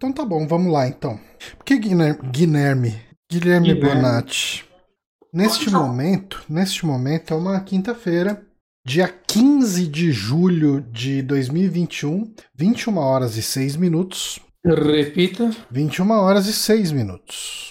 Então tá bom, vamos lá então. Por que Guilherme? Guilherme, Guilherme Bonatti. Neste momento, neste momento é uma quinta-feira, dia 15 de julho de 2021, 21 horas e 6 minutos. Repita. 21 horas e 6 minutos.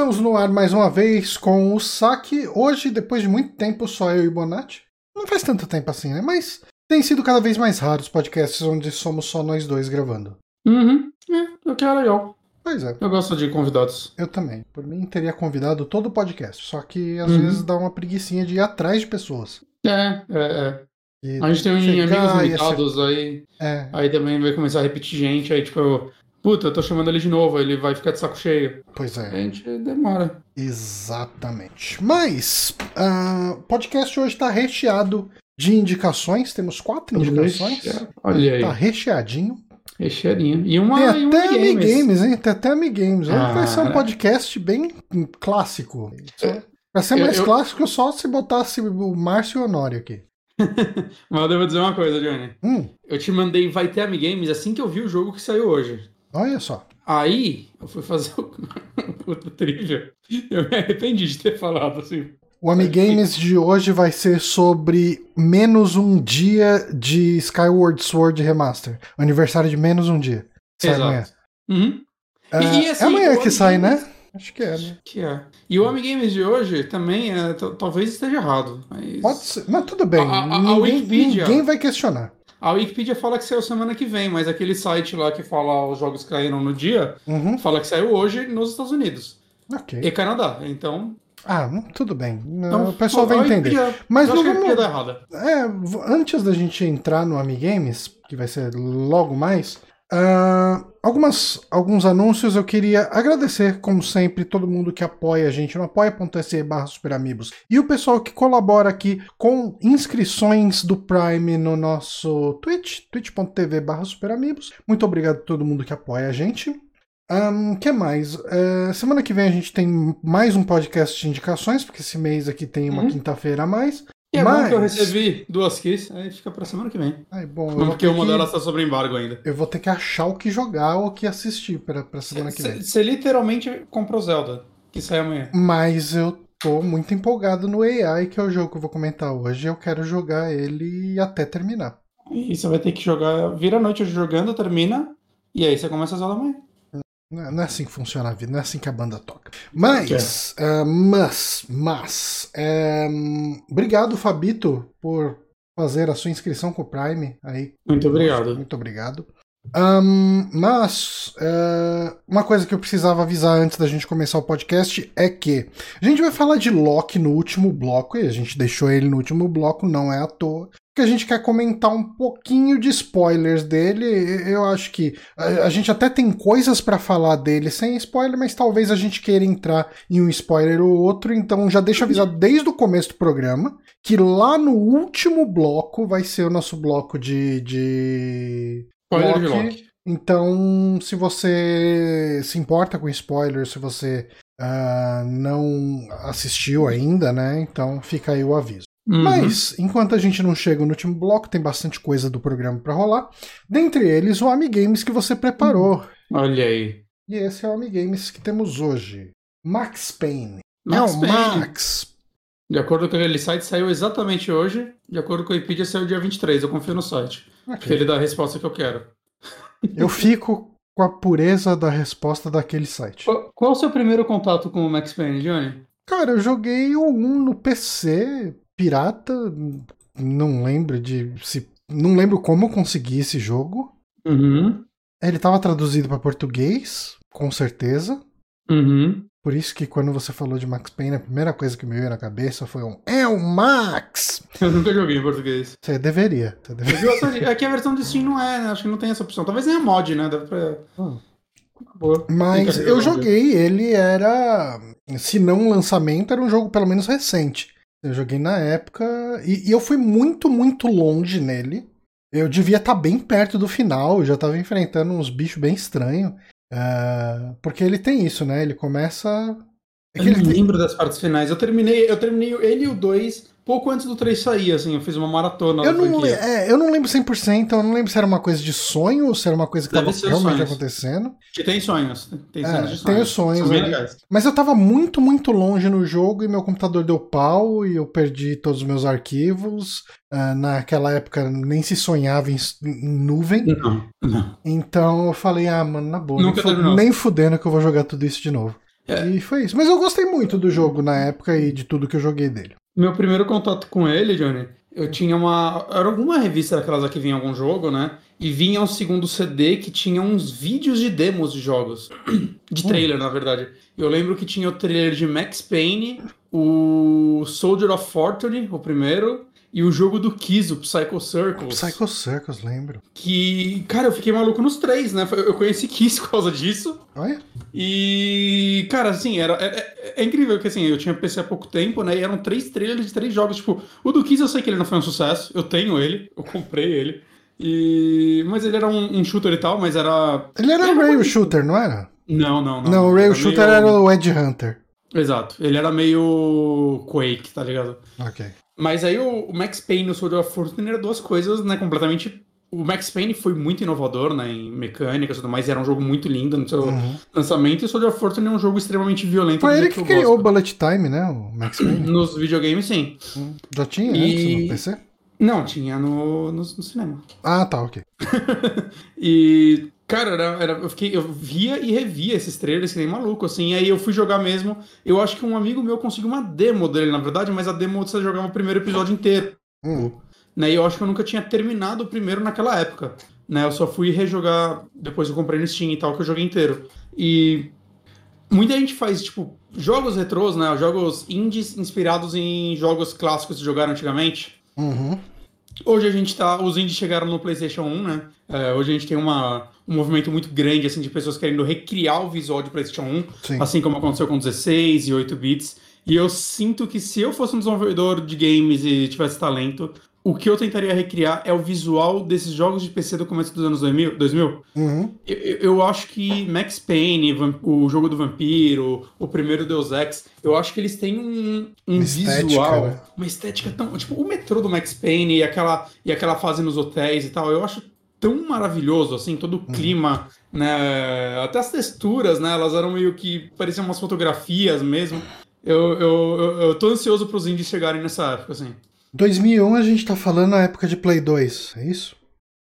Estamos no ar mais uma vez com o saque. Hoje, depois de muito tempo, só eu e Bonatti. Não faz tanto tempo assim, né? Mas tem sido cada vez mais raro os podcasts onde somos só nós dois gravando. Uhum. É, o que é legal. Pois é, Eu gosto de convidados. eu também. Por mim, teria convidado todo o podcast. Só que às Uhum. vezes dá uma preguicinha de ir atrás de pessoas. É, é, é. E A gente tem chegar amigos limitados aí. É, Aí também vai começar a repetir gente. Aí, tipo, eu, puta, eu tô chamando ele de novo. Ele vai ficar de saco cheio. pois é. a gente demora. Exatamente. Mas, ah, o podcast hoje está recheado de indicações. Temos quatro indicações. Olha aí. Tá recheadinho. Recheadinho. E uma. Tem e um até Amigames. Amigames, hein? Tem até Amigames. Hoje vai ser um Ah. podcast bem clássico. Só- Pra ser Eu- mais eu- clássico, só se botasse o Márcio e o Honório aqui. Mas eu devo dizer uma coisa, Johnny. Hum, Eu te mandei Vai Ter Amigames assim que eu vi o jogo que saiu hoje. Olha só. Aí, eu fui fazer o, o trivia. Eu me arrependi de ter falado assim. O Amigames de hoje vai ser sobre menos um dia de Skyward Sword Remaster. Aniversário de menos um dia. Sai Exato. amanhã. Uhum. Ah, E, assim, é amanhã que sai, Amigames- né? Acho que é, né? Que é. E o Amigames de hoje também é, talvez esteja errado. Mas Pode ser. Mas tudo bem. A- a- a ninguém, Wikipedia- ninguém vai questionar. A Wikipedia fala que saiu semana que vem, mas aquele site lá que fala os jogos que caíram no dia, Uhum, fala que saiu hoje nos Estados Unidos ok. e Canadá. Então, Ah, tudo bem. então o pessoal vai entender. Wikipedia- Mas eu não acho que a vamos-. É, antes da gente entrar no Amigames, que vai ser logo mais, ah, algumas, alguns anúncios eu queria agradecer, como sempre, todo mundo que apoia a gente no apoia.se barra superamigos e o pessoal que colabora aqui com inscrições do Prime no nosso Twitch, twitch.tv barra superamigos. Muito obrigado a todo mundo que apoia a gente. O que mais? Eh, semana que vem a gente tem mais um podcast de indicações, porque esse mês aqui tem uma Uhum. quinta-feira a mais. E é bom que eu Mas- recebi duas keys, aí fica pra semana que vem. Ai, bom, porque uma que, delas tá sobre embargo ainda. eu vou ter que achar o que jogar ou o que assistir pra, pra semana que vem. Você literalmente comprou Zelda, que sai amanhã. Mas eu tô muito empolgado no AI, que é o jogo que eu vou comentar hoje. Eu quero jogar ele até terminar. E você vai ter que jogar, vira a noite jogando, termina, e aí você começa a Zelda amanhã. Não é- não é assim que funciona a vida, não é assim que a banda toca. Mas, ah, mas, mas, é, hum, obrigado, Fabito, por fazer a sua inscrição com o Prime aí. Muito obrigado. Muito obrigado. Ahn, mas é, uma coisa que eu precisava avisar antes da gente começar o podcast é que a gente vai falar de Loki no último bloco, e a gente deixou ele no último bloco, não é à toa. Porque a gente quer comentar um pouquinho de spoilers dele. Eu acho que a, a gente até tem coisas pra falar dele sem spoiler, mas talvez a gente queira entrar em um spoiler ou outro. Então já deixa avisado desde o começo do programa que lá no último bloco vai ser o nosso bloco de. de... Spoiler de Loki. Loki. Então, se você se importa com spoiler, se você ah, não assistiu ainda, né? Então fica aí o aviso. Uhum. Mas, enquanto a gente não chega no último bloco, tem bastante coisa do programa pra rolar. Dentre eles, o Amigames que você preparou. Olha aí. E esse é o Amigames que temos hoje. Max Payne. Max não, Payne. Max. De acordo com aquele site, saiu exatamente hoje. De acordo com a Wikipedia, saiu dia 23. Eu confio no site. Porque Ok. ele dá a resposta que eu quero. Eu fico com a pureza da resposta daquele site. Qual, qual o seu primeiro contato com o Max Payne, Johnny? Cara, eu joguei o 1 no PC, pirata, não lembro de se não lembro como eu consegui esse jogo. Uhum. Ele estava traduzido para português, com certeza. Uhum. Por isso que quando você falou de Max Payne, a primeira coisa que me veio na cabeça foi um É o Max! Eu nunca joguei em português. Você deveria. Você deveria. De- É a versão de Steam não é, né? Acho que não tem essa opção. Talvez nem a mod, né? Deve pra... Boa. Mas eu joguei, ele era. Se não um lançamento, era um jogo pelo menos recente. Eu joguei na época e, e eu fui muito, muito longe nele. Eu devia estar bem perto do final, eu já estava enfrentando uns bichos bem estranhos. Ah, porque ele tem isso, né? Ele começa. É Eu não tem- lembro das partes finais. Eu terminei, eu terminei ele e o 2 pouco antes do 3 sair, assim. Eu fiz uma maratona Eu não, é, eu não lembro 100%, eu não lembro se era uma coisa de sonho ou se era uma coisa que estava realmente sonhos. acontecendo. Que tem sonhos. Tem É, cenas de tem sonhos. os sonhos legais. Mas eu tava muito, muito longe no jogo e meu computador deu pau e eu perdi todos os meus arquivos. Ah, naquela época nem se sonhava em, em nuvem. Não, não. Então eu falei, ah, mano, na boa, nem, fu- nem fudendo que eu vou jogar tudo isso de novo. É. E foi isso. Mas eu gostei muito do jogo na época e de tudo que eu joguei dele. Meu primeiro contato com ele, Johnny, eu tinha uma. Era alguma revista daquelas aqui vinha algum jogo, né? E vinha um segundo CD que tinha uns vídeos de demos de jogos. De trailer, na verdade. Eu lembro que tinha o trailer de Max Payne, o Soldier of Fortune, o primeiro, e o jogo do Kiss, o Psycho Circles. Psycho Circus, lembro. Que, cara, eu fiquei maluco nos três, né? Eu conheci Kiss por causa disso. Olha. E, cara, assim, era, é, é- é incrível que assim, eu tinha PC há pouco tempo, né? E eram três trailers de três jogos. Tipo, o do Kiss eu sei que ele não foi um sucesso. Eu tenho ele, eu comprei ele. E. Mas ele era um, um shooter e tal, mas era. Ele era Era rail muito- shooter, não era? Não, não, não. Não, o rail Era shooter meio- era o Edge Hunter. Exato. Ele era meio Quake, tá ligado? Ok. Mas aí o, o Max Payne e o Soldier of Fortune eram duas coisas, né, completamente. O Max Payne foi muito inovador, né, em mecânica e tudo mais, e era um jogo muito lindo no seu Uhum. lançamento, e o Soldier of Fortune é um jogo extremamente violento. Foi ele que eu criou o. Bullet Time, né? O Max Payne. Nos videogames, sim. Hum, Já tinha E- antes no PC? Não, tinha no, no, no cinema. Ah, tá, ok. E, cara, era, era- eu, fiquei, eu via e revia esses trailers que nem maluco, assim. Aí eu fui jogar mesmo. Eu acho que um amigo meu conseguiu uma demo dele, na verdade, mas a demo você jogava o primeiro episódio inteiro. Hum. Né? E eu acho que eu nunca tinha terminado o primeiro naquela época. Né? Eu só fui rejogar depois eu comprei no Steam e tal, que eu joguei inteiro. E muita gente faz, tipo, jogos retrôs, né? Jogos indies inspirados em jogos clássicos que jogaram antigamente. Uhum. Hoje a gente tá. Os indies chegaram no PlayStation 1, né? É, hoje a gente tem uma, um movimento muito grande assim, de pessoas querendo recriar o visual de PlayStation 1, Sim. assim como aconteceu com 16 e 8 bits. E eu sinto que se eu fosse um desenvolvedor de games e tivesse talento, o que eu tentaria recriar é o visual desses jogos de PC do começo dos anos 2000. 2000. Uhum. Eu, eu- acho que Max Payne, o jogo do vampiro, o primeiro Deus Ex, eu acho que eles têm um, um Uma estética, visual, né? uma estética tão. Tipo, o metrô do Max Payne e aquela, e aquela fase nos hotéis e tal, eu acho tão maravilhoso, assim, todo o clima, né? Até as texturas, né? Elas eram meio que. pareciam umas fotografias mesmo. Eu, eu, eu, eu tô ansioso pros indies chegarem nessa época, assim. 2001 a gente tá falando na época de Play 2, é isso?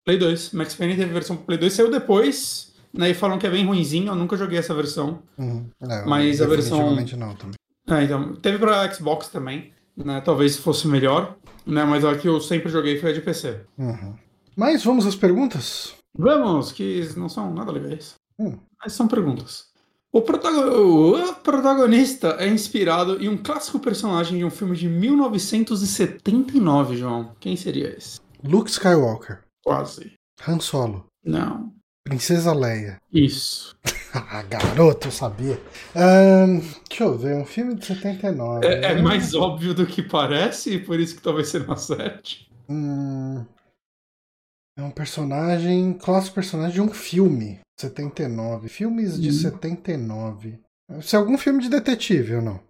Play 2. Max Payne teve versão Play 2, saiu depois, né? E falam que é bem ruinzinho, eu nunca joguei essa versão. Uhum. É, Mas a versão- não também. É, então, teve pra Xbox também, né? Talvez fosse melhor, né? Mas a que eu sempre joguei foi a de PC. Uhum. Mas vamos às perguntas? Vamos, que não são nada legais. Hum. Mas são perguntas. O, protago- o protagonista é inspirado em um clássico personagem de um filme de 1979, João. Quem seria esse? Luke Skywalker, Quase. Han Solo, Não. Princesa Leia. Isso. Ah, garoto, eu sabia. Ahn, deixa eu ver, um filme de 79. É, é né? mais óbvio do que parece, e por isso que talvez seja uma acerte. Hum, é um personagem, clássico personagem de um filme. 79. Filmes de Hum. 79. Se é algum filme de detetive ou não?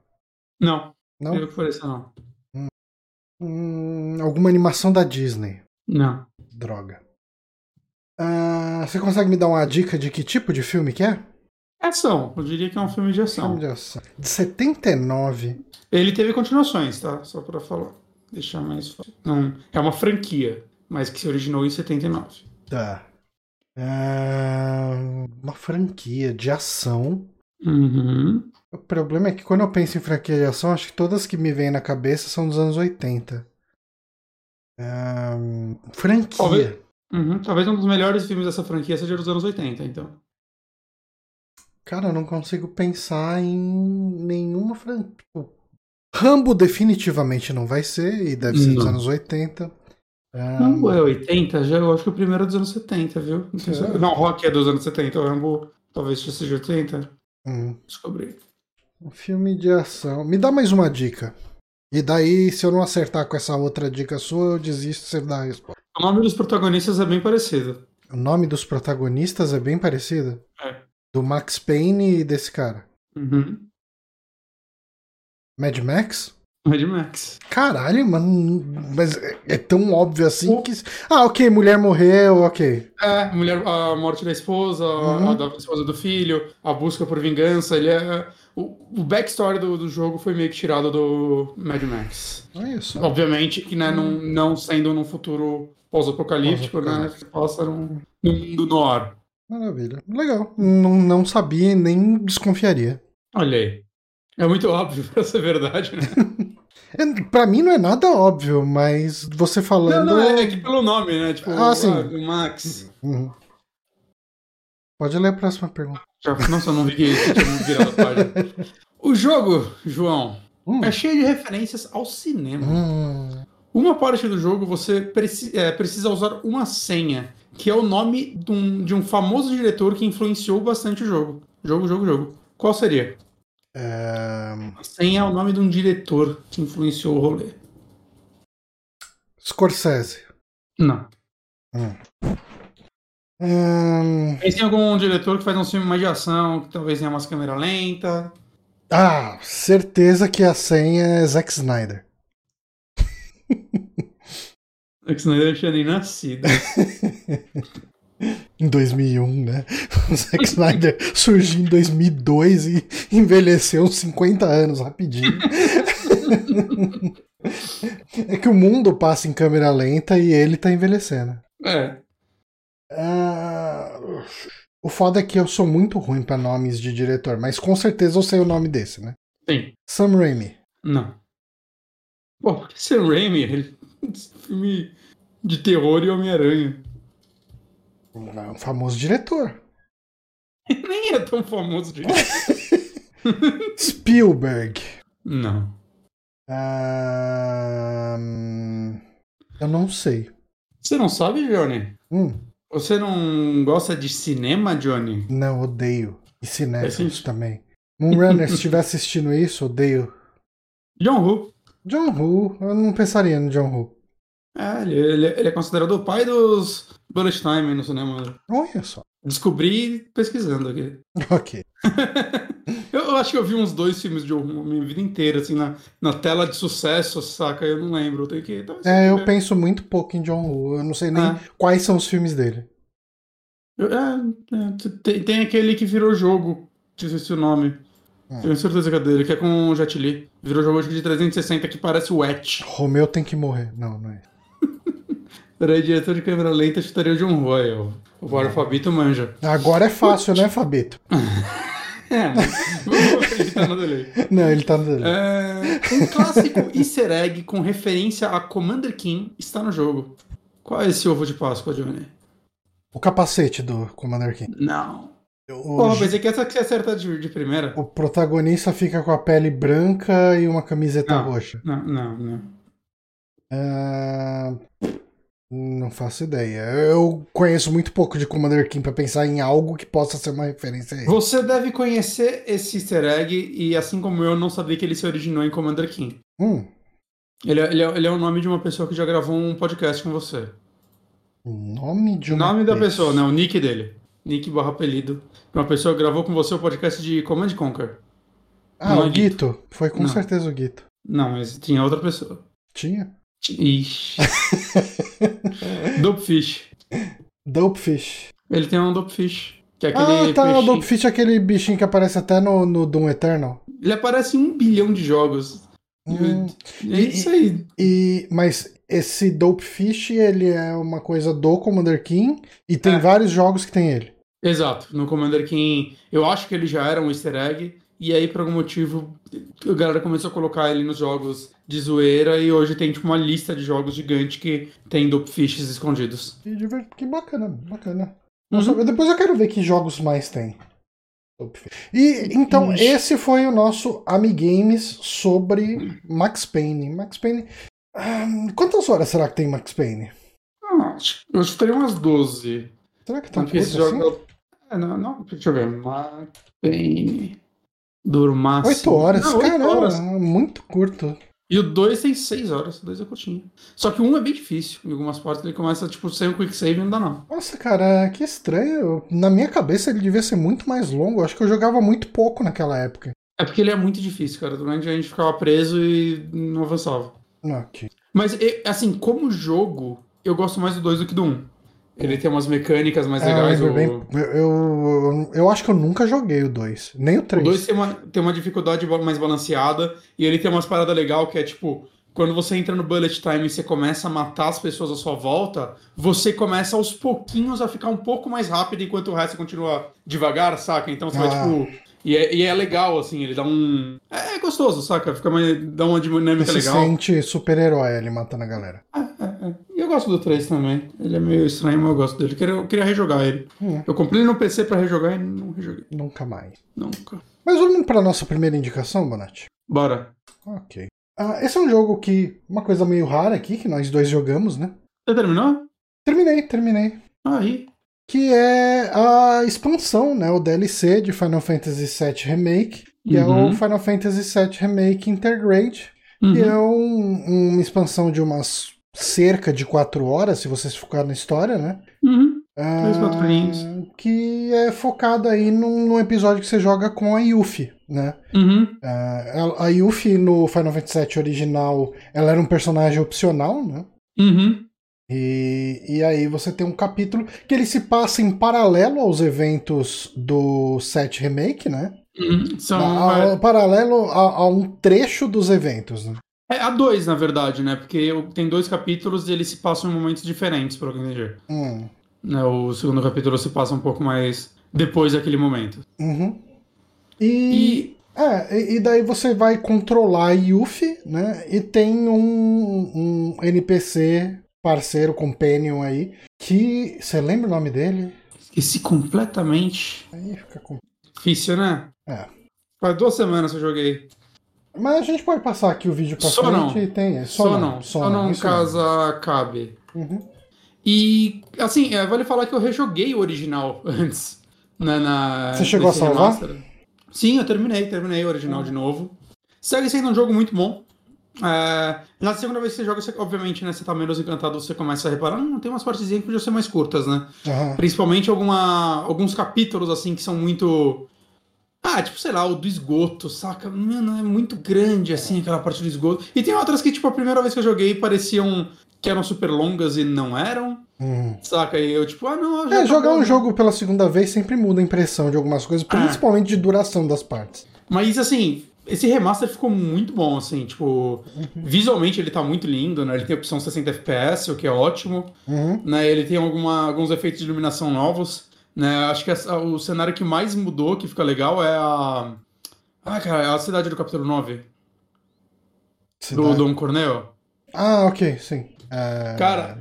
Não, Não? eu que pareça não. Hum, alguma animação da Disney. Não. Droga. Ah, você consegue me dar uma dica de que tipo de filme que é? Ação, eu diria que é um filme de ação. Filme de ação. De 79. Ele teve continuações, tá? Só pra falar. Deixar mais fácil. Não, é uma franquia, mas que se originou em 79. Tá. Ah, uma franquia de ação. Uhum. O problema é que quando eu penso em franquia de ação, acho que todas que me vêm na cabeça são dos anos 80. Ah, franquia. Talvez. Uhum. Talvez um dos melhores filmes dessa franquia seja dos anos 80, então. Cara, eu não consigo pensar em nenhuma franquia. Rambo definitivamente não vai ser, e deve ser dos Não. anos 80. Ah, Rambo é 80? Já, eu acho que o primeiro é dos anos 70, viu? Não, É. não Rock é dos anos 70, o Rambo talvez seja 80. hum, Descobri. um filme de ação. Me dá mais uma dica. E daí, se eu não acertar com essa outra dica sua, eu desisto de você dar a resposta. O nome dos protagonistas é bem parecido. O nome dos protagonistas é bem parecido? É. Do Max Payne e desse cara. Uhum. Mad Max? Mad Max. Caralho, mano. Mas é- é tão óbvio assim O- que. Ah, ok, mulher morreu, ok. É, mulher, a morte da esposa, Uhum. a da esposa do filho, a busca por vingança. Ele é. O, o backstory do, do jogo foi meio que tirado do Mad Max. É isso. Obviamente que, né, não, não sendo num futuro pós-apocalíptico, né? Pós-apocalíptico. Passa num, num mundo no ar. Maravilha. Legal. Não, não sabia e nem desconfiaria. Olha aí. É muito óbvio pra ser verdade, né? É, Pra mim não é nada óbvio, mas você Não, falando. não, é que pelo nome, né? Tipo, Ah, sim. o Max. Uhum. Pode ler a próxima pergunta. Nossa, eu não vi que que tinha virado a página. O jogo, João, Hum. é cheio de referências ao cinema. Hum. Uma parte do jogo você preci- é, precisa usar uma senha, que é o nome de um, de um famoso diretor que influenciou bastante o jogo. Jogo, jogo, jogo. Qual seria? É, A senha é o nome de um diretor que influenciou o rolê. Scorsese. Não. Hum. Pense em algum diretor que faz um filme mais de ação, que talvez tenha umas câmera lenta. Ah, certeza que a senha é Zack Snyder. Senão eu não tinha nem nascido. Em 2001, né? O Zack Snyder surgiu em 2002 e envelheceu uns 50 anos rapidinho. É que o mundo passa em câmera lenta e ele tá envelhecendo. É. Ah, o foda é que eu sou muito ruim pra nomes de diretor, mas com certeza eu sei o nome desse, né? Sim. Sam Raimi. Não. Pô, Sam Raimi, ele... filme de terror e Homem-Aranha. É um famoso diretor. Nem é tão famoso de. Spielberg. Não. Hum, eu não sei. Você não sabe, Johnny? Hum, Você não gosta de cinema, Johnny? não, odeio. E cinéfilos sentido. também. Moonrunner, se estiver assistindo isso, odeio. John Woo. John Woo, eu não pensaria no John Woo. É, ele, ele- ele é considerado o pai dos bullet time no cinema. Olha só. Descobri pesquisando aqui. Ok. Eu, acho que eu vi uns dois filmes de a minha vida inteira, assim, na, na tela de sucesso, saca? Eu não lembro. Eu tenho que. talvez É, eu ver. penso muito pouco em John Woo. Eu não sei nem Ah. quais são os filmes dele. Eu- É, é, tem, tem aquele que virou jogo, que esqueci o nome. Hum. Tenho certeza que é dele, que é com o Jet Li. Virou jogo de 360 que parece o Etch. Romeu tem que morrer. Não, não é. Peraí, diretor de câmera lenta, chutaria o John Roy. O, o Alfabito manja. Agora é fácil, né, Fabito? É, vou acreditar no delay. Não, ele tá no dele. É, um clássico easter egg com referência a Commander King está no jogo. Qual é esse ovo de Páscoa, Johnny? O capacete do Commander King. Não. O, Porra, pensei que essa que você acerta de, de primeira. o protagonista fica com a pele branca e uma camiseta Não. roxa. Não, não, não. Ah, não faço ideia. Eu conheço muito pouco de Commander King pra pensar em algo que possa ser uma referência a ele. Você deve conhecer esse easter egg e, assim como eu, não sabia que ele se originou em Commander King. Hum, Ele é, ele é- ele é o nome de uma pessoa que já gravou um podcast com você. o nome de uma nome da pessoa, né? O nick dele. Nick barra apelido. Uma pessoa que gravou com você o podcast de Command and Conquer. Ah, Não é o Guito. Foi com Não. certeza o Guito. Não, mas tinha outra pessoa. Tinha? Ixi. Dopefish. Dopefish. Ele tem um Dopefish. Que é aquele Ah, tá. O peixinho- Dopefish é aquele bichinho que aparece até no, no Doom Eternal. Ele aparece em um bilhão de jogos. Hum. É isso aí. E, mas esse Dopefish, ele é uma coisa do Commander King e tem É. vários jogos que tem ele. Exato. No Commander King, eu acho que ele já era um easter egg. E aí, por algum motivo, a galera começou a colocar ele nos jogos de zoeira. E hoje tem tipo uma lista de jogos gigante que tem Dopefishes escondidos. Que, que bacana, bacana. Uhum. Nossa, Depois eu quero ver que jogos mais tem. E então Ixi. esse foi o nosso Amigames sobre Max Payne. Max Payne. Hum, quantas horas será que tem Max Payne? Ah, eu teria umas 12. Será que tá um jogo... assim? É, não, não, deixa eu ver. Max Payne. Durmar. 8 horas, não, caramba, horas. muito curto. E o 2 tem 6 horas, o 2 é curtinho. Só que o 1 um é bem difícil. Em algumas partes ele começa, tipo, sem o quick save não dá não. Nossa, cara, que estranho. Na minha cabeça ele devia ser muito mais longo. Acho que eu jogava muito pouco naquela época. É porque ele é muito difícil, cara. Durante a gente ficava preso e não avançava. Ok. Mas, assim, como jogo, eu gosto mais do 2 do que do 1. Um. Ele tem umas mecânicas mais é, legais. Eu, bem, eu, eu, eu, acho que eu nunca joguei o 2, nem o 3. O 2 tem uma, tem uma dificuldade mais balanceada e ele tem umas paradas legais que é tipo. Quando você entra no bullet time e você começa a matar as pessoas à sua volta, você começa aos pouquinhos a ficar um pouco mais rápido enquanto o resto continua devagar, saca? Então você ah. vai tipo e é, e é legal, assim, ele dá um. É, é gostoso, saca? Fica mais, dá uma dinâmica Você legal. Você sente super-herói ele matando a galera. É, é, é. E eu gosto do 3 também. Ele é meio estranho, mas eu gosto dele. Eu queria, eu queria rejogar ele. Hum. Eu comprei ele no PC pra rejogar e não rejoguei. Nunca mais. Nunca. Mas vamos pra nossa primeira indicação, Bonatti? Bora. Ok. Uh, esse é um jogo que. Uma coisa meio rara aqui, que nós dois jogamos, né? Você terminou? Terminei, terminei. Aí que é a expansão, né, o DLC de Final Fantasy VII Remake, que uhum. é o uhum. Final Fantasy VII Remake Intergrade, uhum. que é um, uma expansão de umas cerca de quatro horas, se vocês focar na história, né? Uhum. Ah, que é focado aí num, num, episódio que você joga com a Yuffie, né? Uhum. Ah, a Yuffie no Final Fantasy VII original, ela era um personagem opcional, né? Uhum. E, e aí você tem um capítulo que ele se passa em paralelo aos eventos do 7 Remake, né? Uhum, são, a, a, paralelo a, a, um trecho dos eventos, né? É, a dois, na verdade, né? Porque tem dois capítulos e eles se passam em momentos diferentes, pelo que eu entendi. Hum. Né, o segundo capítulo se passa um pouco mais depois daquele momento. Uhum. E... e... É, e daí você vai controlar a Yuffie, né? E tem um, um NPC parceiro, companion aí, que. Você lembra o nome dele? Esqueci completamente. Aí fica com... Difícil, né? É. Faz duas semanas que eu joguei. Mas a gente pode passar aqui o vídeo pra só frente não. e tem. É, só, só, não. Só, só não, não casa cabe. Uhum. E, assim, é, vale falar que eu rejoguei o original antes. Né, na, Você chegou a salvar? Remaster. Sim, eu terminei, terminei o original uhum. de novo. Segue sendo um jogo muito bom. É, na segunda vez que você joga, você, obviamente, né, você tá menos encantado, você começa a reparar, hum, tem umas partezinhas que podiam ser mais curtas, né? Uhum. Principalmente alguma, alguns capítulos, assim, que são muito... Ah, tipo, sei lá, o do esgoto, saca? Mano, é muito grande, assim, aquela parte do esgoto. E tem outras que, tipo, a primeira vez que eu joguei pareciam que eram super longas e não eram. Hum. Saca? E eu, tipo, ah, não. É, jogar bom, um né? jogo pela segunda vez sempre muda a impressão de algumas coisas, é. principalmente de duração das partes. Mas, assim, esse remaster ficou muito bom, assim, tipo, uhum. visualmente ele tá muito lindo, né? Ele tem a opção 60 FPS, o que é ótimo, uhum. né? Ele tem alguma, alguns efeitos de iluminação novos, né? Acho que a, o cenário que mais mudou, que fica legal, é a... Ah, cara, é a cidade do capítulo 9. Cidade. Do Dom Corneo. Ah, ok, sim. Uh... Cara,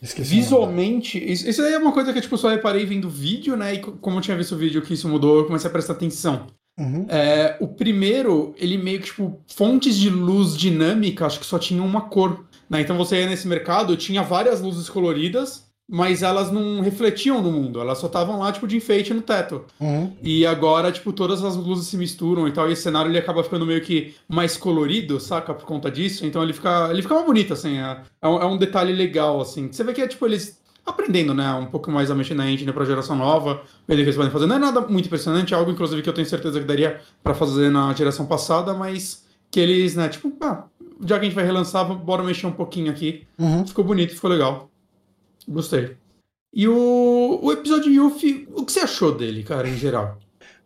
Esqueci visualmente, isso, isso aí é uma coisa que tipo, só reparei vendo o vídeo, né? E como eu tinha visto o vídeo que isso mudou, eu comecei a prestar atenção. Uhum. É, o primeiro, ele meio que, tipo, fontes de luz dinâmica, acho que só tinham uma cor. Né? Então você ia nesse mercado, tinha várias luzes coloridas, mas elas não refletiam no mundo, elas só estavam lá, tipo, de enfeite no teto. Uhum. E agora, tipo, todas as luzes se misturam e tal, e esse cenário ele acaba ficando meio que mais colorido, saca? Por conta disso. Então ele fica, ele fica mais bonito, assim. É, é, um, é um detalhe legal, assim. Você vê que é, tipo, eles aprendendo, né, um pouco mais a mexer na engine para geração nova, ver o que eles podem fazer. Não é nada muito impressionante, é algo inclusive que eu tenho certeza que daria para fazer na geração passada, mas que eles, né, tipo, ah, já que a gente vai relançar, bora mexer um pouquinho aqui. Uhum. Ficou bonito, ficou legal. Gostei. E o, o episódio Yuffie, o que você achou dele, cara, em geral?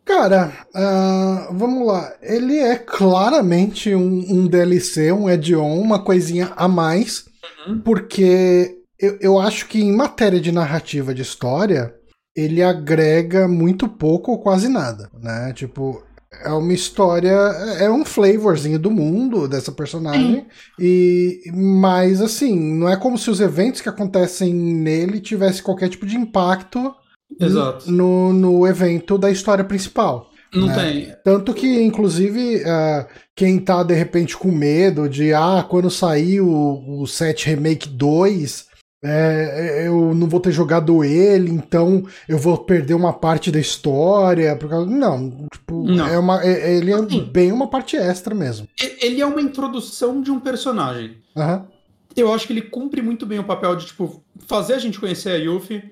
Cara, uh, vamos lá. Ele é claramente um, um DLC, um add-on, uma coisinha a mais, uhum. porque eu, eu acho que em matéria de narrativa de história, ele agrega muito pouco ou quase nada, né? Tipo, é uma história, é um flavorzinho do mundo dessa personagem e mas assim, não é como se os eventos que acontecem nele tivessem qualquer tipo de impacto Exato. No, no evento da história principal. Não né? tem. Tanto que, inclusive, uh, quem tá de repente com medo de ah, quando sair o, o 7 Remake 2, é, eu não vou ter jogado ele, então eu vou perder uma parte da história. Por causa... Não, tipo, Não. É uma, é- ele é Assim. bem uma parte extra mesmo. Ele é uma introdução de um personagem. Aham. Eu acho que ele cumpre muito bem o papel de, tipo, fazer a gente conhecer a Yuffie,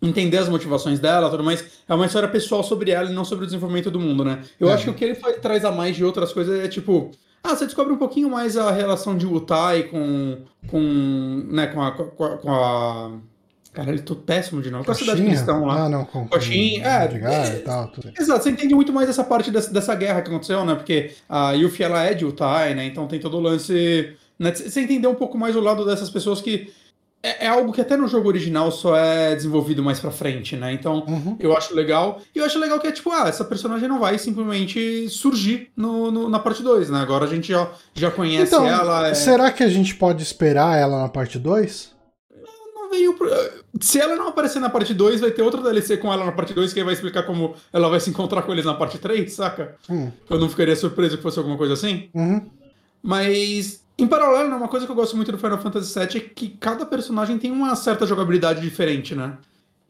entender as motivações dela tudo mais. É uma história pessoal sobre ela e não sobre o desenvolvimento do mundo, né? Eu É. acho que o que ele faz- traz a mais de outras coisas é, tipo... Ah, você descobre um pouquinho mais a relação de Utai com... com né, com a... Com a, com a... Caralho, tô péssimo de novo. Com a cidade que eles estão lá. Ah, não, com, Coxinha, é, Edgar é. e tal. Tudo. Exato, você entende muito mais essa parte dessa, dessa guerra que aconteceu, né? Porque a Yuffie, ela é de Utai, né? Então tem todo o lance... Né? Você entender um pouco mais o lado dessas pessoas que... É, é algo que até no jogo original só é desenvolvido mais pra frente, né? Então Uhum. eu acho legal. E eu acho legal que é tipo, ah, essa personagem não vai simplesmente surgir no, no- na parte 2, né? Agora a gente já, já conhece Então, ela. é- será que a gente pode esperar ela na parte 2? não veio pro- Se ela não aparecer na parte 2, vai ter outro DLC com ela na parte 2 que aí vai explicar como ela vai se encontrar com eles na parte 3, saca? Hum. Eu não ficaria surpreso que fosse alguma coisa assim. Uhum. Mas, em paralelo, né, uma coisa que eu gosto muito do Final Fantasy VII é que cada personagem tem uma certa jogabilidade diferente, né?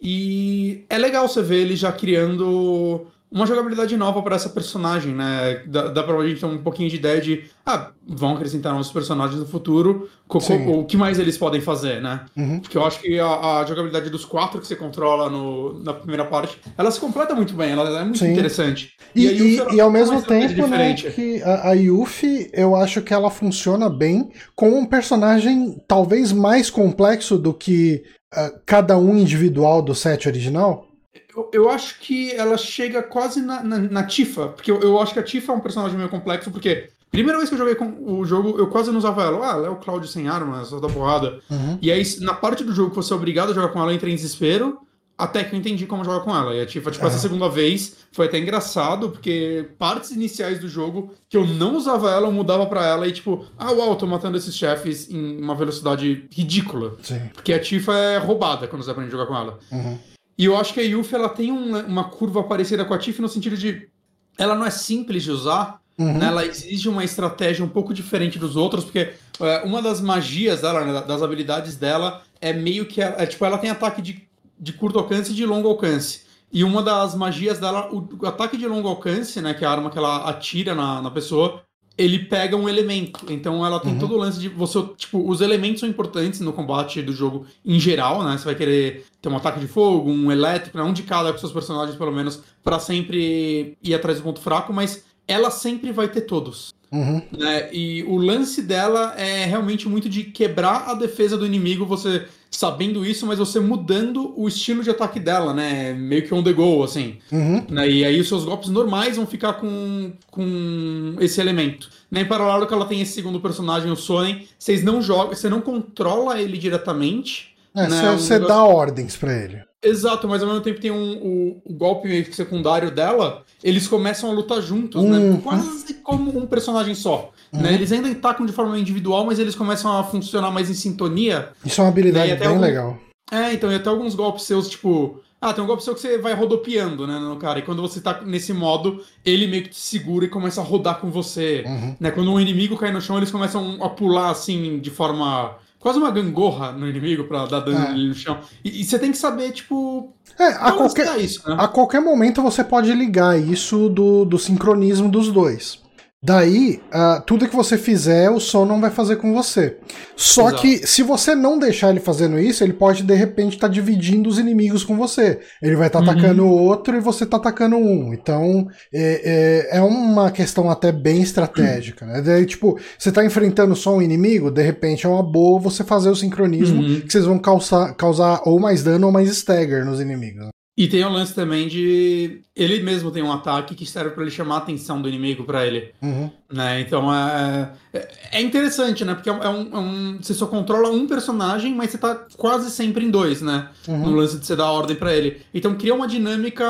E é legal você ver ele já criando uma jogabilidade nova para essa personagem, né? Dá, dá pra gente ter um pouquinho de ideia de, ah, vão acrescentar novos personagens no futuro, co- Sim. o que mais eles podem fazer, né? Uhum. Porque eu acho que a, a jogabilidade dos quatro que você controla no, na primeira parte, ela se completa muito bem, ela é muito Sim. interessante. E, e- ela e ao mesmo estratégia tempo, né, que a, a Yuffie, eu acho que ela funciona bem com um personagem talvez mais complexo do que ah, cada um individual do set original. Eu, eu acho que ela chega quase na, na, na Tifa, porque eu, eu acho que a Tifa é um personagem meio complexo, porque primeira vez que eu joguei com o jogo, eu quase não usava ela. Ah, ela é o Cláudio sem arma, só dá porrada. Uhum. E aí, na parte do jogo que você é obrigado a jogar com ela, eu entrei em desespero, até que eu entendi como jogar com ela. E a Tifa, tipo, essa Aham. segunda vez foi até engraçado, porque partes iniciais do jogo que eu não usava ela, eu mudava pra ela e tipo, ah, uau, tô matando esses chefes em uma velocidade ridícula. Sim. Porque a Tifa é roubada quando você aprende a jogar com ela. Uhum. E eu acho que a Yuffie ela tem um- uma curva parecida com a Tiff no sentido de ela não é simples de usar, Uhum. né? ela exige uma estratégia um pouco diferente dos outros, porque é, uma das magias dela, né, das habilidades dela, é meio que ela- é, tipo ela tem ataque de, de curto alcance e de longo alcance. E uma das magias dela, o, o ataque de longo alcance, né, que é a arma que ela atira na, na pessoa, ele pega um elemento. Então ela tem Uhum. todo o lance de você, tipo, os elementos são importantes no combate do jogo em geral, né? Você vai querer ter um ataque de fogo, um elétrico, né? um de cada com seus personagens pelo menos, pra sempre ir atrás do ponto fraco, mas ela sempre vai ter todos. Uhum. Né? E o lance dela é realmente muito de quebrar a defesa do inimigo, você sabendo isso, mas você mudando o estilo de ataque dela, né? Meio que on the go, assim. Uhum. Né? E aí os seus golpes normais vão ficar com, com esse elemento. Né? Em paralelo que ela tem esse segundo personagem, o Sonen, vocês não jogam, você não controla ele diretamente. É, né? você Um você negócio- dá ordens pra ele. Exato, mas ao mesmo tempo tem um, o, o golpe meio que secundário dela, eles começam a lutar juntos, Uhum. né? Quase como um personagem só. Né? Eles ainda atacam de forma individual, mas eles começam a funcionar mais em sintonia. Isso é uma habilidade Né, bem algum- legal. É, então, e até alguns golpes seus, tipo. Ah, tem um golpe seu que você vai rodopiando, né, no cara. E quando você tá nesse modo, ele meio que te segura e começa a rodar com você. Uhum. Né? Quando um inimigo cai no chão, eles começam a pular assim, de forma. Quase uma gangorra no inimigo pra dar dano É. no chão. E, e você tem que saber, tipo. É, a qualquer, isso, né? a qualquer momento você pode ligar isso do, do sincronismo dos dois. Daí, ah, tudo que você fizer, o som não vai fazer com você. Só Exato. que, se você não deixar ele fazendo isso, ele pode de repente estar dividindo os inimigos com você. Ele vai estar Uhum. atacando o outro e você tá atacando um. Então, é, é, é uma questão até bem estratégica. Né? Daí, tipo, você tá enfrentando só um inimigo, de repente é uma boa você fazer o sincronismo, Uhum. que vocês vão causar, causar ou mais dano ou mais stagger nos inimigos. E tem o lance também de. Ele mesmo tem um ataque que serve pra ele chamar a atenção do inimigo pra ele. Uhum. Né? Então é, é- é interessante, né? Porque é um, é um- Você só controla um personagem, mas você tá quase sempre em dois, né? Uhum. No lance de você dar ordem pra ele. Então cria uma dinâmica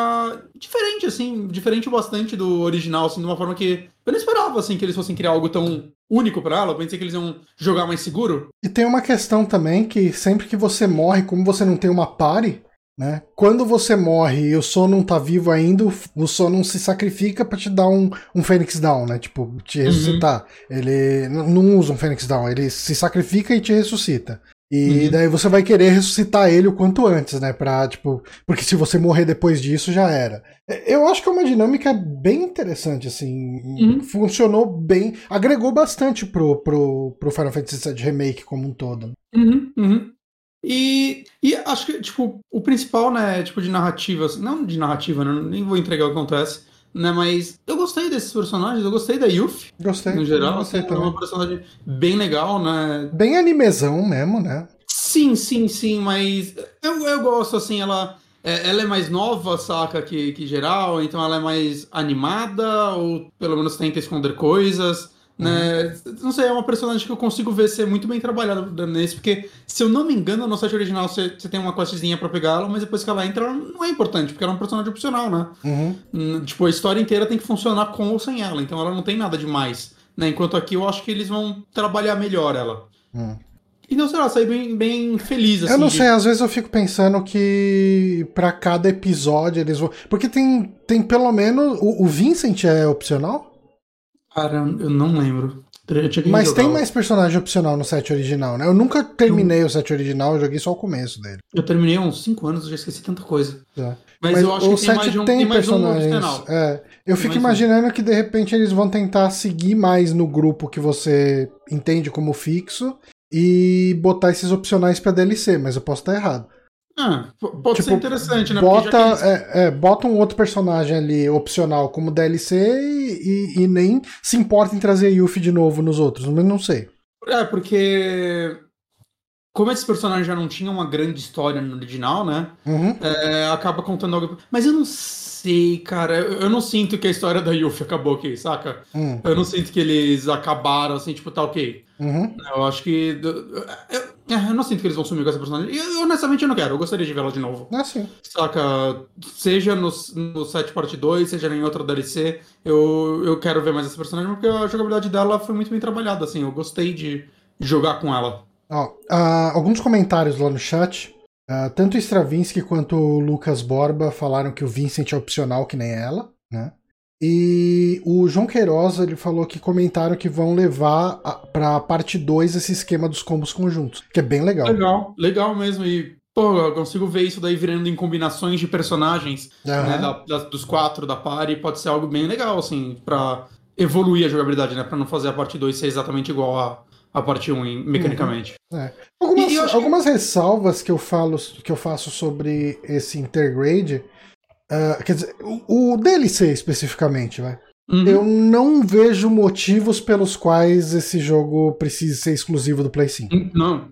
diferente, assim, diferente bastante do original, assim, de uma forma que. Eu não esperava assim que eles fossem criar algo tão único pra ela. Eu pensei que eles iam jogar mais seguro. E tem uma questão também que sempre que você morre, como você não tem uma pare, Né? Quando você morre e o Sonon tá vivo ainda, o Sonon se sacrifica para te dar um, um Fênix Down, né? Tipo, te uhum. ressuscitar. Uhum. Ele não usa um Fênix Down, ele se sacrifica e te ressuscita. E uhum. daí você vai querer ressuscitar ele o quanto antes, né? Pra, tipo, porque se você morrer depois disso, já era. Eu acho que é uma dinâmica bem interessante, assim. Uhum. Funcionou bem, agregou bastante pro, pro, pro Final Fantasy VII Remake como um todo. Uhum, uhum. E, e acho que, tipo, o principal, né, tipo, de narrativa, não de narrativa, né, nem vou entregar o que acontece, né, mas eu gostei desses personagens, eu gostei da Yuffie. Gostei. No geral, gostei assim, é uma personagem bem legal, né. Bem animezão mesmo, né. Sim, sim, sim, mas eu, eu gosto, assim, ela... É, ela é mais nova, saca, que, que geral, então ela é mais animada, ou pelo menos tenta esconder coisas. Né? Uhum. Não sei, é uma personagem que eu consigo ver ser muito bem trabalhada nesse, porque se eu não me engano, no site original você, você tem uma questzinha pra pegá-la, mas depois que ela entra, ela não é importante, porque ela é um personagem opcional, né? Uhum. Hum, tipo, a história inteira tem que funcionar com ou sem ela, então ela não tem nada demais. Né? Enquanto aqui eu acho que eles vão trabalhar melhor ela. Uhum. Então, sei lá, sair bem, bem feliz, assim. Eu não sei, às vezes eu fico pensando que para cada episódio eles vão. Porque tem, tem pelo menos. O, o Vincent é opcional? Cara, eu não lembro. Mas tem mais personagem opcional no set original, né? Eu nunca terminei eu... o set original, eu joguei só o começo dele. Eu terminei há uns 5 anos, já esqueci tanta coisa. É. Mas, Mas, eu acho o que tem mais um, tem tem mais personagens. Um é. Eu tem fico imaginando um. que de repente eles vão tentar seguir mais no grupo que você entende como fixo e botar esses opcionais para DLC, mas eu posso estar errado. Ah, pode tipo, ser interessante, né? Bota, é, é, bota um outro personagem ali opcional como DLC e, e, e nem se importa em trazer Yuffie de novo nos outros, mas não sei. É, porque como esses personagens já não tinham uma grande história no original, né? Uhum. É, acaba contando algo. Mas eu não sei, cara. Eu, eu, não sinto que a história da Yuffie acabou aqui, saca? Uhum. Eu não sinto que eles acabaram assim, tipo, tá ok. Uhum. Eu acho que. Eu, é, eu, não sinto que eles vão sumir com essa personagem. Eu, honestamente, eu não quero. Eu gostaria de vê-la de novo. Ah, sim. Saca? Seja no, no 7 parte 2, seja em outra DLC. Eu, eu quero ver mais essa personagem porque a jogabilidade dela foi muito bem trabalhada, assim. Eu gostei de jogar com ela. Ó, uh, alguns comentários lá no chat. Uh, tanto o Stravinsky quanto o Lucas Borba falaram que o Vincent é opcional, que nem ela, né? E o João Queiroz ele falou que comentaram que vão levar a, pra parte 2 esse esquema dos combos conjuntos, que é bem legal. Legal, legal mesmo. E, pô, eu consigo ver isso daí virando em combinações de personagens né, da, da, dos quatro da party. Pode ser algo bem legal, assim, pra evoluir a jogabilidade, né? Pra não fazer a parte 2 ser exatamente igual a, a parte 1 um, mecanicamente. Uhum. É. Algumas, algumas que... ressalvas que eu falo que eu faço sobre esse Intergrade Uh, quer dizer, o, o, DLC especificamente, vai. Uhum. Eu não vejo motivos pelos quais esse jogo precise ser exclusivo do Play 5. Não.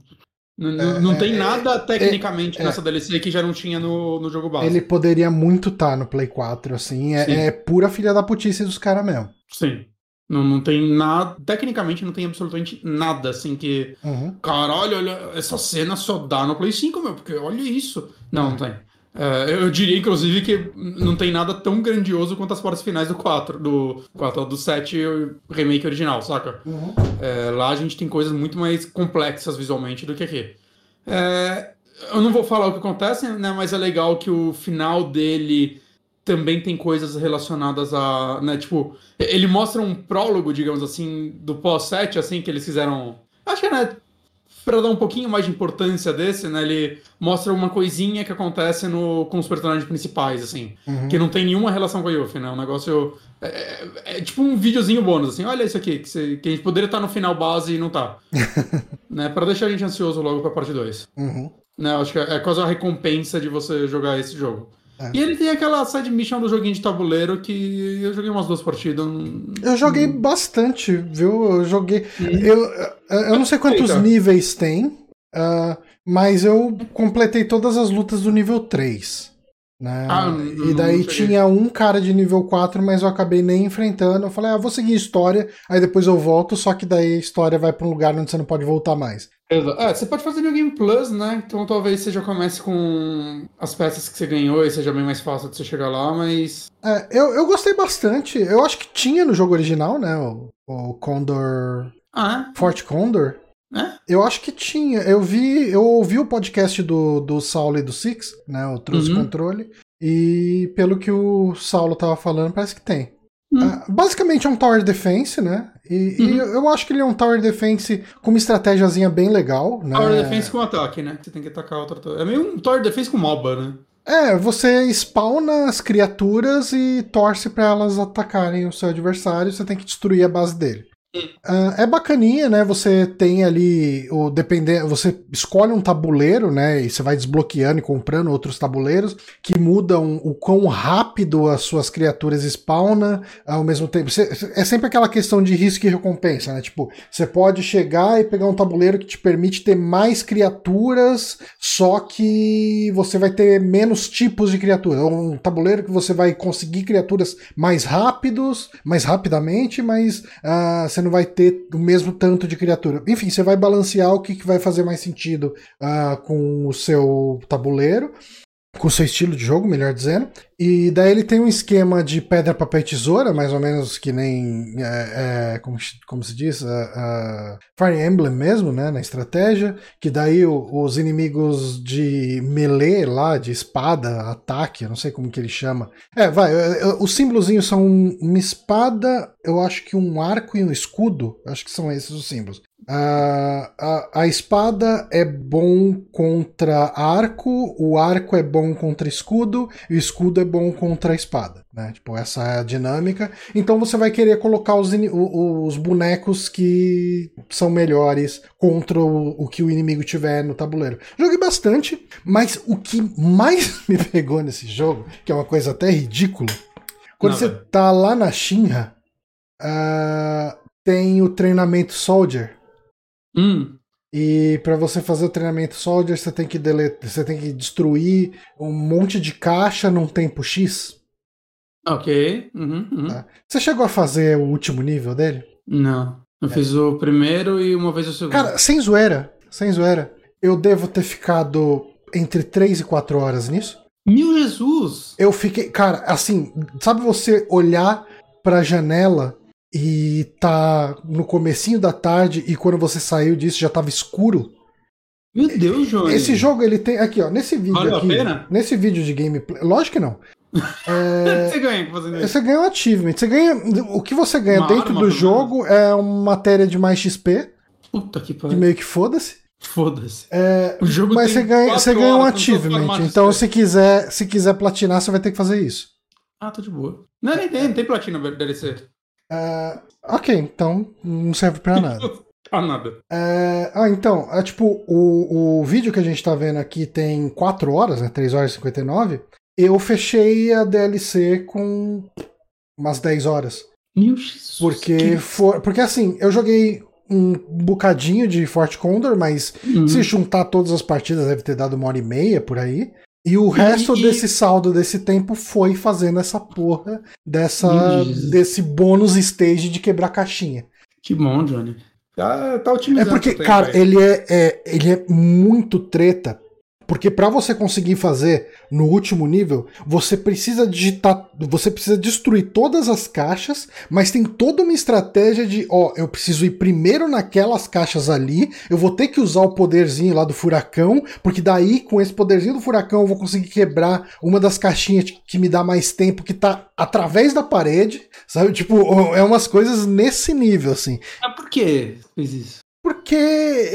Não, não é, tem é, nada tecnicamente é, nessa DLC que já não tinha no, no jogo base. Ele poderia muito estar tá no Play 4, assim. É, é, pura filha da putice dos caras mesmo. Sim. Não, não tem nada. Tecnicamente não tem absolutamente nada assim que. Uhum. Caralho, olha, essa cena só dá no Play 5, meu, porque olha isso. Não, não tem. É, eu diria, inclusive, que não tem nada tão grandioso quanto as partes finais do 4, do 4, do 7 remake original, saca? Uhum. É, lá a gente tem coisas muito mais complexas visualmente do que aqui. É, eu não vou falar o que acontece, né? Mas é legal que o final dele também tem coisas relacionadas a. Né, tipo, ele mostra um prólogo, digamos assim, do pós-7, assim, que eles fizeram. Acho que é, né? para dar um pouquinho mais de importância desse, né? Ele mostra uma coisinha que acontece no, com os personagens principais, assim. Uhum. Que não tem nenhuma relação com a Yuffie, né? Um negócio. É, é, é, tipo um videozinho bônus, assim. Olha isso aqui, que, você, que a gente poderia estar no final base e não tá. né? Pra deixar a gente ansioso logo pra parte 2. Uhum. Né? Acho que é quase a recompensa de você jogar esse jogo. É. E ele tem aquela side mission do joguinho de tabuleiro que eu joguei umas duas partidas. Eu joguei bastante, viu? Eu joguei. Eu, eu não sei quantos Eita. níveis tem, uh, mas eu completei todas as lutas do nível 3. Né? Ah, e daí tinha um cara de nível 4, mas eu acabei nem enfrentando. Eu falei, ah, vou seguir a história, aí depois eu volto, só que daí a história vai para um lugar onde você não pode voltar mais. É, você pode fazer no Game Plus, né? Então talvez você já comece com as peças que você ganhou e seja bem mais fácil de você chegar lá, mas. É, eu, eu gostei bastante. Eu acho que tinha no jogo original, né? O, o Condor. Ah, é? Fort Condor. É? Eu acho que tinha. Eu vi, eu ouvi o podcast do, do Saulo e do Six, né? O Trouxe Uhum. Controle. E pelo que o Saulo tava falando, parece que tem. Hum. Ah, basicamente é um Tower Defense, né? E, e Uhum. eu eu acho que ele é um Tower Defense com uma estratégiazinha bem legal, né? Tower Defense com ataque, né? Você tem que atacar outra torre. É meio um Tower Defense com MOBA, né? É, você spawna as criaturas e torce pra elas atacarem o seu adversário, você tem que destruir a base dele. Ah, é bacaninha, né? Você tem ali o dependendo, você escolhe um tabuleiro, né? E você vai desbloqueando e comprando outros tabuleiros que mudam o quão rápido as suas criaturas spawnam ao mesmo tempo. É sempre aquela questão de risco e recompensa, né? Tipo, você pode chegar e pegar um tabuleiro que te permite ter mais criaturas, só que você vai ter menos tipos de criatura. Um tabuleiro que você vai conseguir criaturas mais rápidos, mais rapidamente, mas ah, você não vai ter o mesmo tanto de criatura. Enfim, você vai balancear o que, que vai fazer mais sentido ah, com o seu tabuleiro. Com seu estilo de jogo, melhor dizendo. E daí ele tem um esquema de pedra, papel e tesoura, mais ou menos que nem. é, é, como, como se diz? ah, ah, Fire Emblem mesmo, né? Na estratégia. Que daí o- os inimigos de melee lá, de espada, ataque, eu não sei como que ele chama. É, vai, eh, os símbolozinhos são uma espada, eu acho que um arco e um escudo. Acho que são esses os símbolos. A, a espada é bom contra arco, o arco é bom contra escudo, e o escudo é bom contra a espada. Né? Tipo, essa é a dinâmica. Então você vai querer colocar os, os bonecos que são melhores contra o, o que o inimigo tiver no tabuleiro. Joguei bastante, mas o que mais me pegou nesse jogo, que é uma coisa até ridícula, quando Não, você velho. tá lá na Shinra, ah, tem o treinamento Soldier. Hum. E para você fazer o treinamento Soldier, você tem que deletar, você tem que destruir um monte de caixa num tempo X. Ok. Uhum, uhum. Tá. Você chegou a fazer o último nível dele? Não. Eu fiz o primeiro e uma vez o segundo. Cara, sem zoeira, sem zoeira, eu devo ter ficado entre 3 e 4 horas nisso. Meu Jesus! Eu fiquei, cara, assim, sabe você olhar pra janela e tá no comecinho da tarde e quando você saiu disso já tava escuro? Meu Deus, Johnny. Esse jogo ele tem aqui, ó, nesse vídeo Valeu a aqui, pena? nesse vídeo de gameplay, lógico que não. É, Você ganha fazendo isso. você ganha um achievement, você ganha, o que você ganha Uma dentro arma, do jogo é uma matéria de mais XP, Puta que que pariu. meio que foda-se. Foda-se. É, O jogo mas você ganha, você ganha um achievement. Então, se quiser, se quiser platinar, você vai ter que fazer isso. Ah, tô de boa. Não, nem tem, não tem platina DLC. É, ok, então não serve pra nada. Ah, nada. É, ah, então, é, tipo, o, o vídeo que a gente tá vendo aqui tem 4 horas, né? 3 horas e 59. Eu fechei a DLC com umas 10 horas. Meu Jesus. Porque, que- for, porque assim, eu joguei um bocadinho de Fort Condor, mas Uhum. se juntar todas as partidas deve ter dado uma hora e meia por aí. E o resto e- desse saldo desse tempo foi fazendo essa porra dessa, Jesus. desse bônus stage de quebrar caixinha. Que bom, Johnny. Tá, tá É otimizado. porque, o tempo cara, ele é, é- ele é muito treta. Porque pra você conseguir fazer no último nível, você precisa digitar, você precisa destruir todas as caixas, mas tem toda uma estratégia de, ó, eu preciso ir primeiro naquelas caixas ali, eu vou ter que usar o poderzinho lá do furacão, porque daí com esse poderzinho do furacão eu vou conseguir quebrar uma das caixinhas que me dá mais tempo que tá através da parede, sabe? Tipo, é umas coisas nesse nível assim. Mas por que fez isso? Porque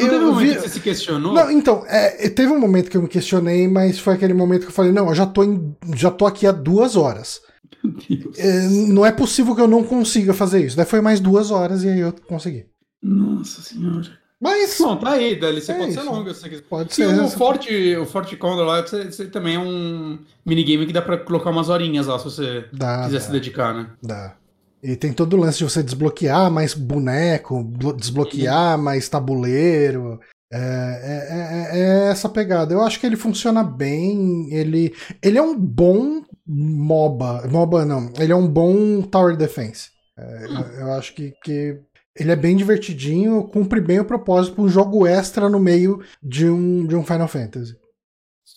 Não teve um eu momento vi, que você se questionou? não, então, é, teve um momento que eu me questionei, mas foi aquele momento que eu falei, não, eu já tô, em- já tô aqui há duas horas. Meu Deus. É, não é possível que eu não consiga fazer isso. Daí foi mais duas horas e aí eu consegui. Nossa senhora. Mas Bom, tá aí, DLC É pode isso. ser longa se você quiser. pode E ser. o Forte, o Forte Condor lá, você, você também é um minigame que dá pra colocar umas horinhas lá, se você Dá, quiser dá, se dedicar, né? dá. E tem todo o lance de você desbloquear mais boneco, blo- desbloquear mais tabuleiro. É, é- é- é essa pegada. Eu acho que ele funciona bem. Ele, ele é um bom MOBA. MOBA não. Ele é um bom Tower Defense. É, eu, eu acho que, que ele é bem divertidinho, cumpre bem o propósito para um jogo extra no meio de um, de um Final Fantasy.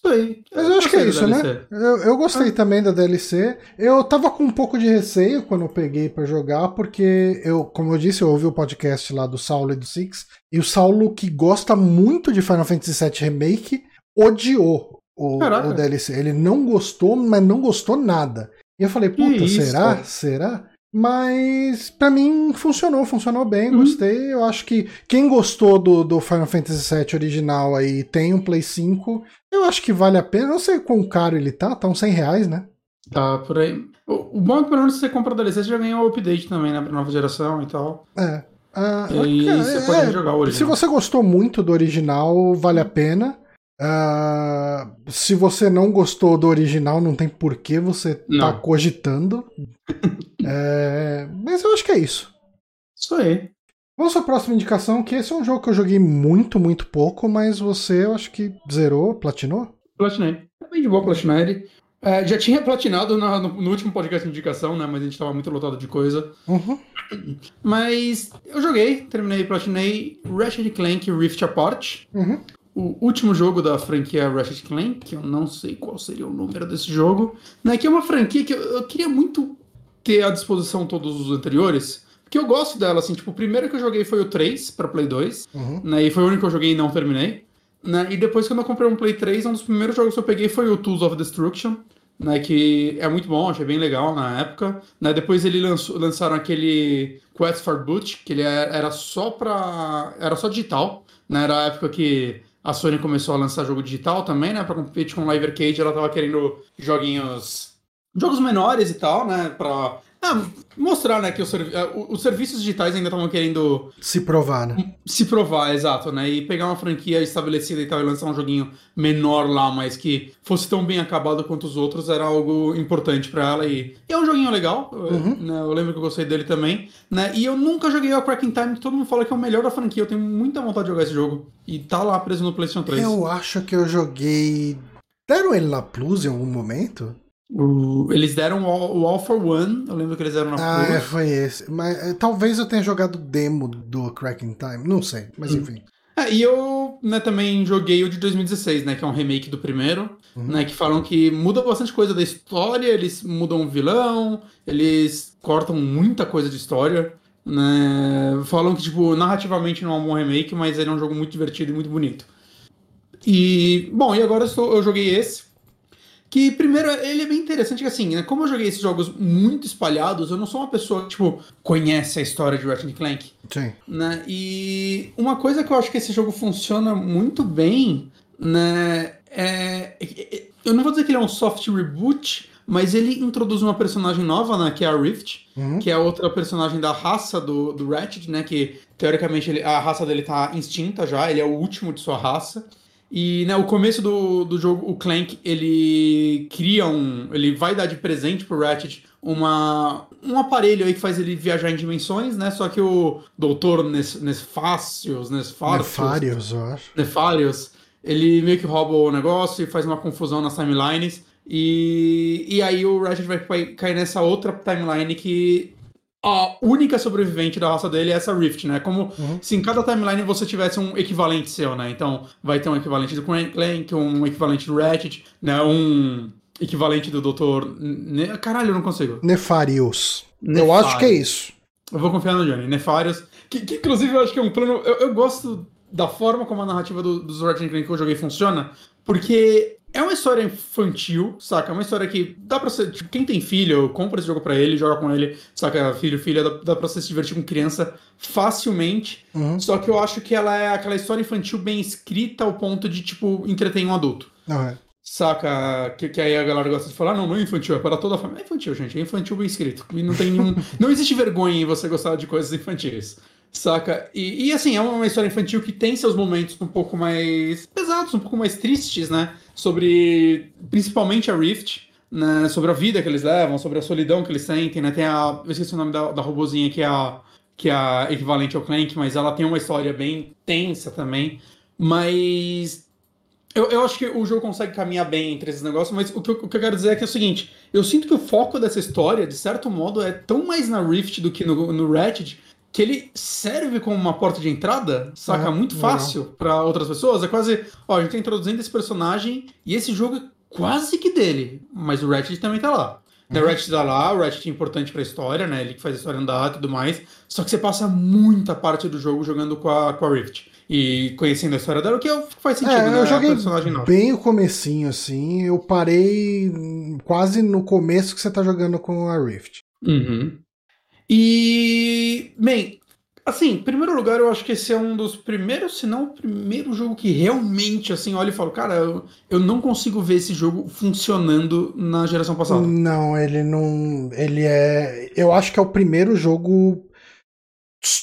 Isso aí. Mas eu acho que é isso, né? Eu, eu gostei ah. também da DLC. Eu tava com um pouco de receio quando eu peguei para jogar, porque eu, como eu disse, eu ouvi o podcast lá do Saulo e do Six, e o Saulo, que gosta muito de Final Fantasy VII Remake, odiou o, o, DLC. Ele não gostou, mas não gostou nada. E eu falei, puta, será? Será? Mas para mim funcionou, funcionou bem, uhum. gostei. Eu acho que quem gostou do, do Final Fantasy VII original aí tem um Play 5, eu acho que vale a pena. Não sei quão caro ele tá, tá uns 100 reais, né? Tá, por aí. O, o bom é que pelo menos você compra DLC, você já ganha o update também, né? Pra nova geração e tal. É. Uh, e você pode é, jogar o original. Se você gostou muito do original, vale a pena. Uh, se você não gostou do original, não tem por que você tá não. tá cogitando. é, mas eu acho que é isso. Isso aí. Vamos para a próxima indicação, que esse é um jogo que eu joguei muito, muito pouco, mas você, eu acho que zerou, platinou? Platinei. É bem de boa platinar ele. É, já tinha platinado no, no, último podcast de indicação, né? Mas a gente tava muito lotado de coisa. Uhum. Mas eu joguei, terminei, platinei Ratchet Clank Rift Apart. Uhum o último jogo da franquia Ratchet Clank, que eu não sei qual seria o número desse jogo, né, que é uma franquia que eu, eu queria muito ter à disposição todos os anteriores, porque eu gosto dela, assim, tipo, o primeiro que eu joguei foi o 3 para Play 2, uhum. né, e foi o único que eu joguei e não terminei, né, e depois quando eu comprei um Play 3, um dos primeiros jogos que eu peguei foi o Tools of Destruction, né, que é muito bom, achei bem legal na época, né, depois ele lançou, lançaram aquele Quest for Boot, que ele é, era só pra, era só digital, né, era a época que a Sony começou a lançar jogo digital também, né? Pra competir com o Live Arcade, ela tava querendo joguinhos. jogos menores e tal, né? Pra ah, mostrar, né, que os, é, os serviços digitais ainda estavam querendo... Se provar, né? Se provar, exato, né? E pegar uma franquia estabelecida e tal e lançar um joguinho menor lá, mas que fosse tão bem acabado quanto os outros, era algo importante para ela. E, e, é um joguinho legal, uhum. né? Eu lembro que eu gostei dele também, né? E eu nunca joguei o Cracking Time, que todo mundo fala que é o melhor da franquia. Eu tenho muita vontade de jogar esse jogo. E tá lá preso no PlayStation 3. Eu acho que eu joguei... Deram ele na Plus em algum momento? O, eles deram o All for One, eu lembro que eles deram na Ah, é, foi esse. Mas é, talvez eu tenha jogado demo do Cracking Time, não sei, mas hum. enfim. É, e eu né, também joguei o de 2016, né? Que é um remake do primeiro, uhum. né? Que falam que muda bastante coisa da história, eles mudam o vilão, eles cortam muita coisa de história, né? Falam que, tipo, narrativamente não é um bom remake, mas ele é um jogo muito divertido e muito bonito. E, bom, e agora eu, estou, eu joguei esse, que, primeiro, ele é bem interessante, que assim, né, como eu joguei esses jogos muito espalhados, eu não sou uma pessoa que, tipo, conhece a história de Ratchet Clank. Sim. Né? E uma coisa que eu acho que esse jogo funciona muito bem, né, é... Eu não vou dizer que ele é um soft reboot, mas ele introduz uma personagem nova, né, que é a Rift, uhum. que é outra personagem da raça do, do Ratchet, né, que teoricamente ele, a raça dele tá extinta já, ele é o último de sua raça. E né, o começo do, do jogo, o Clank, ele cria um. Ele vai dar de presente pro Ratchet uma, um aparelho aí que faz ele viajar em dimensões, né? Só que o doutor Nesfácios, Nefários, eu acho. Nefários, ele meio que rouba o negócio e faz uma confusão nas timelines. E, e aí o Ratchet vai cair nessa outra timeline que a única sobrevivente da raça dele é essa Rift, né? Como uhum. se em cada timeline você tivesse um equivalente seu, né? Então vai ter um equivalente do Clank, um equivalente do Ratchet, né? Um equivalente do Dr. Ne... Caralho, eu não consigo. Nefarius. Nefarius. Eu acho que é isso. Eu vou confiar no Johnny. Nefarius. Que, que inclusive eu acho que é um plano. Eu, eu gosto da forma como a narrativa do, dos Ratchet Clank que eu joguei funciona, porque é uma história infantil, saca? É uma história que dá pra ser. Tipo, quem tem filho, compra esse jogo pra ele, joga com ele, saca? Filho, filha, dá, dá pra você se divertir com criança facilmente. Uhum. Só que eu acho que ela é aquela história infantil bem escrita ao ponto de, tipo, entreter um adulto. Uhum. Saca? Que, que aí a galera gosta de falar, não, não é infantil, é para toda a família. É infantil, gente, é infantil bem escrito. E não tem nenhum. não existe vergonha em você gostar de coisas infantis. Saca? E, e, assim, é uma história infantil que tem seus momentos um pouco mais pesados, um pouco mais tristes, né? Sobre principalmente a Rift, né? Sobre a vida que eles levam, sobre a solidão que eles sentem, né? Tem a. Eu esqueci o nome da, da robozinha que é a. Que é a equivalente ao Clank, mas ela tem uma história bem tensa também. Mas eu, eu acho que o jogo consegue caminhar bem entre esses negócios, mas o que, eu, o que eu quero dizer é que é o seguinte: eu sinto que o foco dessa história, de certo modo, é tão mais na Rift do que no, no Ratchet, que ele serve como uma porta de entrada, saca? É, muito fácil pra outras pessoas. É quase, ó, a gente tá introduzindo esse personagem e esse jogo é quase que dele, mas o Ratchet também tá lá. Né, O Ratchet tá lá, o Ratchet é importante pra história, né? Ele que faz a história andar e tudo mais. Só que você passa muita parte do jogo jogando com a, com a Rift. E conhecendo a história dela, o que é faz sentido, É, né? eu joguei bem o comecinho, assim. Eu parei quase no começo que você tá jogando com a Rift. Uhum. E, bem, assim, em primeiro lugar, eu acho que esse é um dos primeiros, se não o primeiro jogo que realmente, assim, olha e falo, cara, eu, eu não consigo ver esse jogo funcionando na geração passada. Não, ele não. Ele é. Eu acho que é o primeiro jogo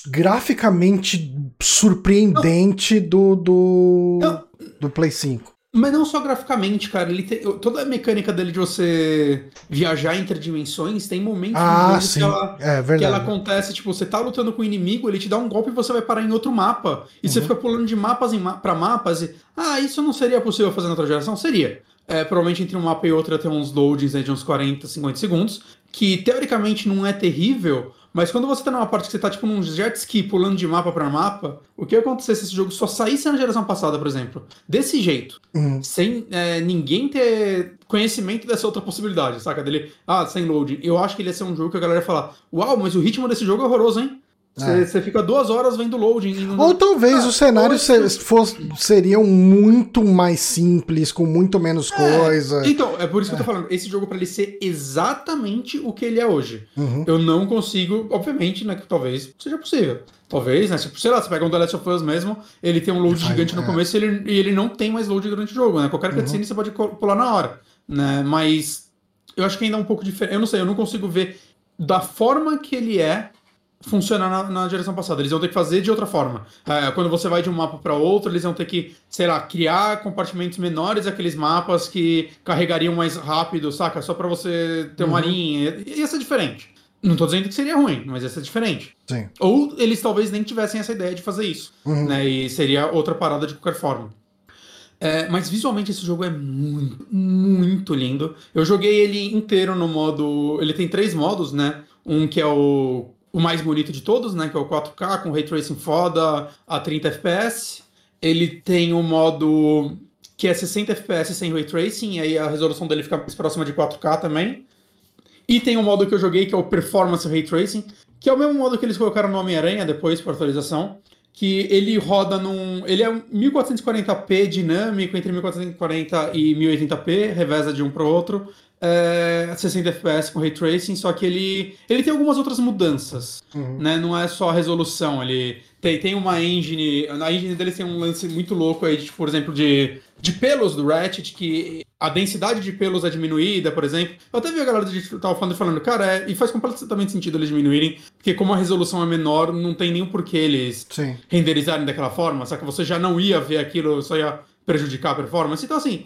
graficamente surpreendente do, do, Não. do Play 5. Mas não só graficamente, cara, ele tem, toda a mecânica dele de você viajar entre dimensões, tem momentos Ah, sim. que ela, É que ela acontece, tipo, você tá lutando com o inimigo, ele te dá um golpe e você vai parar em outro mapa. E você Uhum. fica pulando de mapas em pra mapas e. Ah, isso não seria possível fazer na outra geração? Seria. É, provavelmente entre um mapa e outro ter uns loadings aí de uns 40, 50 segundos, que teoricamente não é terrível, mas quando você tá numa parte que você tá tipo num jet ski pulando de mapa pra mapa, o que ia acontecer se esse jogo só saísse na geração passada, por exemplo? Desse jeito Uhum. sem é, ninguém ter conhecimento dessa outra possibilidade, saca? Dele, ah, sem load. Eu acho que ele ia ser um jogo que a galera ia falar: Uau, mas o ritmo desse jogo é horroroso, hein? Você É. você fica duas horas vendo loading. Ou talvez Ah, os cenários se- fosse- seriam muito mais simples, com muito menos coisa. Então, é por isso que eu tô falando. Esse jogo, pra ele ser exatamente o que ele é hoje, Uhum. eu não consigo, obviamente, né? Que talvez seja possível. Talvez, né? Tipo, sei lá, você pega um The Last of Us mesmo, ele tem um load Faz- gigante no é. começo e ele, ele não tem mais load durante o jogo, né? Qualquer cutscene você pode pular na hora, né? Mas eu acho que ainda é um pouco diferente. Eu não sei, eu não consigo ver da forma que ele é funcionar na, na geração passada. Eles vão ter que fazer de outra forma. É, quando você vai de um mapa para outro, eles vão ter que, sei lá, criar compartimentos menores aqueles mapas que carregariam mais rápido, saca? Só para você ter uma Uhum. linha. Ia ser diferente. Não tô dizendo que seria ruim, mas ia ser diferente. Sim. Ou eles talvez nem tivessem essa ideia de fazer isso, Uhum. né? E seria outra parada de qualquer forma. É, mas visualmente esse jogo é muito, muito lindo. Eu joguei ele inteiro no modo. Ele tem três modos, né? Um que é o, o mais bonito de todos, né? Que é o 4K com ray tracing foda a 30 FPS. Ele tem o modo que é 60 FPS sem ray tracing, e aí a resolução dele fica mais próxima de 4K também. E tem o modo que eu joguei, que é o Performance Ray Tracing, que é o mesmo modo que eles colocaram no Homem-Aranha depois, por atualização. Que ele roda num. Ele é um 1440p dinâmico, entre 1440 e 1080p, reveza de um para o outro. É, 60 FPS com Ray Tracing, só que ele, ele tem algumas outras mudanças. Uhum. Né? Não é só a resolução, ele tem, tem uma engine. Na engine dele tem um lance muito louco aí, de, tipo, por exemplo, de, de pelos do Ratchet, que a densidade de pelos é diminuída, por exemplo. Eu até vi a galera do Digit tava falando, falando, cara, é, e faz completamente sentido eles diminuírem, porque como a resolução é menor, não tem nenhum porquê eles Sim. renderizarem daquela forma, só que você já não ia ver aquilo, só ia prejudicar a performance. Então, assim,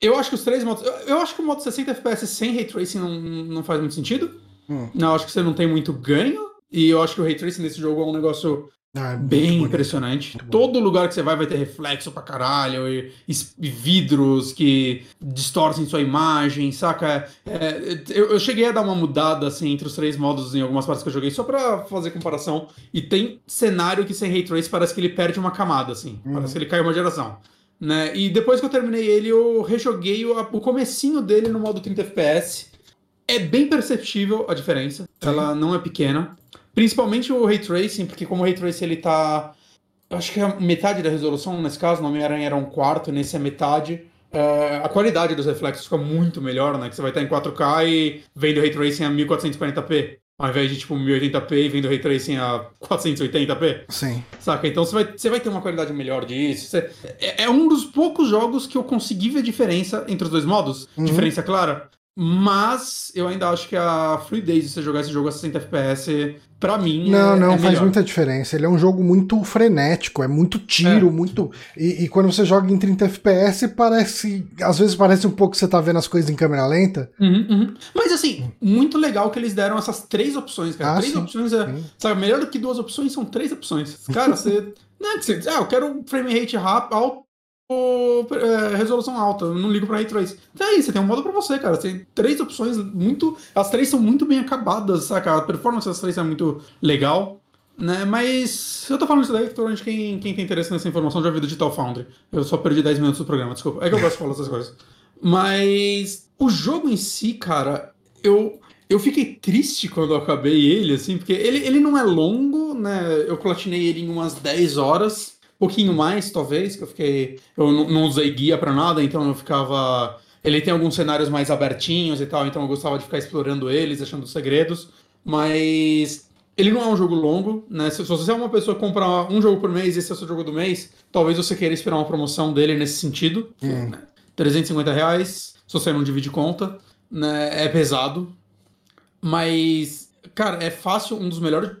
eu acho que os três modos. Eu, acho que o modo 60 FPS sem ray tracing não, não faz muito sentido. Hum. Não, eu acho que você não tem muito ganho. E eu acho que o ray tracing nesse jogo é um negócio Ah, é bem impressionante. Todo lugar que você vai vai ter reflexo pra caralho, e, e vidros que distorcem sua imagem, saca? É, eu, eu cheguei a dar uma mudada assim entre os três modos em algumas partes que eu joguei, só pra fazer comparação. E tem cenário que sem ray trace parece que ele perde uma camada, assim. Uhum. Parece que ele cai uma geração. Né? E depois que eu terminei ele, eu rejoguei o, o comecinho dele no modo 30 FPS. É bem perceptível a diferença. Ela não é pequena. Principalmente o Ray Tracing, porque como o Ray Tracing ele tá... Eu acho que é metade da resolução, nesse caso, no Homem-Aranha era um quarto, nesse é metade. É, a qualidade dos reflexos fica muito melhor, né? Que você vai estar em 4K e vendo Ray Tracing a 1440p. Ao invés de, tipo, 1080p e vendo Ray Tracing a 480p. Sim. Saca? Então você vai, você vai ter uma qualidade melhor disso. Você- é, é um dos poucos jogos que eu consegui ver diferença entre os dois modos. Uhum. Diferença clara. Mas eu ainda acho que a fluidez de você jogar esse jogo a 60 FPS, pra mim, Não, é, não, é faz melhor. muita diferença. Ele é um jogo muito frenético, é muito tiro, É. muito. E, e quando você joga em 30 FPS, parece. Às vezes parece um pouco que você tá vendo as coisas em câmera lenta. Uhum, uhum. Mas assim, muito legal que eles deram essas três opções, cara. Ah, três sim, opções é. sim. Sabe, melhor do que duas opções são três opções. Cara, você. Não é que você. Ah, eu quero um frame rate rápido, alto, é, resolução alta, eu não ligo pra Ray Trace. Então é isso, você tem um modo pra você, cara. Você tem três opções muito. As três são muito bem acabadas, saca? A performance das três é muito legal. Né? Mas eu tô falando isso daí, provavelmente quem, quem tem interesse nessa informação já viu do Digital Foundry. Eu só perdi 10 minutos do programa, desculpa. É que eu gosto de falar essas coisas. Mas o jogo em si, cara, eu, eu fiquei triste quando eu acabei ele, assim, porque ele, ele não é longo, né? Eu platinei ele em umas 10 horas, pouquinho mais, talvez, que eu fiquei. Eu não, usei guia para nada, então eu ficava. Ele tem alguns cenários mais abertinhos e tal, então eu gostava de ficar explorando eles, achando segredos. Mas ele não é um jogo longo, né? Se, se você é uma pessoa que compra um jogo por mês e esse é o seu jogo do mês, talvez você queira esperar uma promoção dele nesse sentido. Hum. Né? 350 reais, se você não divide conta, né? É pesado. Mas, cara, é fácil, um dos melhores.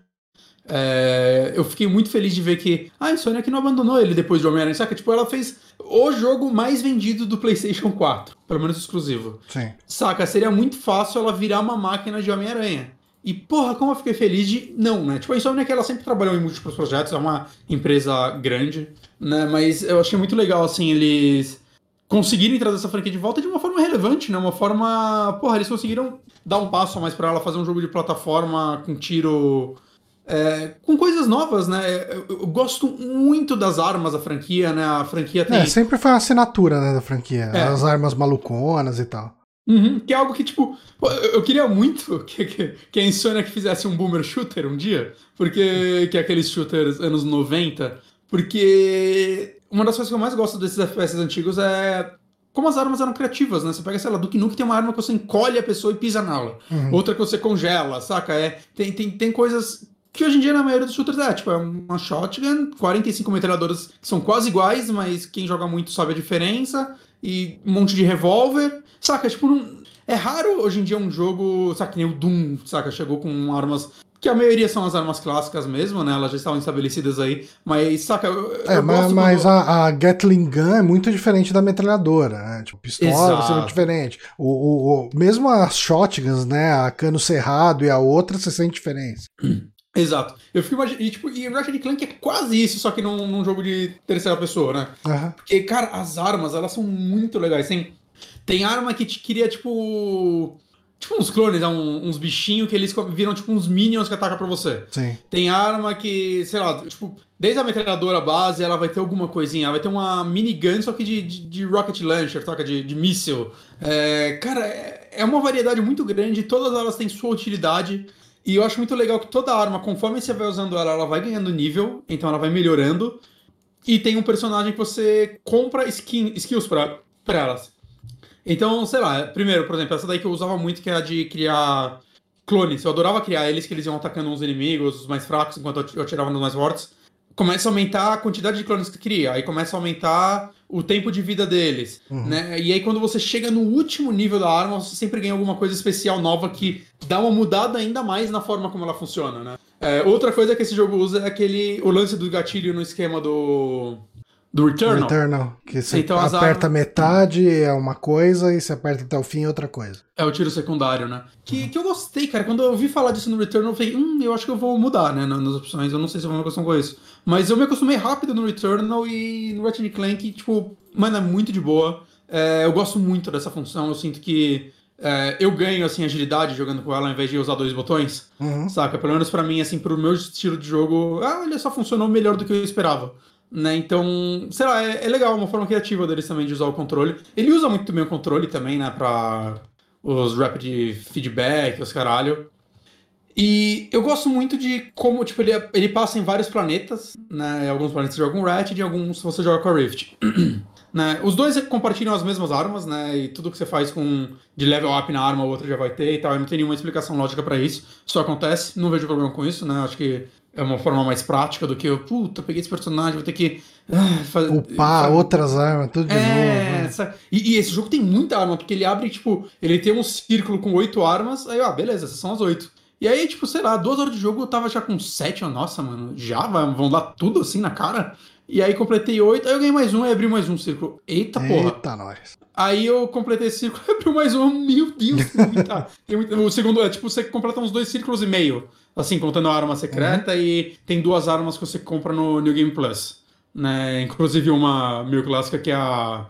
É, eu fiquei muito feliz de ver que ah, a Insomniac não abandonou ele depois de Homem-Aranha, saca? Tipo, ela fez o jogo mais vendido do PlayStation 4, pelo menos exclusivo. Sim. Saca? Seria muito fácil ela virar uma máquina de Homem-Aranha. E, porra, como eu fiquei feliz de. Não, né? Tipo, a Insomniac ela sempre trabalhou em múltiplos projetos, é uma empresa grande, né? Mas eu achei muito legal, assim, eles conseguirem trazer essa franquia de volta de uma forma relevante, né? Uma forma. Porra, eles conseguiram dar um passo a mais pra ela fazer um jogo de plataforma com tiro. É, com coisas novas, né? Eu, eu gosto muito das armas da franquia, né? A franquia tem. É, sempre foi uma assinatura né, da franquia. É. As armas maluconas e tal. Uhum, que é algo que, tipo, eu queria muito que, que, que a Insomniac fizesse um boomer shooter um dia, porque que é aqueles shooters anos 90, porque uma das coisas que eu mais gosto desses FPS antigos é como as armas eram criativas, né? Você pega, sei lá, Duke Nukem tem uma arma que você encolhe a pessoa e pisa nela. Outra que você congela, saca? É, tem, tem, tem coisas que hoje em dia na maioria dos shooters é, tipo, é uma shotgun, 45 metralhadoras que são quase iguais, mas quem joga muito sabe a diferença, e um monte de revólver, saca? Tipo, não- é raro hoje em dia um jogo, saca, que nem o Doom, saca? Chegou com armas que a maioria são as armas clássicas mesmo, né? Elas já estavam estabelecidas aí, mas, saca, eu, É, eu mas, mas quando- a, a Gatling Gun é muito diferente da metralhadora, né? Tipo, pistola vai ser Exato. muito diferente. O, o, o- mesmo as shotguns, né? A cano cerrado e a outra, você sente diferença. Exato. Eu fico imaginando. E, tipo, e Ratchet Clank é quase isso, só que num, num jogo de terceira pessoa, né? Aham. Porque, cara, as armas, elas são muito legais. Tem, tem arma que te cria, tipo. Tipo uns clones, né? Um- uns bichinhos que eles viram, tipo, uns minions que atacam pra você. Sim. Tem arma que, sei lá, tipo, desde a metralhadora base, ela vai ter alguma coisinha. Ela vai ter uma minigun, só que de, de, de rocket launcher, toca de, de míssil. É, cara, é, é uma variedade muito grande, todas elas têm sua utilidade. E eu acho muito legal que toda arma, conforme você vai usando ela, ela vai ganhando nível, então ela vai melhorando. E tem um personagem que você compra skin, skills pra, pra elas. Então, sei lá, primeiro, por exemplo, essa daí que eu usava muito, que é a de criar clones. Eu adorava criar eles, que eles iam atacando uns inimigos, os mais fracos, enquanto eu atirava nos mais fortes. Começa a aumentar a quantidade de clones que cria, aí começa a aumentar o tempo de vida deles, né? E aí quando você chega no último nível da arma, você sempre ganha alguma coisa especial nova que dá uma mudada ainda mais na forma como ela funciona, né? É, outra coisa que esse jogo usa é aquele o lance do gatilho no esquema do do Returnal. Eternal. Que você Então, aperta armas- metade é uma coisa e você aperta até o fim é outra coisa. É o tiro secundário, né? Que, que eu gostei, cara. Quando eu ouvi falar disso no Returnal, eu falei, hum, eu acho que eu vou mudar, né? na- Nas opções. Eu não sei se eu vou me acostumar com isso. Mas eu me acostumei rápido no Returnal e no Ratchet Clank, tipo, mano, é muito de boa. É, eu gosto muito dessa função. Eu sinto que é, eu ganho, assim, agilidade jogando com ela ao invés de usar dois botões. Uhum. Saca? Pelo menos pra mim, assim, pro meu estilo de jogo, ah, ele só funcionou melhor do que eu esperava. Né? Então, sei lá, é, é legal, uma forma criativa deles também de usar o controle. Ele usa muito bem o controle também, né? Pra os rapid feedback, os caralho. E eu gosto muito de como, tipo, ele, ele passa em vários planetas, né? Alguns planetas você joga com Ratchet e alguns você joga com a Rift. né? Os dois compartilham as mesmas armas, né? E tudo que você faz com de level up na arma, o outro já vai ter e tal. Eu não tem nenhuma explicação lógica pra isso. Só acontece, não vejo problema com isso, né? Acho que é uma forma mais prática do que eu, puta, peguei esse personagem, vou ter que ah, fazer. Upar outras armas, tudo de novo. É, né? sa- e, e esse jogo tem muita arma, porque ele abre, tipo, ele tem um círculo com oito armas, aí, ó, beleza, essas são as oito. E aí, tipo, sei lá, duas horas de jogo eu tava já com sete, nossa, mano, já vão dar tudo assim na cara? E aí completei oito, aí eu ganhei mais um e abri mais um círculo. Eita porra. Eita, nós. Aí eu completei esse círculo e abri mais um. Meu Deus, muita, muita- O segundo é tipo, você completa uns dois círculos e meio. Assim, contando a arma secreta e tem duas armas que você compra no New Game Plus. né? Inclusive uma meio clássica que é a,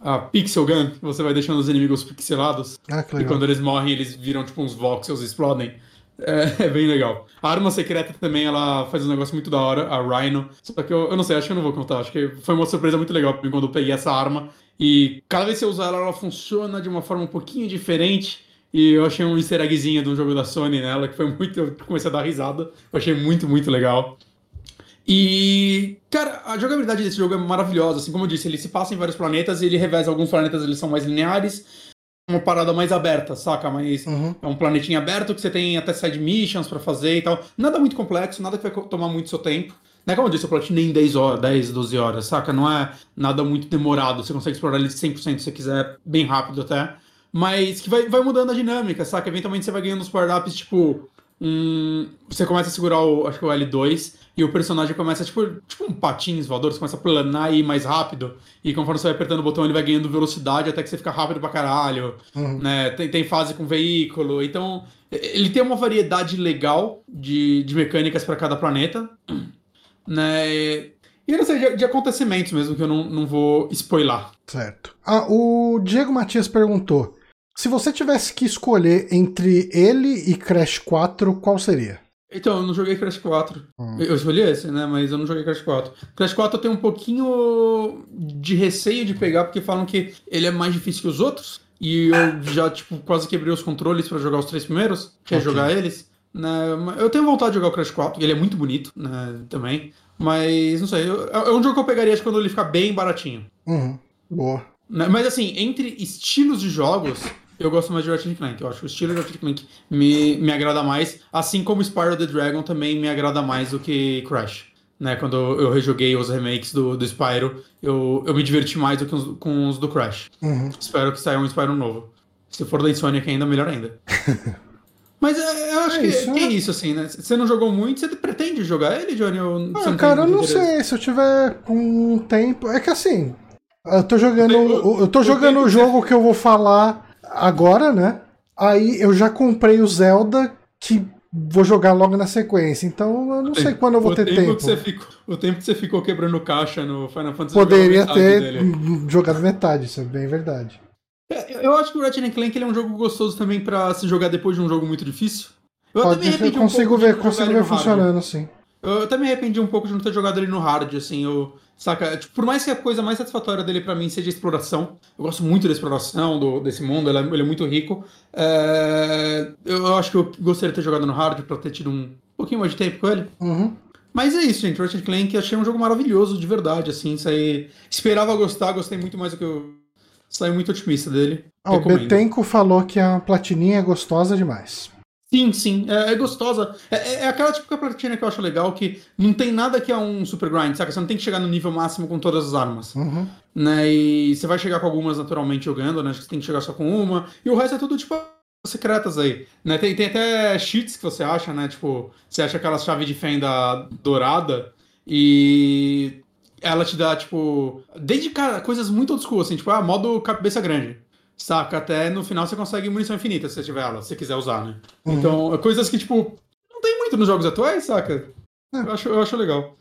a Pixel Gun, que você vai deixando os inimigos pixelados. Ah, que E legal. quando eles morrem, eles viram tipo uns voxels e explodem. É, é bem legal. A arma secreta também, ela faz um negócio muito da hora, a Rhino. Só que eu, eu não sei, acho que eu não vou contar. Acho que foi uma surpresa muito legal pra mim quando eu peguei essa arma. E cada vez que você usar ela, ela funciona de uma forma um pouquinho diferente. E eu achei um easter eggzinho de um jogo da Sony nela, que foi muito. Eu comecei a dar risada. Eu achei muito, muito legal. E, cara, a jogabilidade desse jogo é maravilhosa. Assim como eu disse, ele se passa em vários planetas e ele reveza alguns planetas, eles são mais lineares. Uma parada mais aberta, saca? Mais. Uhum. É um planetinha aberto que você tem até side missions pra fazer e tal. Nada muito complexo, nada que vai tomar muito seu tempo. Né? Como eu disse, eu platinei em 10 horas, 10, 12 horas, saca? Não é nada muito demorado. Você consegue explorar ele 100% se você quiser, bem rápido até. Mas que vai, vai mudando a dinâmica, saca? Eventualmente você vai ganhando os power-ups, tipo. Um, você começa a segurar o, acho que o L2 e o personagem começa, tipo, tipo um patins voador, você começa a planar e ir mais rápido. E conforme você vai apertando o botão, ele vai ganhando velocidade até que você fica rápido pra caralho Uhum. né? Tem, tem fase com veículo, então ele tem uma variedade legal de, de mecânicas para cada planeta, né? E eu não sei, de, de acontecimentos mesmo que eu não, não vou spoiler. Certo. Ah, o Diego Matias perguntou: se você tivesse que escolher entre ele e Crash 4, qual seria? Então, eu não joguei Crash 4. Hum. Eu eu escolhi esse, né? Mas eu não joguei Crash 4. Crash 4 eu tenho um pouquinho de receio de pegar, porque falam que ele é mais difícil que os outros. E eu já, tipo, quase quebrei os controles pra jogar os três primeiros. Quer Ok. jogar eles. Né? Eu tenho vontade de jogar o Crash 4, e ele é muito bonito, né? Também. Mas, não sei, eu- é um jogo que eu pegaria quando ele ficar bem baratinho. Uhum. Boa. Né? Mas assim, entre estilos de jogos, eu gosto mais de Ratchet Clank. Eu acho que o estilo de Ratchet Clank me, me agrada mais, assim como Spyro the Dragon também me agrada mais do que Crash. Né? Quando eu rejoguei os remakes do, do Spyro, eu, eu me diverti mais do que os, com os do Crash. Uhum. Espero que saia um Spyro novo. Se for da Insomniac ainda, melhor ainda. Mas é, eu acho É que, isso, é né? isso, assim, né? Você não jogou muito, você pretende jogar ele, Johnny? Ou você Ah, cara, eu não interesse? sei. Se eu tiver com tempo. É que assim. Eu tô jogando. O- Eu tô jogando o jogo que eu vou falar agora, né? Aí eu já comprei o Zelda que vou jogar logo na sequência. Então eu não sei quando eu vou o ter tempo tempo. Que você ficou, o tempo que você ficou quebrando caixa no Final Fantasy Poderia ter dele. jogado metade, isso é bem verdade. É, Eu acho que o Ratchet Clank ele é um jogo gostoso também pra se jogar depois de um jogo muito difícil. Eu até Pode, eu arrependi um consigo de ver, consigo ver funcionando assim. Eu até me arrependi um pouco de não ter jogado ele no hard, assim, eu, saca? Tipo, por mais que a coisa mais satisfatória dele pra mim seja a exploração, eu gosto muito da exploração do, desse mundo, ele é, ele é muito rico. É, eu acho que eu gostaria de ter jogado no hard pra ter tido um pouquinho mais de tempo com ele. Uhum. Mas é isso, gente. Ratchet Clank achei um jogo maravilhoso, de verdade, assim. Saí... Esperava gostar, gostei muito mais do que eu. Saí muito otimista dele. Ah, o. Betenco falou que a platininha é gostosa demais. Sim, sim. É, é gostosa. É, é- é aquela típica platina que eu acho legal, que não tem nada que é um super grind, saca? Você não tem que chegar no nível máximo com todas as armas. Uhum. Né? E você vai chegar com algumas naturalmente jogando, né? Acho que você tem que chegar só com uma. E o resto é tudo, tipo, secretas aí. Né? Tem, tem até cheats que você acha, né? Tipo, você acha aquela chave de fenda dourada e ela te dá, tipo, desde cara, coisas muito old school, assim, tipo, ah, modo cabeça grande. Saca? Até no final você consegue munição infinita se você tiver ela, se você quiser usar, né? Uhum. Então, coisas que, tipo, não tem muito nos jogos atuais, saca? É. Eu, acho, eu acho legal.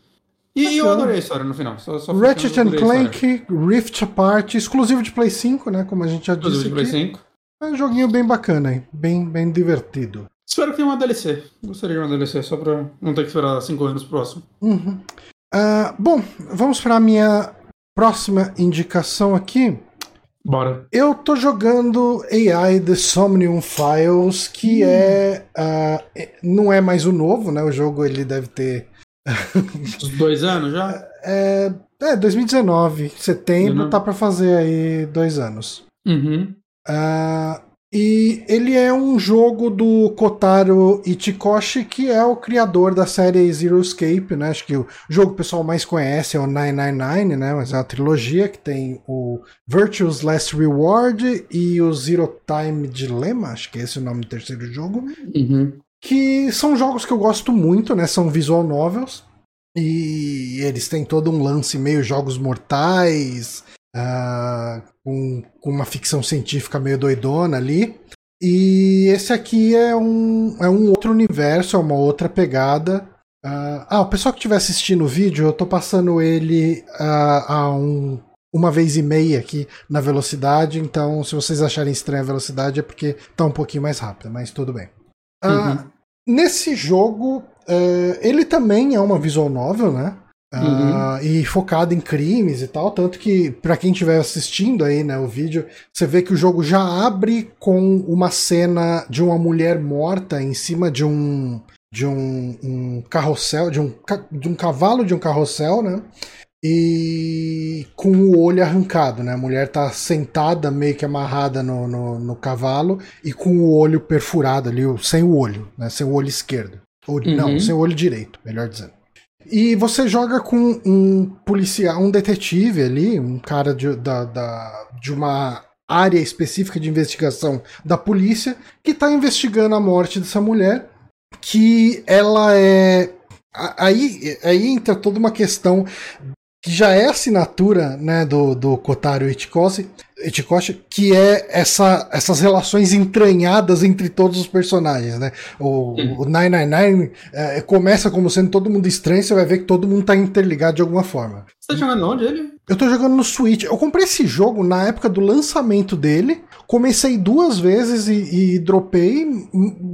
E eu Bacana. adorei a história no final. Só, só Ratchet eu and. Clank, Rift Apart, exclusivo de Play 5, né? Como a gente já Exclusivo disse de Play aqui. 5. É um joguinho bem bacana, hein? Bem, bem divertido. Espero que tenha uma DLC. Gostaria de uma DLC, só pra não ter que esperar 5 anos próximo. Uhum. Ah, bom, vamos para minha próxima indicação aqui. Bora. Eu tô jogando AI The Somnium Files, que é. ah, é- não é mais o novo, né? O jogo ele deve ter. Uns dois anos já? É, é 2019, setembro, Uhum. tá pra fazer aí dois anos. Uhum. Ah, e ele é um jogo do Kotaro Ichikoshi, que é o criador da série Zero Escape, né? Acho que o jogo que o pessoal mais conhece é o 999, né? Mas é uma trilogia que tem o Virtue's Last Reward e o Zero Time Dilemma, acho que esse é o nome do terceiro jogo Uhum. que são jogos que eu gosto muito, né? São visual novels. E eles têm todo um lance meio jogos mortais, ah, com, com uma ficção científica meio doidona ali. E esse aqui é um, é um outro universo, é uma outra pegada. Uh, ah, o pessoal que estiver assistindo o vídeo, eu tô passando ele uh, a um, uma vez e meia aqui na velocidade, então se vocês acharem estranha a velocidade é porque tá um pouquinho mais rápida, mas tudo bem. Uh, uhum. Nesse jogo, ele também é uma visual novel, né? Uhum. Uh, e focado em crimes e tal, tanto que para quem estiver assistindo aí, né, o vídeo, você vê que o jogo já abre com uma cena de uma mulher morta em cima de um de um, um carrossel, de um, de um cavalo de um carrossel, né? E com o olho arrancado, né? A mulher tá sentada, meio que amarrada no, no, no cavalo e com o olho perfurado ali, sem o olho, né? Sem o olho esquerdo. Ou, uhum. Não, sem o olho direito, melhor dizendo. E você joga com um policial, um detetive ali, um cara de, da, da, de uma área específica de investigação da polícia, que está investigando a morte dessa mulher, que ela é. Aí, aí entra toda uma questão que já é assinatura né, do, do Kotaro Ichikoshi, Ichikoshi, que é essa, essas relações entranhadas entre todos os personagens. Né? O, o 999 é, começa como sendo todo mundo estranho, você vai ver que todo mundo está interligado de alguma forma. Você tá jogando onde ele? Eu tô jogando no Switch. Eu comprei esse jogo na época do lançamento dele. Comecei duas vezes e, e dropei,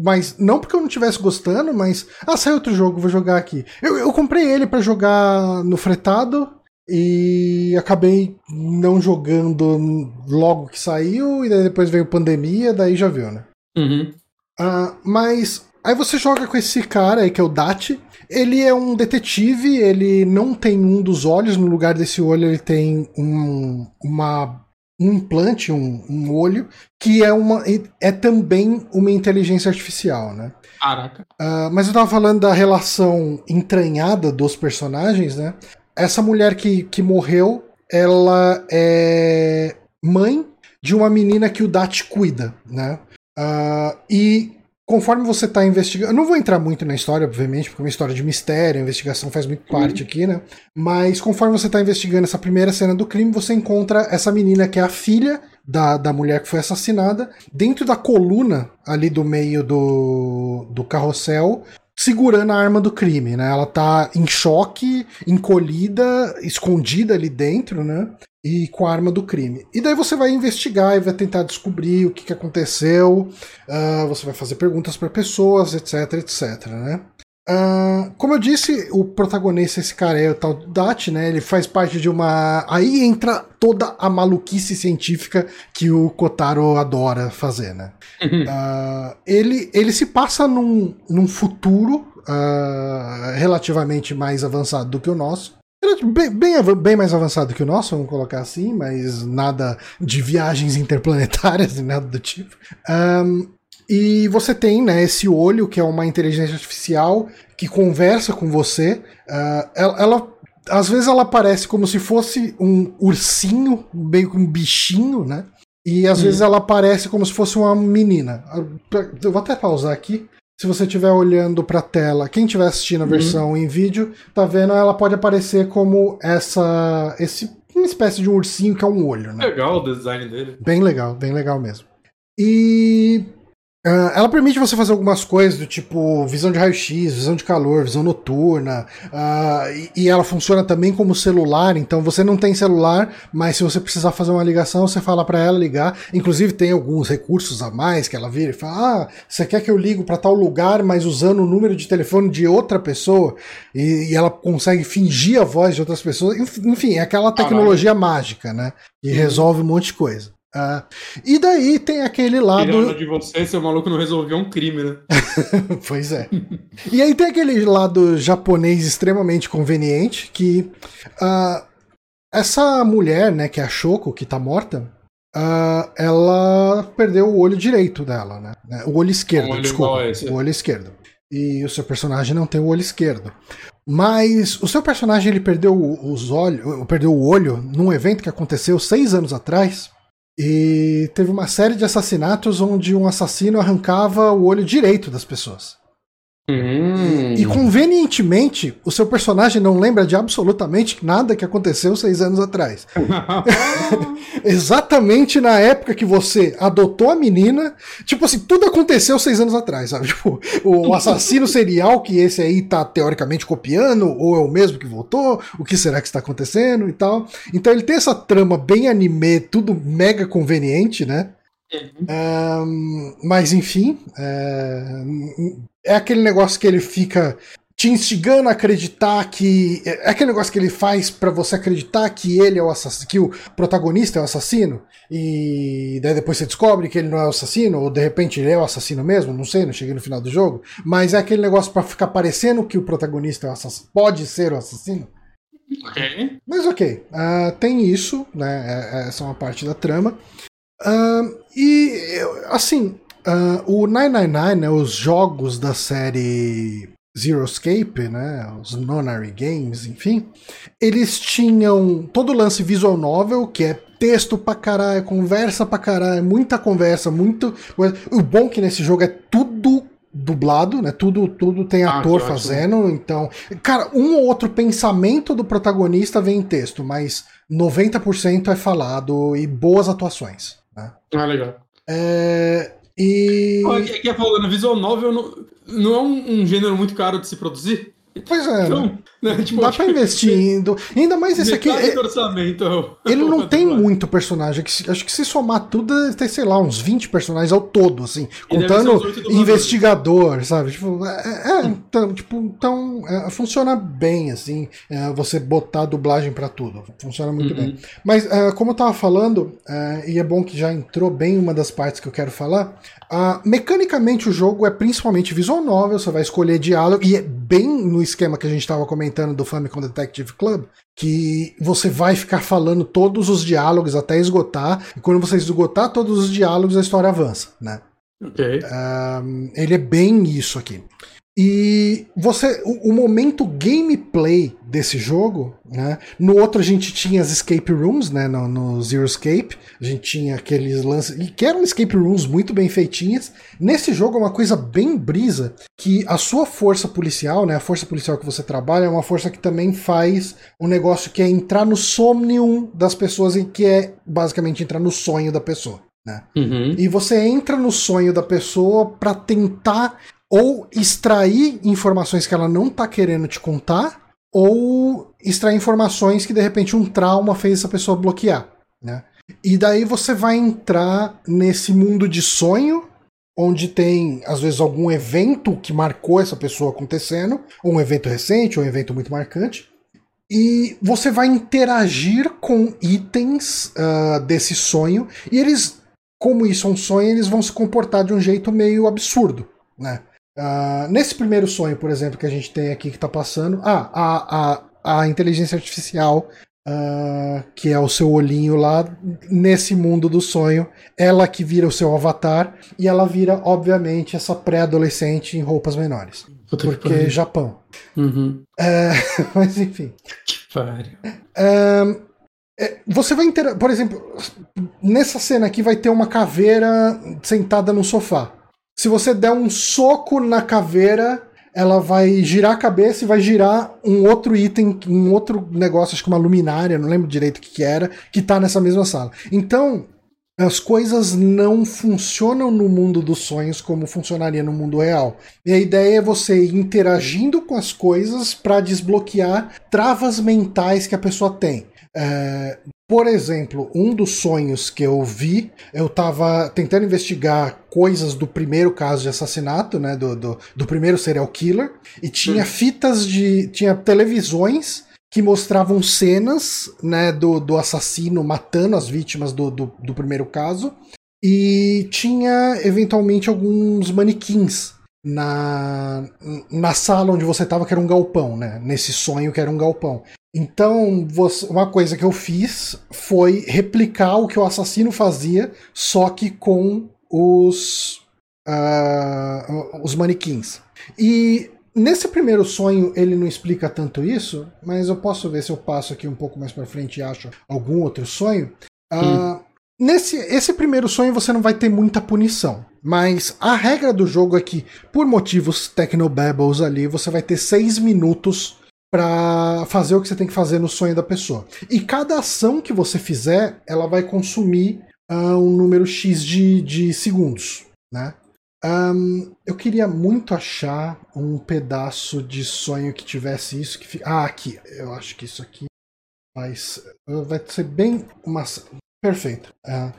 mas não porque eu não estivesse gostando, mas. Ah, sai outro jogo, vou jogar aqui. Eu, eu comprei ele para jogar no fretado, e acabei não jogando logo que saiu, e daí depois veio pandemia, daí já viu, né? Uhum. Uh, mas aí você joga com esse cara aí, que é o Dati. Ele é um detetive, ele não tem um dos olhos, no lugar desse olho ele tem um, uma, um implante, um, um olho, que é, uma, é também uma inteligência artificial, né? Caraca. Uh, mas eu tava falando da relação entranhada dos personagens, né? Essa mulher que, que morreu, ela é mãe de uma menina que o Dat cuida, né? Uh, e conforme você está investigando, eu não vou entrar muito na história, obviamente, porque é uma história de mistério, a investigação faz muito parte uhum. aqui, né? Mas conforme você está investigando essa primeira cena do crime, você encontra essa menina que é a filha da, da mulher que foi assassinada, dentro da coluna ali do meio do, do carrossel, segurando a arma do crime, né? Ela tá em choque, encolhida, escondida ali dentro, né? E com a arma do crime. E daí você vai investigar e vai tentar descobrir o que, que aconteceu. Uh, você vai fazer perguntas para pessoas, etc, etc, né? Uh, como eu disse, o protagonista, esse cara é o tal Dati, né? Ele faz parte de uma. Aí entra toda a maluquice científica que o Kotaro adora fazer, né? Uh, ele, ele se passa num, num futuro uh, relativamente mais avançado do que o nosso. Bem, bem, bem, mais avançado que o nosso, vamos colocar assim, mas nada de viagens interplanetárias e nada do tipo. Um, e você tem né, esse olho, que é uma inteligência artificial que conversa com você. Uh, ela, ela, às vezes ela parece como se fosse um ursinho, meio que um bichinho, né? E às hum. vezes ela parece como se fosse uma menina. Eu vou até pausar aqui. Se você estiver olhando para a tela, quem estiver assistindo a uhum. versão em vídeo, tá vendo? Ela pode aparecer como essa, esse, uma espécie de um ursinho que é um olho, né? Legal o design dele. Bem legal, bem legal mesmo. E Uh, ela permite você fazer algumas coisas do tipo visão de raio-x, visão de calor, visão noturna, uh, e, e, ela funciona também como celular, então você não tem celular, mas se você precisar fazer uma ligação, você fala para ela ligar. Inclusive tem alguns recursos a mais que ela vira e fala: Ah, você quer que eu ligo para tal lugar, mas usando o número de telefone de outra pessoa, e, e ela consegue fingir a voz de outras pessoas. Enfim, é aquela tecnologia Caralho. mágica, né? Que resolve um monte de coisa. Uh, e daí tem aquele lado. Tirando de você, seu maluco não resolveu um crime, né? pois é. e aí tem aquele lado japonês extremamente conveniente que uh, essa mulher, né, que é a Shoko, que tá morta, uh, ela perdeu o olho direito dela, né? O olho esquerdo, olho desculpa. O olho esquerdo. E o seu personagem não tem o olho esquerdo. Mas o seu personagem ele perdeu os olhos, perdeu o olho num evento que aconteceu seis anos atrás e teve uma série de assassinatos onde um assassino arrancava o olho direito das pessoas. Hum. E convenientemente, o seu personagem não lembra de absolutamente nada que aconteceu seis anos atrás. Exatamente na época que você adotou a menina. Tipo assim, tudo aconteceu seis anos atrás, sabe? Tipo, o assassino serial que esse aí tá teoricamente copiando, ou é o mesmo que voltou, o que será que está acontecendo e tal. Então ele tem essa trama bem anime, tudo mega conveniente, né? Uhum. Um, mas enfim, é, é aquele negócio que ele fica te instigando a acreditar que. É aquele negócio que ele faz para você acreditar que ele é o assassino, que o protagonista é o assassino, e daí depois você descobre que ele não é o assassino, ou de repente ele é o assassino mesmo, não sei, não cheguei no final do jogo. Mas é aquele negócio para ficar parecendo que o protagonista é o assassino, pode ser o assassino. Ok. Mas ok, uh, tem isso, né? É, essa é uma parte da trama. Uh, e, assim, uh, o 999, né, os jogos da série Zero Escape, né, os Nonary Games, enfim, eles tinham todo o lance visual novel, que é texto pra caralho, conversa pra caralho, muita conversa, muito. O bom é que nesse jogo é tudo dublado, né? Tudo, tudo tem Ah, ator que fazendo, então. Cara, um ou outro pensamento do protagonista vem em texto, mas 90% é falado e boas atuações. Né? Ah, legal. É, e. Aqui, aqui é falando, visual novel não, não é um, um gênero muito caro de se produzir. Pois é, né? Então, né, tipo, dá pra investir. em- Ainda mais esse aqui. é- é Ele não é tem muito personagem. Acho que se somar tudo, ter, sei lá, uns 20 personagens ao todo, assim. Contando investigador, sabe? Tipo, é, é, então, tipo, então é, funciona bem, assim, é, você botar dublagem pra tudo. Funciona muito Uhum. bem. Mas, é, como eu tava falando, é, e é bom que já entrou bem uma das partes que eu quero falar, mecanicamente o jogo é principalmente visual novel, você vai escolher diálogo, e é bem no esquema que a gente tava comentando do Famicom Detective Club, que você vai ficar falando todos os diálogos até esgotar, e quando você esgotar todos os diálogos, a história avança, né? Ok. Um, ele é bem isso aqui. E você, o, o momento gameplay desse jogo, né? No outro a gente tinha as escape rooms, né? No, no Zero Escape, a gente tinha aqueles lances e que eram escape rooms muito bem feitinhas. Nesse jogo é uma coisa bem brisa que a sua força policial, né? A força policial que você trabalha é uma força que também faz um negócio que é entrar no somnium das pessoas e que é basicamente entrar no sonho da pessoa, né? Uhum. E você entra no sonho da pessoa pra tentar ou extrair informações que ela não tá querendo te contar, ou extrair informações que de repente um trauma fez essa pessoa bloquear, né? E daí você vai entrar nesse mundo de sonho, onde tem às vezes algum evento que marcou essa pessoa acontecendo, ou um evento recente, ou um evento muito marcante. E você vai interagir com itens ah, desse sonho, e eles como isso é um sonho, eles vão se comportar de um jeito meio absurdo, né? Ah, nesse primeiro sonho, por exemplo, que a gente tem aqui que tá passando, ah, a, a, a inteligência artificial, ah, que é o seu olhinho lá, nesse mundo do sonho, ela que vira o seu avatar, e ela vira, obviamente, essa pré-adolescente em roupas menores. Puta que Porque. Japão. Uhum. É, mas enfim. Que pariu. Ahn, é, você vai inter... Por exemplo, nessa cena aqui vai ter uma caveira sentada no sofá. Se você der um soco na caveira, ela vai girar a cabeça e vai girar um outro item, um outro negócio, acho que uma luminária, não lembro direito o que, que era, que tá nessa mesma sala. Então, as coisas não funcionam no mundo dos sonhos como funcionaria no mundo real. E a ideia é você ir interagindo com as coisas para desbloquear travas mentais que a pessoa tem. É, por exemplo, um dos sonhos que eu vi, eu estava tentando investigar coisas do primeiro caso de assassinato, né, do, do, do primeiro serial killer, e tinha fitas de. tinha televisões que mostravam cenas né, do, do assassino matando as vítimas do, do, do primeiro caso, e tinha eventualmente alguns manequins na, na sala onde você estava, que era um galpão, né? Nesse sonho que era um galpão. Então, você- uma coisa que eu fiz foi replicar o que o assassino fazia, só que com os, ah, os manequins. E nesse primeiro sonho ele não explica tanto isso, mas eu posso ver se eu passo aqui um pouco mais pra frente e acho algum outro sonho. Ah, nesse esse primeiro sonho você não vai ter muita punição. Mas a regra do jogo é que, por motivos technobabbles ali, você vai ter seis minutos para fazer o que você tem que fazer no sonho da pessoa. E cada ação que você fizer, ela vai consumir uh, um número X de, de segundos, né? Um, eu queria muito achar um pedaço de sonho que tivesse isso. Que Ah, aqui. Eu acho que isso aqui vai ser, vai ser bem uma. Perfeito. Uh,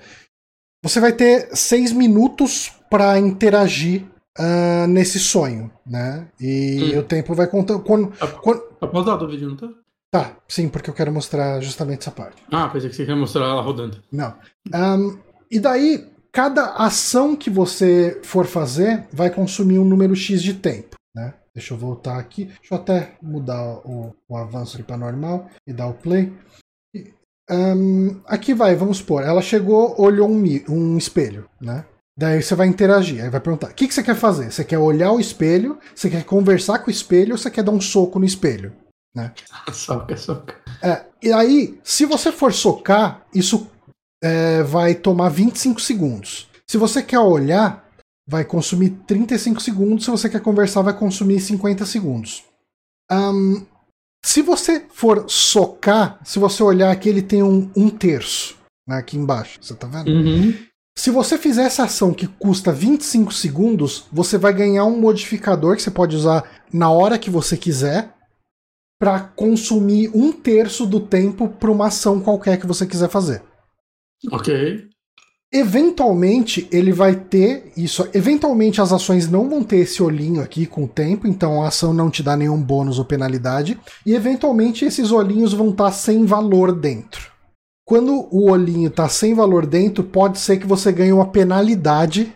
você vai ter seis minutos para interagir uh, nesse sonho, né? E hum. o tempo vai contando. Quando, tá, quando... tá pausado o vídeo, não tá? Tá, sim, porque eu quero mostrar justamente essa parte. Ah, pensei que você queria mostrar ela rodando. Não. Um, e daí, cada ação que você for fazer vai consumir um número X de tempo, né? Deixa eu voltar aqui. Deixa eu até mudar o, o avanço aqui para normal e dar o play. Um, aqui vai, vamos supor, ela chegou, olhou um, um espelho, né? Daí você vai interagir, aí vai perguntar: o que, que você quer fazer? Você quer olhar o espelho? Você quer conversar com o espelho ou você quer dar um soco no espelho? Né? soca, soca. É, e aí, se você for socar, isso é, vai tomar 25 segundos. Se você quer olhar, vai consumir 35 segundos. Se você quer conversar, vai consumir 50 segundos. Um, se você for socar, se você olhar aqui, ele tem um, um terço né, aqui embaixo. Você tá vendo? Uhum. Se você fizer essa ação que custa 25 segundos, você vai ganhar um modificador que você pode usar na hora que você quiser para consumir um terço do tempo para uma ação qualquer que você quiser fazer. Ok. Eventualmente ele vai ter isso. Eventualmente as ações não vão ter esse olhinho aqui com o tempo, então a ação não te dá nenhum bônus ou penalidade. E eventualmente esses olhinhos vão estar tá sem valor dentro. Quando o olhinho está sem valor dentro, pode ser que você ganhe uma penalidade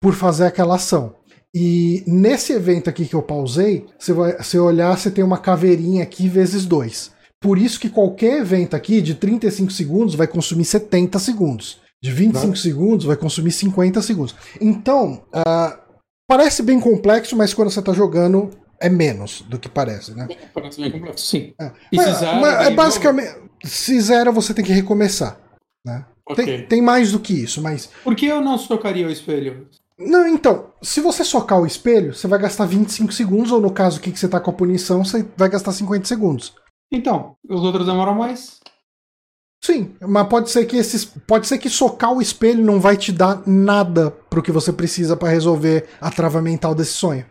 por fazer aquela ação. E nesse evento aqui que eu pausei, você vai você olhar, você tem uma caveirinha aqui vezes dois. Por isso que qualquer evento aqui de 35 segundos vai consumir 70 segundos. De 25 Não. segundos vai consumir 50 segundos. Então, uh, parece bem complexo, mas quando você está jogando é menos do que parece, né? Parece bem complexo, sim. É. Mas, mas é basicamente, se zera você tem que recomeçar. Né? Okay. Tem, tem mais do que isso, mas. Por que eu não socaria o espelho? Não, então, se você socar o espelho, você vai gastar 25 segundos, ou no caso aqui que você tá com a punição, você vai gastar 50 segundos. Então, os outros demoram mais? Sim, mas pode ser que esses. Pode ser que socar o espelho não vai te dar nada pro que você precisa para resolver a trava mental desse sonho.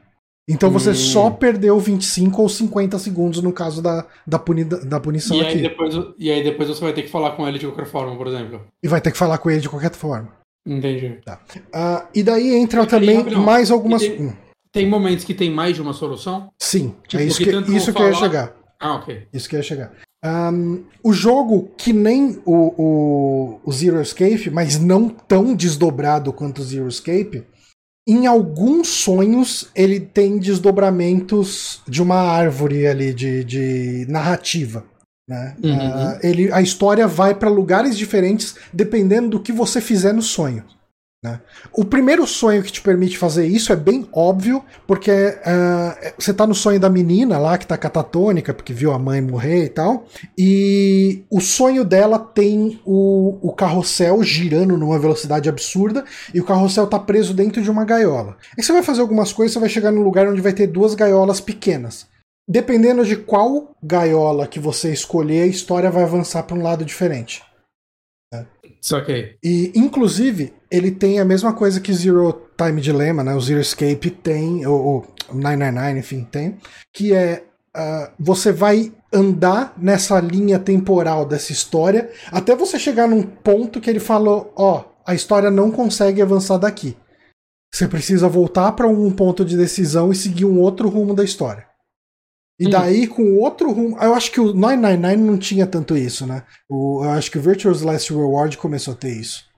Então você hum. só perdeu 25 ou 50 segundos no caso da, da, puni, da punição e aqui. Aí depois, e aí depois você vai ter que falar com ele de qualquer forma, por exemplo. E vai ter que falar com ele de qualquer forma. Entendi. Tá. Uh, e daí entra e também aí, mais algumas. Tem, tem, momentos que tem mais de uma solução? Sim, tipo, é isso que, isso que eu ia chegar. Ah, ok. Isso que eu ia chegar. Um, o jogo, que nem o, o, o, Zero Escape, mas não tão desdobrado quanto o Zero Escape, em alguns sonhos ele tem desdobramentos de uma árvore ali de, de narrativa. Né? Uhum. Uh, ele, a história vai para lugares diferentes dependendo do que você fizer no sonho. Né? O primeiro sonho que te permite fazer isso é bem óbvio, porque uh, você tá no sonho da menina lá que tá catatônica, porque viu a mãe morrer e tal, e o sonho dela tem o, o carrossel girando numa velocidade absurda e o carrossel tá preso dentro de uma gaiola. Aí você vai fazer algumas coisas, você vai chegar num lugar onde vai ter duas gaiolas pequenas. Dependendo de qual gaiola que você escolher, a história vai avançar para um lado diferente. Né? Okay. E, inclusive, ele tem a mesma coisa que Zero Time Dilemma, né? O Zero Escape tem, ou, ou 999, enfim, tem, que é uh, você vai andar nessa linha temporal dessa história até você chegar num ponto que ele falou, ó, oh, a história não consegue avançar daqui. Você precisa voltar para um ponto de decisão e seguir um outro rumo da história. E daí, com outro rumo. Eu acho que o 999 não tinha tanto isso, né? O, eu acho que o Virtuous Last Reward começou a ter isso.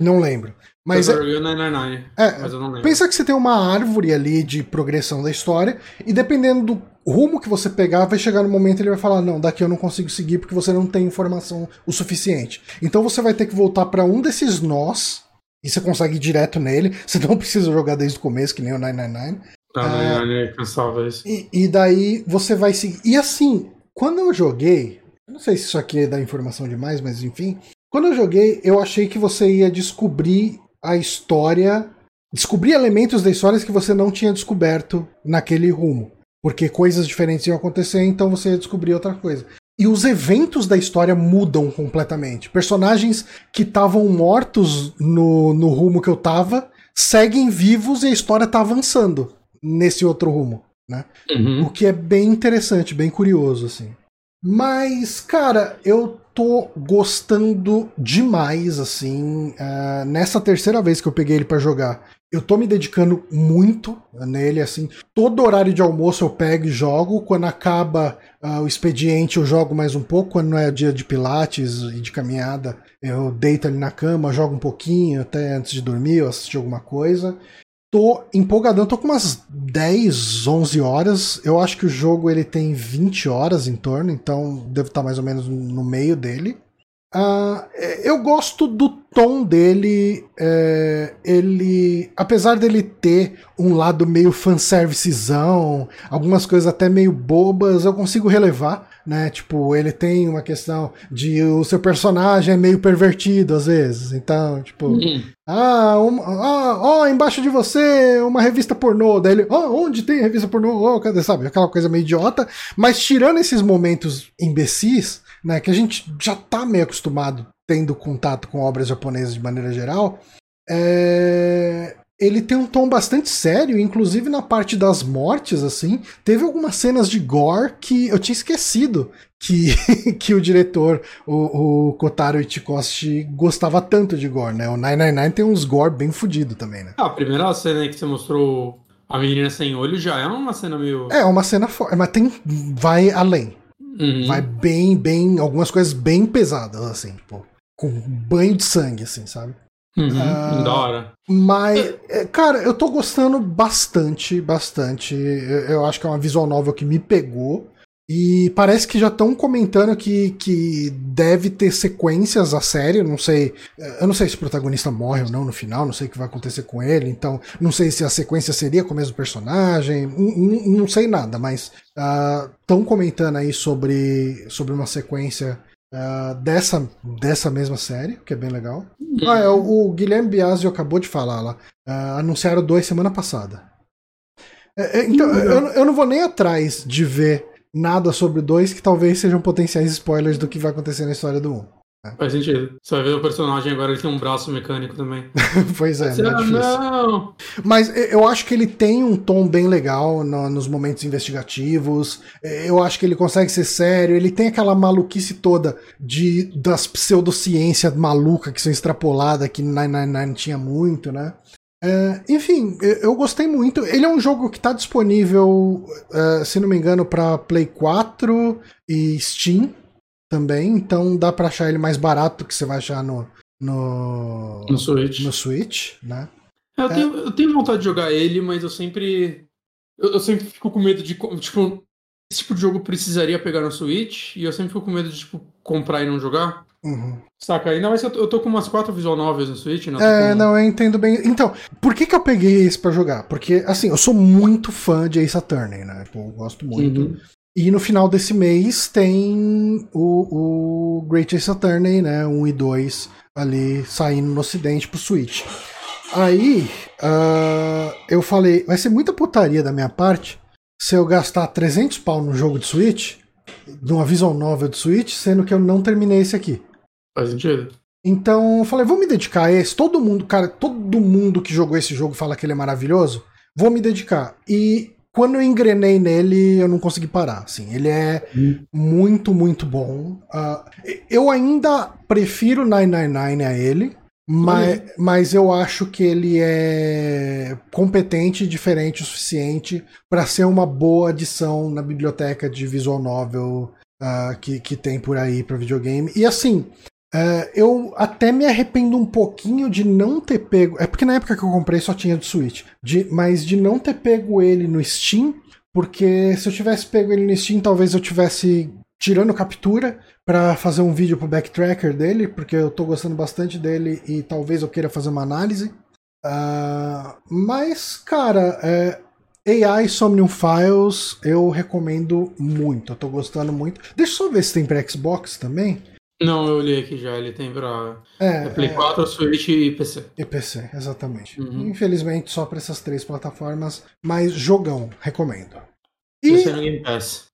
Não lembro. Mas, é, 999, é, mas eu não lembro. Pensa que você tem uma árvore ali de progressão da história, e dependendo do rumo que você pegar, vai chegar no momento ele vai falar: Não, daqui eu não consigo seguir porque você não tem informação o suficiente. Então você vai ter que voltar para um desses nós, e você consegue ir direto nele. Você não precisa jogar desde o começo, que nem o 999. Ah, é, cansava isso. E, e daí você vai seguir. E assim, quando eu joguei, não sei se isso aqui é dar informação demais, mas enfim. Quando eu joguei, eu achei que você ia descobrir a história, descobrir elementos da história que você não tinha descoberto naquele rumo. Porque coisas diferentes iam acontecer, então você ia descobrir outra coisa. E os eventos da história mudam completamente. Personagens que estavam mortos no, no rumo que eu tava seguem vivos e a história tá avançando nesse outro rumo, né? Uhum. O que é bem interessante, bem curioso, assim. Mas, cara, eu tô gostando demais, assim. Uh, nessa terceira vez que eu peguei ele para jogar, eu tô me dedicando muito nele, assim. Todo horário de almoço eu pego e jogo. Quando acaba uh, o expediente, eu jogo mais um pouco. Quando não é dia de pilates e de caminhada, eu deito ali na cama, jogo um pouquinho, até antes de dormir, eu assistir alguma coisa tô empolgadão, tô com umas 10, 11 horas. Eu acho que o jogo ele tem 20 horas em torno, então devo estar mais ou menos no meio dele. Uh, eu gosto do tom dele. É, ele, apesar dele ter um lado meio fanservicezão, algumas coisas até meio bobas, eu consigo relevar né? Tipo, ele tem uma questão de o seu personagem é meio pervertido às vezes. Então, tipo, uhum. ah, um, ah, ó, embaixo de você uma revista pornô. Daí ele, ó, oh, onde tem revista pornô? Oh, cadê? Sabe? Aquela coisa meio idiota. Mas tirando esses momentos imbecis, né, que a gente já tá meio acostumado tendo contato com obras japonesas de maneira geral, é ele tem um tom bastante sério, inclusive na parte das mortes, assim. Teve algumas cenas de gore que eu tinha esquecido que, que o diretor, o, o Kotaro Ichikoshi, gostava tanto de gore, né? O 999 tem uns gore bem fudido também, né? Ah, a primeira cena que você mostrou a menina sem olho já é uma cena meio. É, uma cena forte, mas tem. vai além. Uhum. Vai bem, bem. algumas coisas bem pesadas, assim, tipo. Com banho de sangue, assim, sabe? Uhum, uh, da hora. Mas, é, cara, eu tô gostando bastante, bastante. Eu, eu, acho que é uma visual novel que me pegou. E parece que já estão comentando que, que deve ter sequências a série. Não sei. Eu não sei se o protagonista morre ou não no final, não sei o que vai acontecer com ele. Então, não sei se a sequência seria com o mesmo personagem. Não, não sei nada, mas estão uh, comentando aí sobre, sobre uma sequência uh, dessa, dessa mesma série, que é bem legal. Uhum. Ah, é, o, o Guilherme Biasio acabou de falar lá. Uh, anunciaram dois semana passada. É, é, então, eu, eu não vou nem atrás de ver nada sobre 2 que talvez sejam potenciais spoilers do que vai acontecer na história do 1. Um. Faz sentido. Você vai ver o personagem agora, ele tem um braço mecânico também. pois é, não é difícil. Não. Mas eu acho que ele tem um tom bem legal no, nos momentos investigativos. Eu acho que ele consegue ser sério. Ele tem aquela maluquice toda de das pseudociência maluca que são extrapolada que 999 tinha muito, né? É, enfim, eu gostei muito. Ele é um jogo que está disponível, uh, se não me engano, para Play 4 e Steam também, então dá para achar ele mais barato que você vai achar no no, no Switch, no Switch né? É, eu, é. Tenho, eu tenho vontade de jogar ele, mas eu sempre eu, eu, sempre fico com medo de tipo esse tipo de jogo precisaria pegar no Switch e eu sempre fico com medo de tipo comprar e não jogar. Uhum. Saca? Ainda mais que eu, eu tô com umas quatro visual novels no Switch, né? É, com... não, eu entendo bem. Então, por que que eu peguei esse pra jogar? Porque, assim, eu sou muito fã de Ace Attorney, né? Tipo, eu gosto muito. Uhum. E no final desse mês tem o, o Great Ace Attorney, né? 1 e 2 ali saindo no ocidente pro Switch. Aí uh, eu falei, vai ser muita putaria da minha parte se eu gastar 300 pau no jogo de Switch, numa visual novel de Switch, sendo que eu não terminei esse aqui. Faz sentido. Então eu falei, vou me dedicar a esse. Todo mundo, cara, todo mundo que jogou esse jogo fala que ele é maravilhoso. Vou me dedicar. E quando eu engrenei nele, eu não consegui parar. Assim, ele é hum. muito, muito bom. Uh, eu ainda prefiro 999 a ele, mas, mas eu acho que ele é competente diferente o suficiente para ser uma boa adição na biblioteca de visual novel uh, que, que tem por aí para videogame. E assim, Uh, eu até me arrependo um pouquinho de não ter pego. É porque na época que eu comprei só tinha do Switch. De, mas de não ter pego ele no Steam. Porque se eu tivesse pego ele no Steam, talvez eu tivesse tirando captura para fazer um vídeo pro backtracker dele. Porque eu tô gostando bastante dele e talvez eu queira fazer uma análise. Uh, mas, cara, é, AI Somnium Files eu recomendo muito. Eu tô gostando muito. Deixa eu só ver se tem pra Xbox também. Não, eu olhei aqui já, ele tem pra É, Play é, 4, Switch e PC. e PC, exatamente. Uhum. Infelizmente, só para essas três plataformas, mas jogão, recomendo. E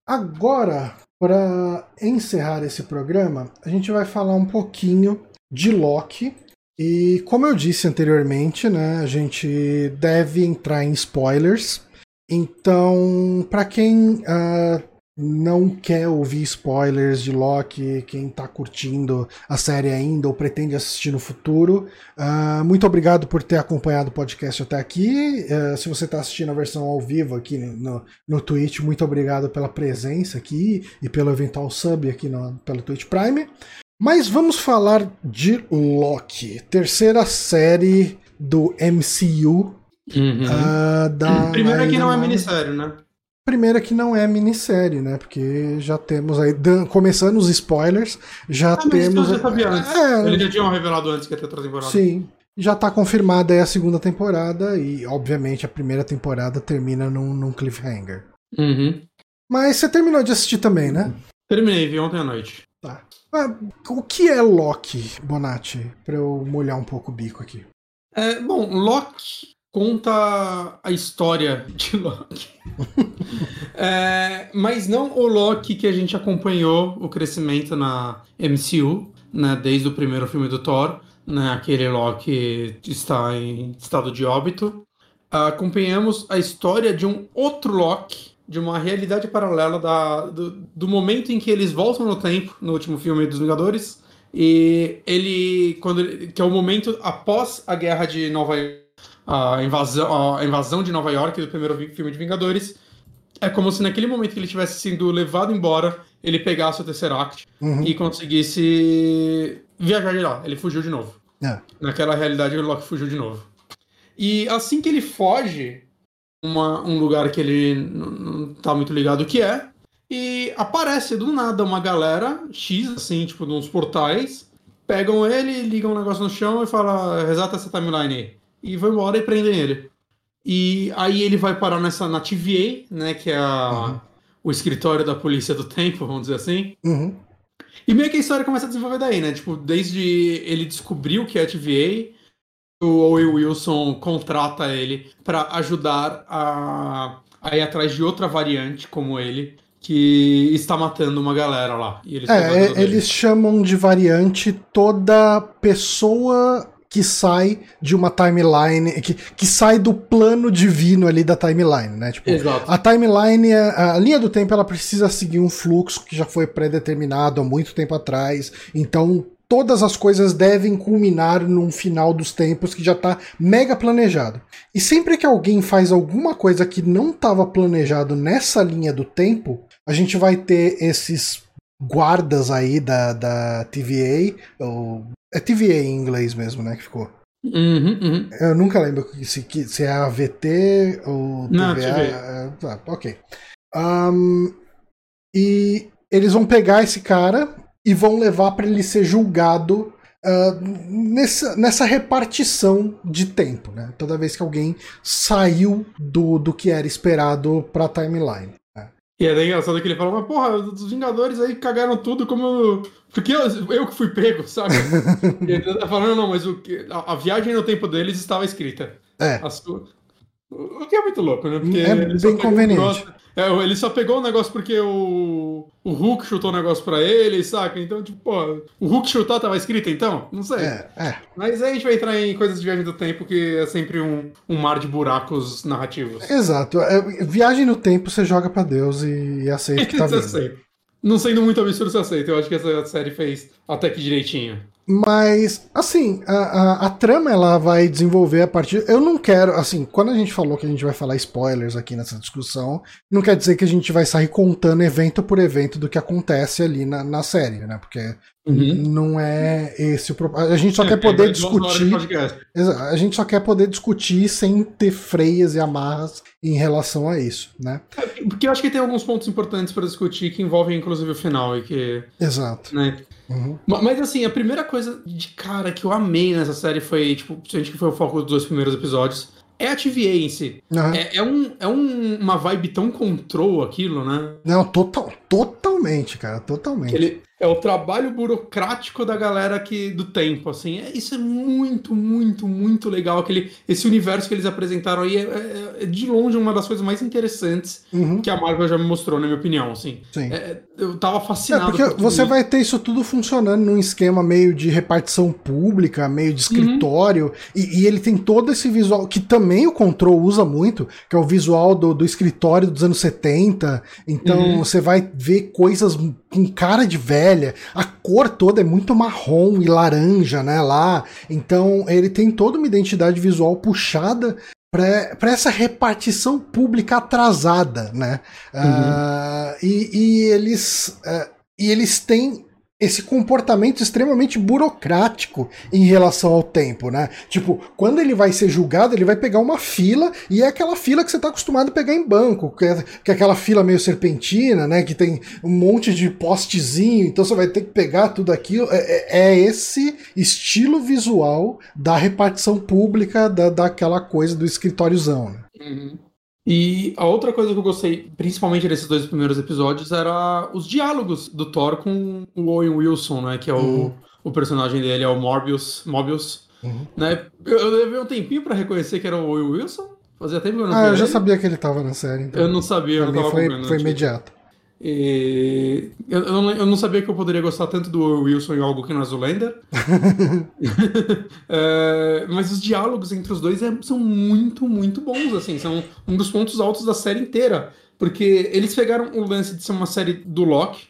agora, para encerrar esse programa, a gente vai falar um pouquinho de Loki. E como eu disse anteriormente, né, a gente deve entrar em spoilers. Então, para quem ah, não quer ouvir spoilers de Loki, quem tá curtindo a série ainda ou pretende assistir no futuro, ah, muito obrigado por ter acompanhado o podcast até aqui. Ah, se você está assistindo a versão ao vivo aqui no, no Twitch, muito obrigado pela presença aqui e pelo eventual sub aqui no, pelo Twitch Prime. Mas vamos falar de Loki, terceira série do MCU. Uhum. ah, da Primeiro aqui não é minissérie, né? Primeira que não é minissérie, né? Porque já temos aí, dan- começando os spoilers, já Ah, temos. eu já sabia antes. É, Eles já tinham revelado antes que ia ter outra temporada. sim. Já tá confirmada aí a segunda temporada e, obviamente, a primeira temporada termina num, num cliffhanger. Uhum. Mas você terminou de assistir também, né? Terminei, vi ontem à noite. Tá. Ah, o que é Loki, Bonatti? Pra eu molhar um pouco o bico aqui. É, bom, Loki conta a história de Loki. É, mas não o Loki que a gente acompanhou o crescimento na MCU, né, desde o primeiro filme do Thor, né, aquele Loki está em estado de óbito. Acompanhamos a história de um outro Loki, de uma realidade paralela da, do, do momento em que eles voltam no tempo, no último filme dos Vingadores, e ele, quando que é o momento após a guerra de Nova a invasão, a invasão de Nova York do primeiro filme de Vingadores, é como se naquele momento que ele tivesse sido levado embora, ele pegasse o Tesseract Uhum. e conseguisse viajar de lá. Ele fugiu de novo. É. Naquela realidade, o Loki fugiu de novo. E assim que ele foge, uma, um lugar que ele não tá muito ligado o que é, e aparece do nada uma galera X, assim, tipo, nos portais, pegam ele, ligam um negócio no chão e falam, reseta essa timeline aí. E vão embora e prendem ele. E aí ele vai parar nessa, na TVA, né, que é a- o escritório da polícia do tempo, vamos dizer assim. Uhum. E meio que a história começa a desenvolver daí, né? Tipo, desde ele descobriu que é a TVA, o Owen Wilson contrata ele pra ajudar a, a ir atrás de outra variante como ele, que está matando uma galera lá. Eles é, eles chamam de variante toda pessoa que sai de uma timeline, que, que sai do plano divino ali da timeline, né? Tipo, Exato. a timeline, a, a linha do tempo, ela precisa seguir um fluxo que já foi pré-determinado há muito tempo atrás. Então, todas as coisas devem culminar num final dos tempos que já tá mega planejado. E sempre que alguém faz alguma coisa que não estava planejado nessa linha do tempo, a gente vai ter esses guardas aí da, da TVA, ou é TVA em inglês mesmo, né, que ficou. Uhum, uhum. Eu nunca lembro se, se é AVT ou Não, TVA. TVA. é, tá, ok. Ahn, e eles vão pegar esse cara e vão levar para ele ser julgado ah, nessa, nessa repartição de tempo, né? Toda vez que alguém saiu do, do que era esperado pra timeline. E é engraçado que ele fala, mas porra, os Vingadores aí cagaram tudo como eu... Porque eu, eu que fui pego, sabe? e ele tá falando, não, mas o que- a, a viagem no tempo deles estava escrita. É. O que é muito louco, né? Porque É bem conveniente. É, ele só pegou o negócio porque o, o Hulk chutou o negócio pra ele, saca? Então, tipo, pô, o Hulk chutar tava escrito então? Não sei. É, é. Mas aí a gente vai entrar em coisas de viagem do tempo, que é sempre um, um mar de buracos narrativos. Exato. É, viagem no tempo, você joga pra Deus e, e aceita que tá vindo. Não sendo muito absurdo, você aceita. Eu acho que essa série fez até que direitinho. Mas, assim, a, a, a trama ela vai desenvolver a partir. Eu não quero, assim, quando a gente falou que a gente vai falar spoilers aqui nessa discussão, não quer dizer que a gente vai sair contando evento por evento do que acontece ali na, na série, né? Porque não é esse o propósito. A gente só É, quer é, poder de discutir. A gente só quer poder discutir sem ter freias e amarras em relação a isso, né? Porque eu acho que tem alguns pontos importantes para discutir que envolvem inclusive o final e que. Exato. Né? Uhum. Ma- Mas assim, a primeira coisa de cara que eu amei nessa série foi, tipo, principalmente que foi o foco dos dois primeiros episódios, é a TVA em si. Aham. É, é, um, é um- uma vibe tão control aquilo, né? Não, total, totalmente, cara, totalmente. Ele, é o trabalho burocrático da galera que, do tempo, assim. É, isso é muito, muito, muito legal. Aquele, esse universo que eles apresentaram aí é, é, é de longe uma das coisas mais interessantes uhum. que a Marvel já me mostrou, na minha opinião, assim. Sim. É, eu tava fascinado. É, porque por você vai ter isso tudo funcionando num esquema meio de repartição pública, meio de escritório, uhum. e, e, ele tem todo esse visual, que também o Control usa muito, que é o visual do, do escritório dos anos 70. Então uhum. você vai ver coisas com cara de velha. A cor toda é muito marrom e laranja, né? Lá. Então ele tem toda uma identidade visual puxada para essa repartição pública atrasada, né? Uhum. Uh, e, e, eles uh, e eles têm esse comportamento extremamente burocrático em relação ao tempo, né? Tipo, quando ele vai ser julgado, ele vai pegar uma fila e é aquela fila que você está acostumado a pegar em banco, que é, que é, aquela fila meio serpentina, né? Que tem um monte de postezinho, então você vai ter que pegar tudo aquilo. É, é, é esse estilo visual da repartição pública da, daquela coisa do escritóriozão, né? Uhum. E a outra coisa que eu gostei, principalmente nesses dois primeiros episódios, era os diálogos do Thor com o Owen Wilson, né? Que é uhum. o, o personagem dele, é o Morbius. Morbius uhum. né? Eu, eu levei um tempinho para reconhecer que era o Owen Wilson. Fazia tempo que eu não Ah, eu já ele. sabia que ele tava na série. Então. Eu não sabia, eu não tava foi, foi imediato. E eu, eu, não, eu, não, sabia que eu poderia gostar tanto do Wilson em algo que não é é, mas os diálogos entre os dois é, são muito, muito bons, assim. São um dos pontos altos da série inteira. Porque eles pegaram o lance de ser uma série do Loki,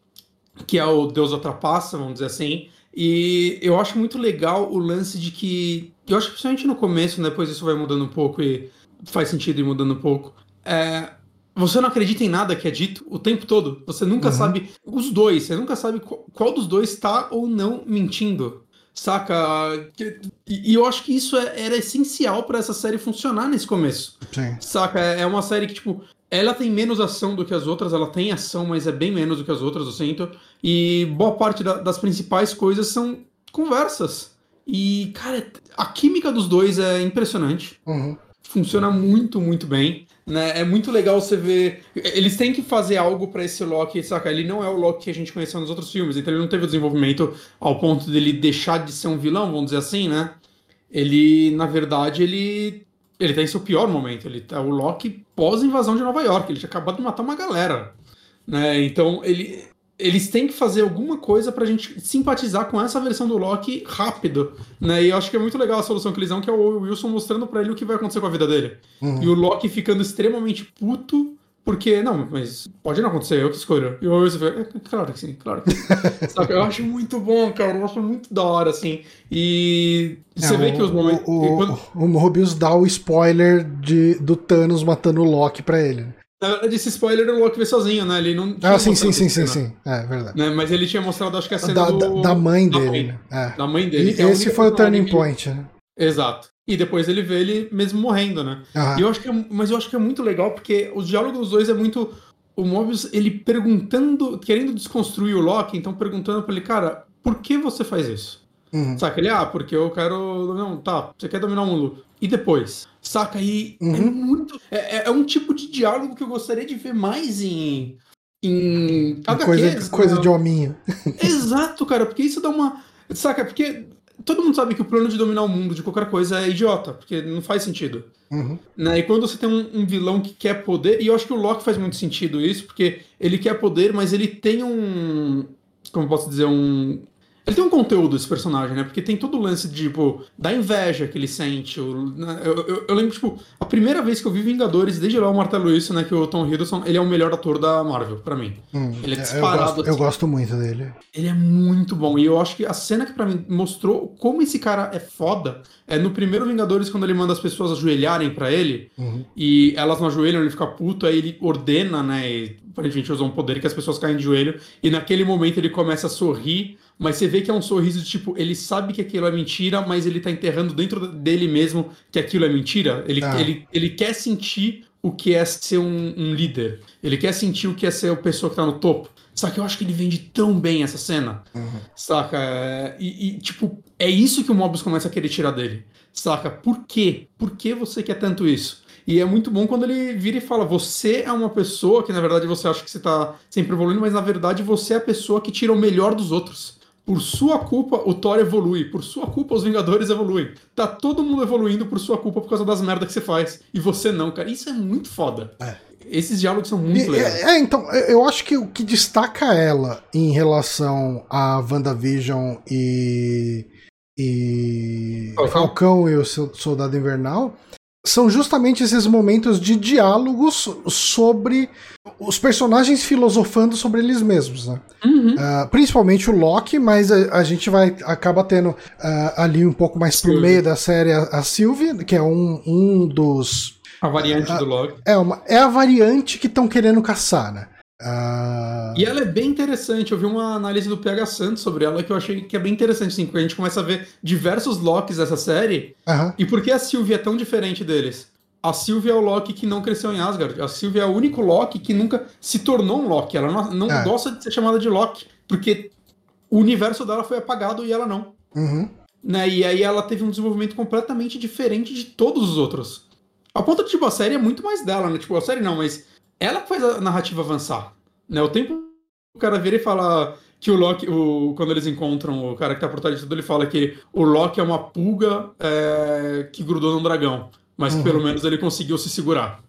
que é o Deus da Trapaça, vamos dizer assim. E eu acho muito legal o lance de que. Eu acho que principalmente no começo, depois isso vai mudando um pouco e faz sentido ir mudando um pouco. É, você não acredita em nada que é dito o tempo todo. Você nunca uhum. sabe. Os dois, você nunca sabe qual, qual dos dois está ou não mentindo. Saca? E, e eu acho que isso é, era essencial para essa série funcionar nesse começo. Sim. Saca? É, é uma série que, tipo, ela tem menos ação do que as outras, ela tem ação, mas é bem menos do que as outras, eu sinto. E boa parte da, das principais coisas são conversas. E, cara, a química dos dois é impressionante. Uhum. Funciona muito, muito bem. Né? É muito legal você ver. Eles têm que fazer algo para esse Loki, saca? Ele não é o Loki que a gente conheceu nos outros filmes, então ele não teve o desenvolvimento ao ponto dele deixar de ser um vilão, vamos dizer assim, né? Ele, na verdade, ele. Ele tá em seu pior momento. Ele tá o Loki pós-invasão de Nova York. Ele tinha acabado de matar uma galera. Né? Então, ele, eles têm que fazer alguma coisa pra gente simpatizar com essa versão do Loki rápido, né? E eu acho que é muito legal a solução que eles dão, que é o Wilson mostrando para ele o que vai acontecer com a vida dele. Uhum. E o Loki ficando extremamente puto, porque, não, mas pode não acontecer, eu que escolho. E o Wilson fica, é, claro que sim, claro que sim. Sabe? Eu acho muito bom, cara, eu acho muito da hora, assim. E você é, vê o, que os momentos... O, quando... o Mobius dá o spoiler de, do Thanos matando o Loki pra ele. Na verdade, esse spoiler o Loki vê sozinho, né? Ele não Ah, sim, sim, sim, sim, sim. É verdade. Né? Mas ele tinha mostrado, acho que a cena da, do... da mãe dele. Da mãe, né? é. da mãe dele. E é esse foi o turning point, né? Exato. E depois ele vê ele mesmo morrendo, né? Eu acho que é... Mas eu acho que é muito legal, porque os diálogos dos dois é muito. O Mobius, ele perguntando, querendo desconstruir o Loki, então perguntando pra ele, cara, por que você faz isso? Uhum. Saca? Ele, ah, porque eu quero. Não, tá, você quer dominar o mundo. E depois? Saca? aí é uhum. é muito. É, é, um tipo de diálogo que eu gostaria de ver mais em. Em. Coisa, coisa né? de hominho. Exato, cara, porque isso dá uma. Saca? Porque todo mundo sabe que o plano de dominar o mundo de qualquer coisa é idiota, porque não faz sentido. Uhum. Né? E quando você tem um, um, vilão que quer poder, e eu acho que o Loki faz muito sentido isso, porque ele quer poder, mas ele tem um. Como posso dizer? Um, ele tem um conteúdo, esse personagem, né? Porque tem todo o lance de, tipo, da inveja que ele sente. O, né? eu, eu, eu, lembro, tipo, a primeira vez que eu vi Vingadores, desde lá o Martelo isso, né? Que o Tom Hiddleston, ele é o melhor ator da Marvel, para mim. Hum, ele é disparado. Eu gosto, assim. eu gosto, muito dele. Ele é muito bom. E eu acho que a cena que para mim mostrou como esse cara é foda é no primeiro Vingadores, quando ele manda as pessoas ajoelharem para ele. Uhum. E elas não ajoelham, ele fica puto, aí ele ordena, né? E aparentemente usa um poder que as pessoas caem de joelho. E naquele momento ele começa a sorrir mas você vê que é um sorriso de tipo, ele sabe que aquilo é mentira, mas ele tá enterrando dentro dele mesmo que aquilo é mentira. Ele, ah. ele, ele quer sentir o que é ser um, um, líder. Ele quer sentir o que é ser a pessoa que tá no topo. Só que eu acho que ele vende tão bem essa cena. Uhum. Saca? E, e, tipo, é isso que o Mobius começa a querer tirar dele. Saca? Por quê? Por que você quer tanto isso? E é muito bom quando ele vira e fala: você é uma pessoa que na verdade você acha que você tá sempre evoluindo, mas na verdade você é a pessoa que tira o melhor dos outros. Por sua culpa, o Thor evolui. Por sua culpa, os Vingadores evoluem. Tá todo mundo evoluindo por sua culpa por causa das merdas que você faz. E você não, cara. Isso é muito foda. É. Esses diálogos são muito E- legais. É, então, eu acho que o que destaca ela em relação a WandaVision e. e. Falcão. Falcão e o Sol- Soldado Invernal são justamente esses momentos de diálogos sobre os personagens filosofando sobre eles mesmos, né? Uhum. Ah, principalmente o Loki, mas a, a gente vai acaba tendo ah, ali um pouco mais pro Sylvie. meio da série a, a Sylvie, que é um, um dos A variante do Loki. é, uma, é a variante que estão querendo caçar, né? Ah, E ela é bem interessante. Eu vi uma análise do PH Santos sobre ela que eu achei que é bem interessante, assim, porque a gente começa a ver diversos Locks dessa série. aham, E por que a Sylvie é tão diferente deles? A Sylvie é o Loki que não cresceu em Asgard. A Sylvie é o único Loki que nunca se tornou um Loki. Ela não, não É. gosta de ser chamada de Loki, porque o universo dela foi apagado e ela não. uhum, Né? E aí ela teve um desenvolvimento completamente diferente de todos os outros. A ponto de, tipo, a série é muito mais dela, né? Tipo, a série não, mas ela que faz a narrativa avançar. Né? O tempo o cara vira e fala que o Loki, o, quando eles encontram o cara que tá por trás de tudo, ele fala que o Loki é uma pulga é, que grudou num dragão. Mas que Uhum. pelo menos ele conseguiu se segurar.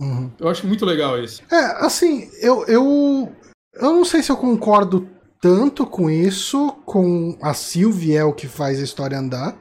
uhum. Eu acho muito legal isso. É, assim, eu, eu. Eu não sei se eu concordo tanto com isso, com a Sylvie é o que faz a história andar.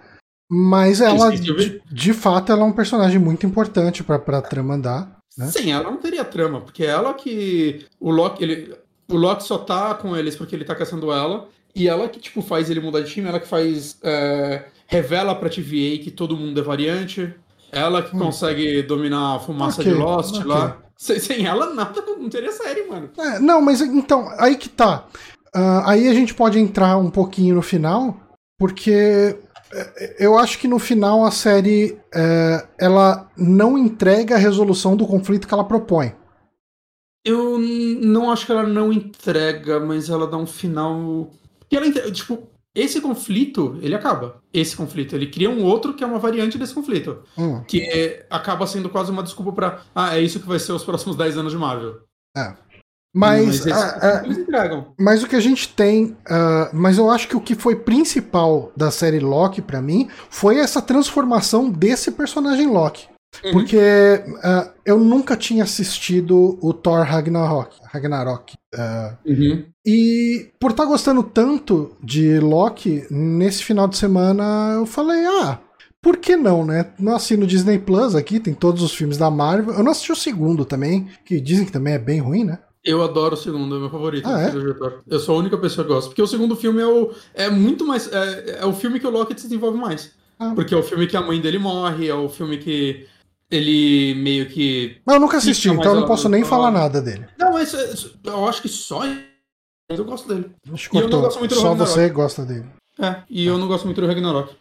Mas ela, de, de fato, ela é um personagem muito importante pra, pra trama andar. Né? Sim, ela não teria trama, porque é ela que. O Loki, ele, o Loki só tá com eles porque ele tá caçando ela. E ela que, tipo, faz ele mudar de time, ela que faz. é, revela pra TVA que todo mundo é variante. Ela que consegue dominar a fumaça Hum. Ok, de Lost ok. lá. Sem, sem ela, nada não teria série, mano. É, não, mas então, aí que tá. Ah, aí a gente pode entrar um pouquinho no final, porque eu acho que no final a série é, ela não entrega a resolução do conflito que ela propõe. Eu não acho que ela não entrega, mas ela dá um final. E ela Tipo, esse conflito, ele acaba. Esse conflito. Ele cria um outro que é uma variante desse conflito. Hum, Que é- acaba sendo quase uma desculpa pra. Ah, é isso que vai ser os próximos 10 anos de Marvel. Mas, esse ah, ah, eles entregam. mas o que a gente tem. ah, mas eu acho que o que foi principal da série Loki pra mim foi essa transformação desse personagem Loki. Uhum. Porque ah, eu nunca tinha assistido o Thor Ragnarok. Ragnarok. ah, Uhum. E por estar gostando tanto de Loki, nesse final de semana eu falei, ah, por que não, né? Não assino Disney Plus aqui, tem todos os filmes da Marvel. Eu não assisti o segundo também, que dizem que também é bem ruim, né? Eu adoro o segundo, é meu favorito. Ah, é? do diretor. Eu sou a única pessoa que gosta. Porque o segundo filme é, o, é muito mais. É, é o filme que o Loki se desenvolve mais. Ah. Porque é o filme que a mãe dele morre, é o filme que ele meio que. Mas eu nunca assisti, então eu não posso nem falar nada dele. Não, mas é, eu acho que só. Eu gosto dele. Acho E eu não gosto muito do Só Ragnarok. você gosta dele. É, e eu não gosto muito do Ragnarok.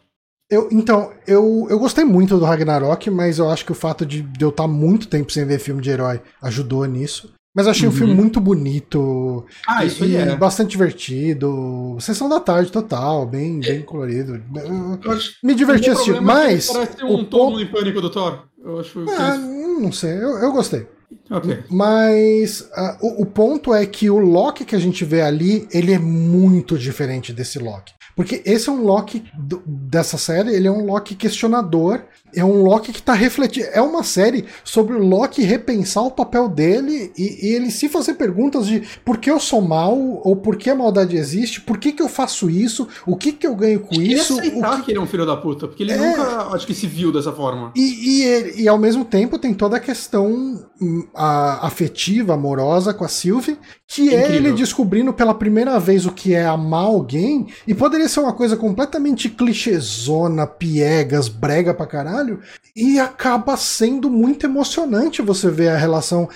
Eu, então, eu, eu gostei muito do Ragnarok, mas eu acho que o fato de eu estar muito tempo sem ver filme de herói ajudou nisso. Mas eu achei um Uhum. filme muito bonito. Ah, e, isso aí é. bastante divertido. Sessão da tarde total, bem, bem colorido. Me diverti problema é mas. Parece um o todo ponto... em pânico do Thor. Eu acho que. Ah, eles- não sei, eu, eu gostei. Ok. Mas ah, o, o ponto é que o Loki que a gente vê ali, ele é muito diferente desse Loki. Porque esse é um Loki do- dessa série, ele é um Loki questionador, é um Loki que tá refletindo. É uma série sobre o Loki repensar o papel dele e, e ele se fazer perguntas de por que eu sou mal, ou por que a maldade existe, por que, que eu faço isso, o que, que eu ganho com E isso. o aceitar que- que ele é um filho da puta, porque ele É. nunca acho que se viu dessa forma. E, e, ele- e ao mesmo tempo tem toda a questão hum, a- afetiva, amorosa com a Sylvie, que é Incrível. ele descobrindo pela primeira vez o que é amar alguém, e poderia ser uma coisa completamente clichêzona, piegas, brega pra caralho, e acaba sendo muito emocionante você ver a relação.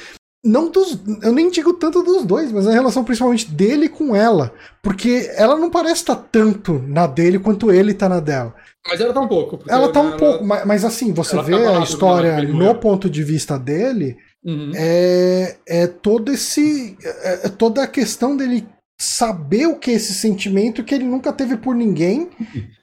Não dos. Eu nem digo tanto dos dois, mas a relação principalmente dele com ela. Porque ela não parece estar tanto na dele quanto ele tá na dela. Mas ela tá um pouco. Ela tá um né, pouco, mas, mas assim, você ela vê a história no ponto de vista dele, Uhum. é, é todo esse. É, é toda a questão dele saber o que é esse sentimento que ele nunca teve por ninguém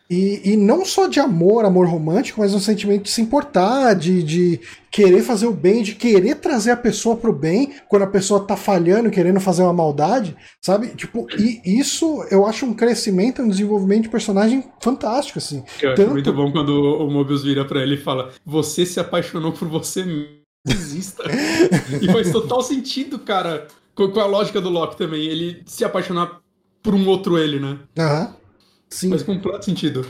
E, e não só de amor, amor romântico, mas um sentimento de se importar, de, de querer fazer o bem, de querer trazer a pessoa pro bem quando a pessoa tá falhando, querendo fazer uma maldade, sabe? Tipo, e isso eu acho um crescimento, um desenvolvimento de personagem fantástico, assim. Eu acho muito bom quando o Mobius vira pra ele e fala: Você se apaixonou por você mesmo. Exista. e faz total sentido, cara, com, com a lógica do Loki também. Ele se apaixonar por um outro ele, né? Aham. Sim. Faz completo sentido.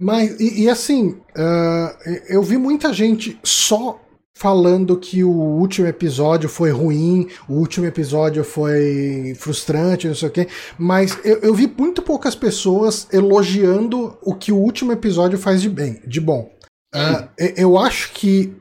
Mas, e, e assim, uh, eu vi muita gente só falando que o último episódio foi ruim, o último episódio foi frustrante, não sei o quê, mas eu, eu, vi muito poucas pessoas elogiando o que o último episódio faz de bem, de bom. Uh, eu acho que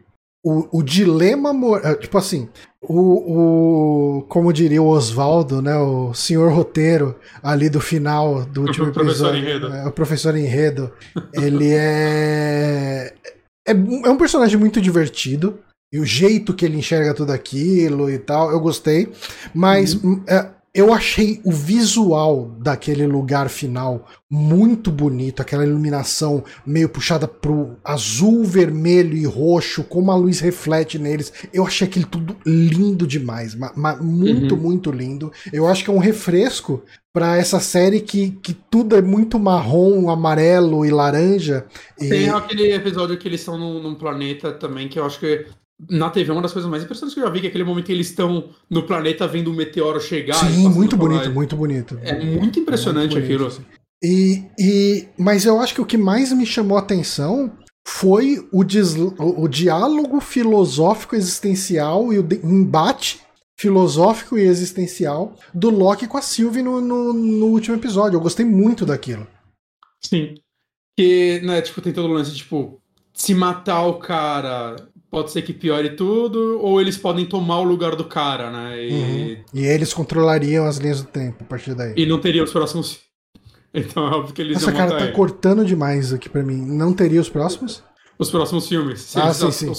o, o dilema, tipo assim, o, o, como diria o Oswaldo, né, o senhor roteiro ali do final do último o professor episódio, Enredo. É, o professor Enredo, ele é, é é um personagem muito divertido e o jeito que ele enxerga tudo aquilo e tal, eu gostei, mas uhum. é, eu achei o visual daquele lugar final muito bonito, aquela iluminação meio puxada pro azul, vermelho e roxo, como a luz reflete neles. Eu achei aquilo tudo lindo demais, muito, uhum. muito lindo. Eu acho que é um refresco para essa série que, que tudo é muito marrom, amarelo e laranja. Tem e... aquele episódio que eles estão num, num planeta também que eu acho que na TV, uma das coisas mais impressionantes que eu já vi, que é aquele momento que eles estão no planeta vendo o meteoro chegar. Sim, muito bonito, muito bonito. É muito impressionante muito bonito, aquilo. E, e, mas eu acho que o que mais me chamou a atenção foi o, o, o diálogo filosófico existencial e o embate filosófico e existencial do Loki com a Sylvie no, no, no, último episódio. Eu gostei muito daquilo. Sim. Que, né, tipo, tem todo o lance, tipo, se matar o cara pode ser que piore tudo, ou eles podem tomar o lugar do cara, né? E, uhum. e eles controlariam as linhas do tempo a partir daí. E não teria os próximos. Então é óbvio que eles Essa cara tá ele. cortando demais aqui para mim. Não teria os próximos? Os próximos filmes. Se ah, sim, sim.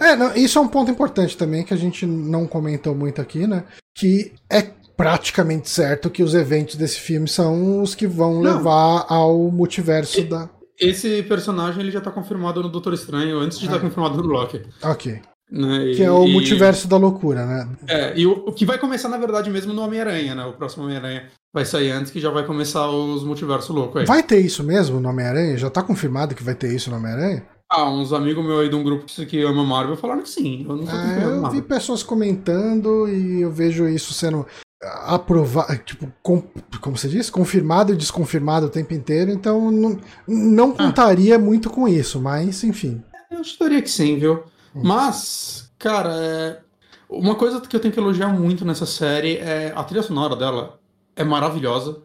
É, não, isso é um ponto importante também que a gente não comentou muito aqui, né? Que é praticamente certo que os eventos desse filme são os que vão não. levar ao multiverso e... da esse personagem ele já tá confirmado no Doutor Estranho antes de estar tá confirmado no Loki. Ok. Né? Que é o multiverso da loucura, né? É, e o, o, que vai começar, na verdade, mesmo no Homem-Aranha, né? O próximo Homem-Aranha vai sair antes que já vai começar os multiversos loucos aí. Vai ter isso mesmo no Homem-Aranha? Já tá confirmado que vai ter isso no Homem-Aranha? Ah, uns amigos meus aí de um grupo que ama Marvel falaram que sim. Eu não tô ah, Eu vi pessoas comentando e eu vejo isso sendo aprovado, tipo, com, como você disse, confirmado e desconfirmado o tempo inteiro, então não, não ah. contaria muito com isso, mas enfim. Eu estaria que sim, viu? Hum. Mas, cara, é... uma coisa que eu tenho que elogiar muito nessa série é a trilha sonora dela é maravilhosa.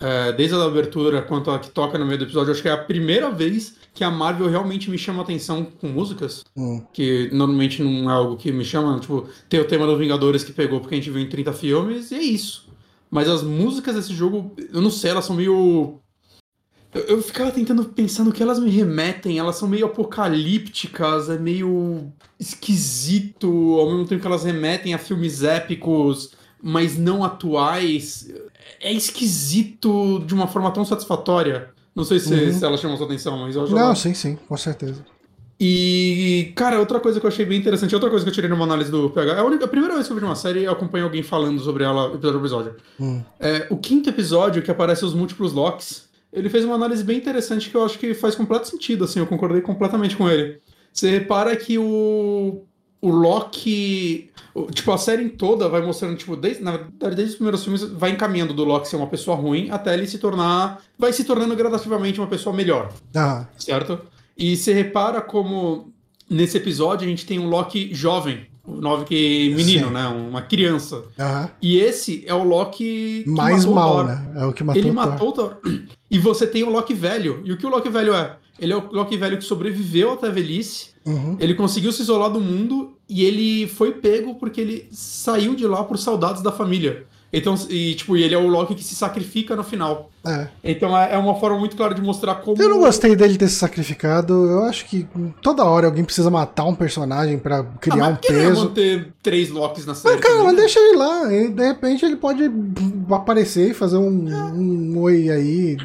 É, desde a abertura quanto a que toca no meio do episódio, acho que é a primeira vez que a Marvel realmente me chama atenção com músicas, hum. que normalmente não é algo que me chama, tipo, tem o tema dos Vingadores que pegou porque a gente viu em 30 filmes, e é isso. Mas as músicas desse jogo, eu não sei, elas são meio. Eu, eu ficava tentando pensar no que elas me remetem, elas são meio apocalípticas, é meio esquisito, ao mesmo tempo que elas remetem a filmes épicos, mas não atuais. É esquisito de uma forma tão satisfatória. Não sei se, uhum. se ela chamou sua atenção, mas eu acho Não, sim, sim, com certeza. E, cara, outra coisa que eu achei bem interessante, outra coisa que eu tirei numa análise do PH, é a, única, a primeira vez que eu vi uma série eu acompanho alguém falando sobre ela episódio por episódio. Hum. É, o quinto episódio, que aparece os múltiplos locks, ele fez uma análise bem interessante que eu acho que faz completo sentido, assim, eu concordei completamente com ele. Você repara que o, o Loki. Tipo, a série toda vai mostrando, tipo, desde, na verdade, desde os primeiros filmes, vai encaminhando do Loki ser uma pessoa ruim até ele se tornar. Vai se tornando gradativamente uma pessoa melhor. Ah. Certo? E você repara como nesse episódio a gente tem um Loki jovem. O Loki menino, Sim. né? Uma criança. E esse é o Loki. Mais mal, né? É o que matou Ele matou o Thor. E você tem o Loki velho. E o que o Loki velho é? Ele é o Loki velho que sobreviveu até a velhice. Uhum. Ele conseguiu se isolar do mundo e ele foi pego porque ele saiu de lá por saudades da família. Então, e, tipo, ele é o Loki que se sacrifica no final. É. Então é, é uma forma muito clara de mostrar como. Eu não gostei dele ter se sacrificado. Eu acho que toda hora alguém precisa matar um personagem para criar ah, um peso. Não ter três Locks na série. Mas, cara, mas deixa ele lá. E, de repente ele pode aparecer e fazer um, é. um oi aí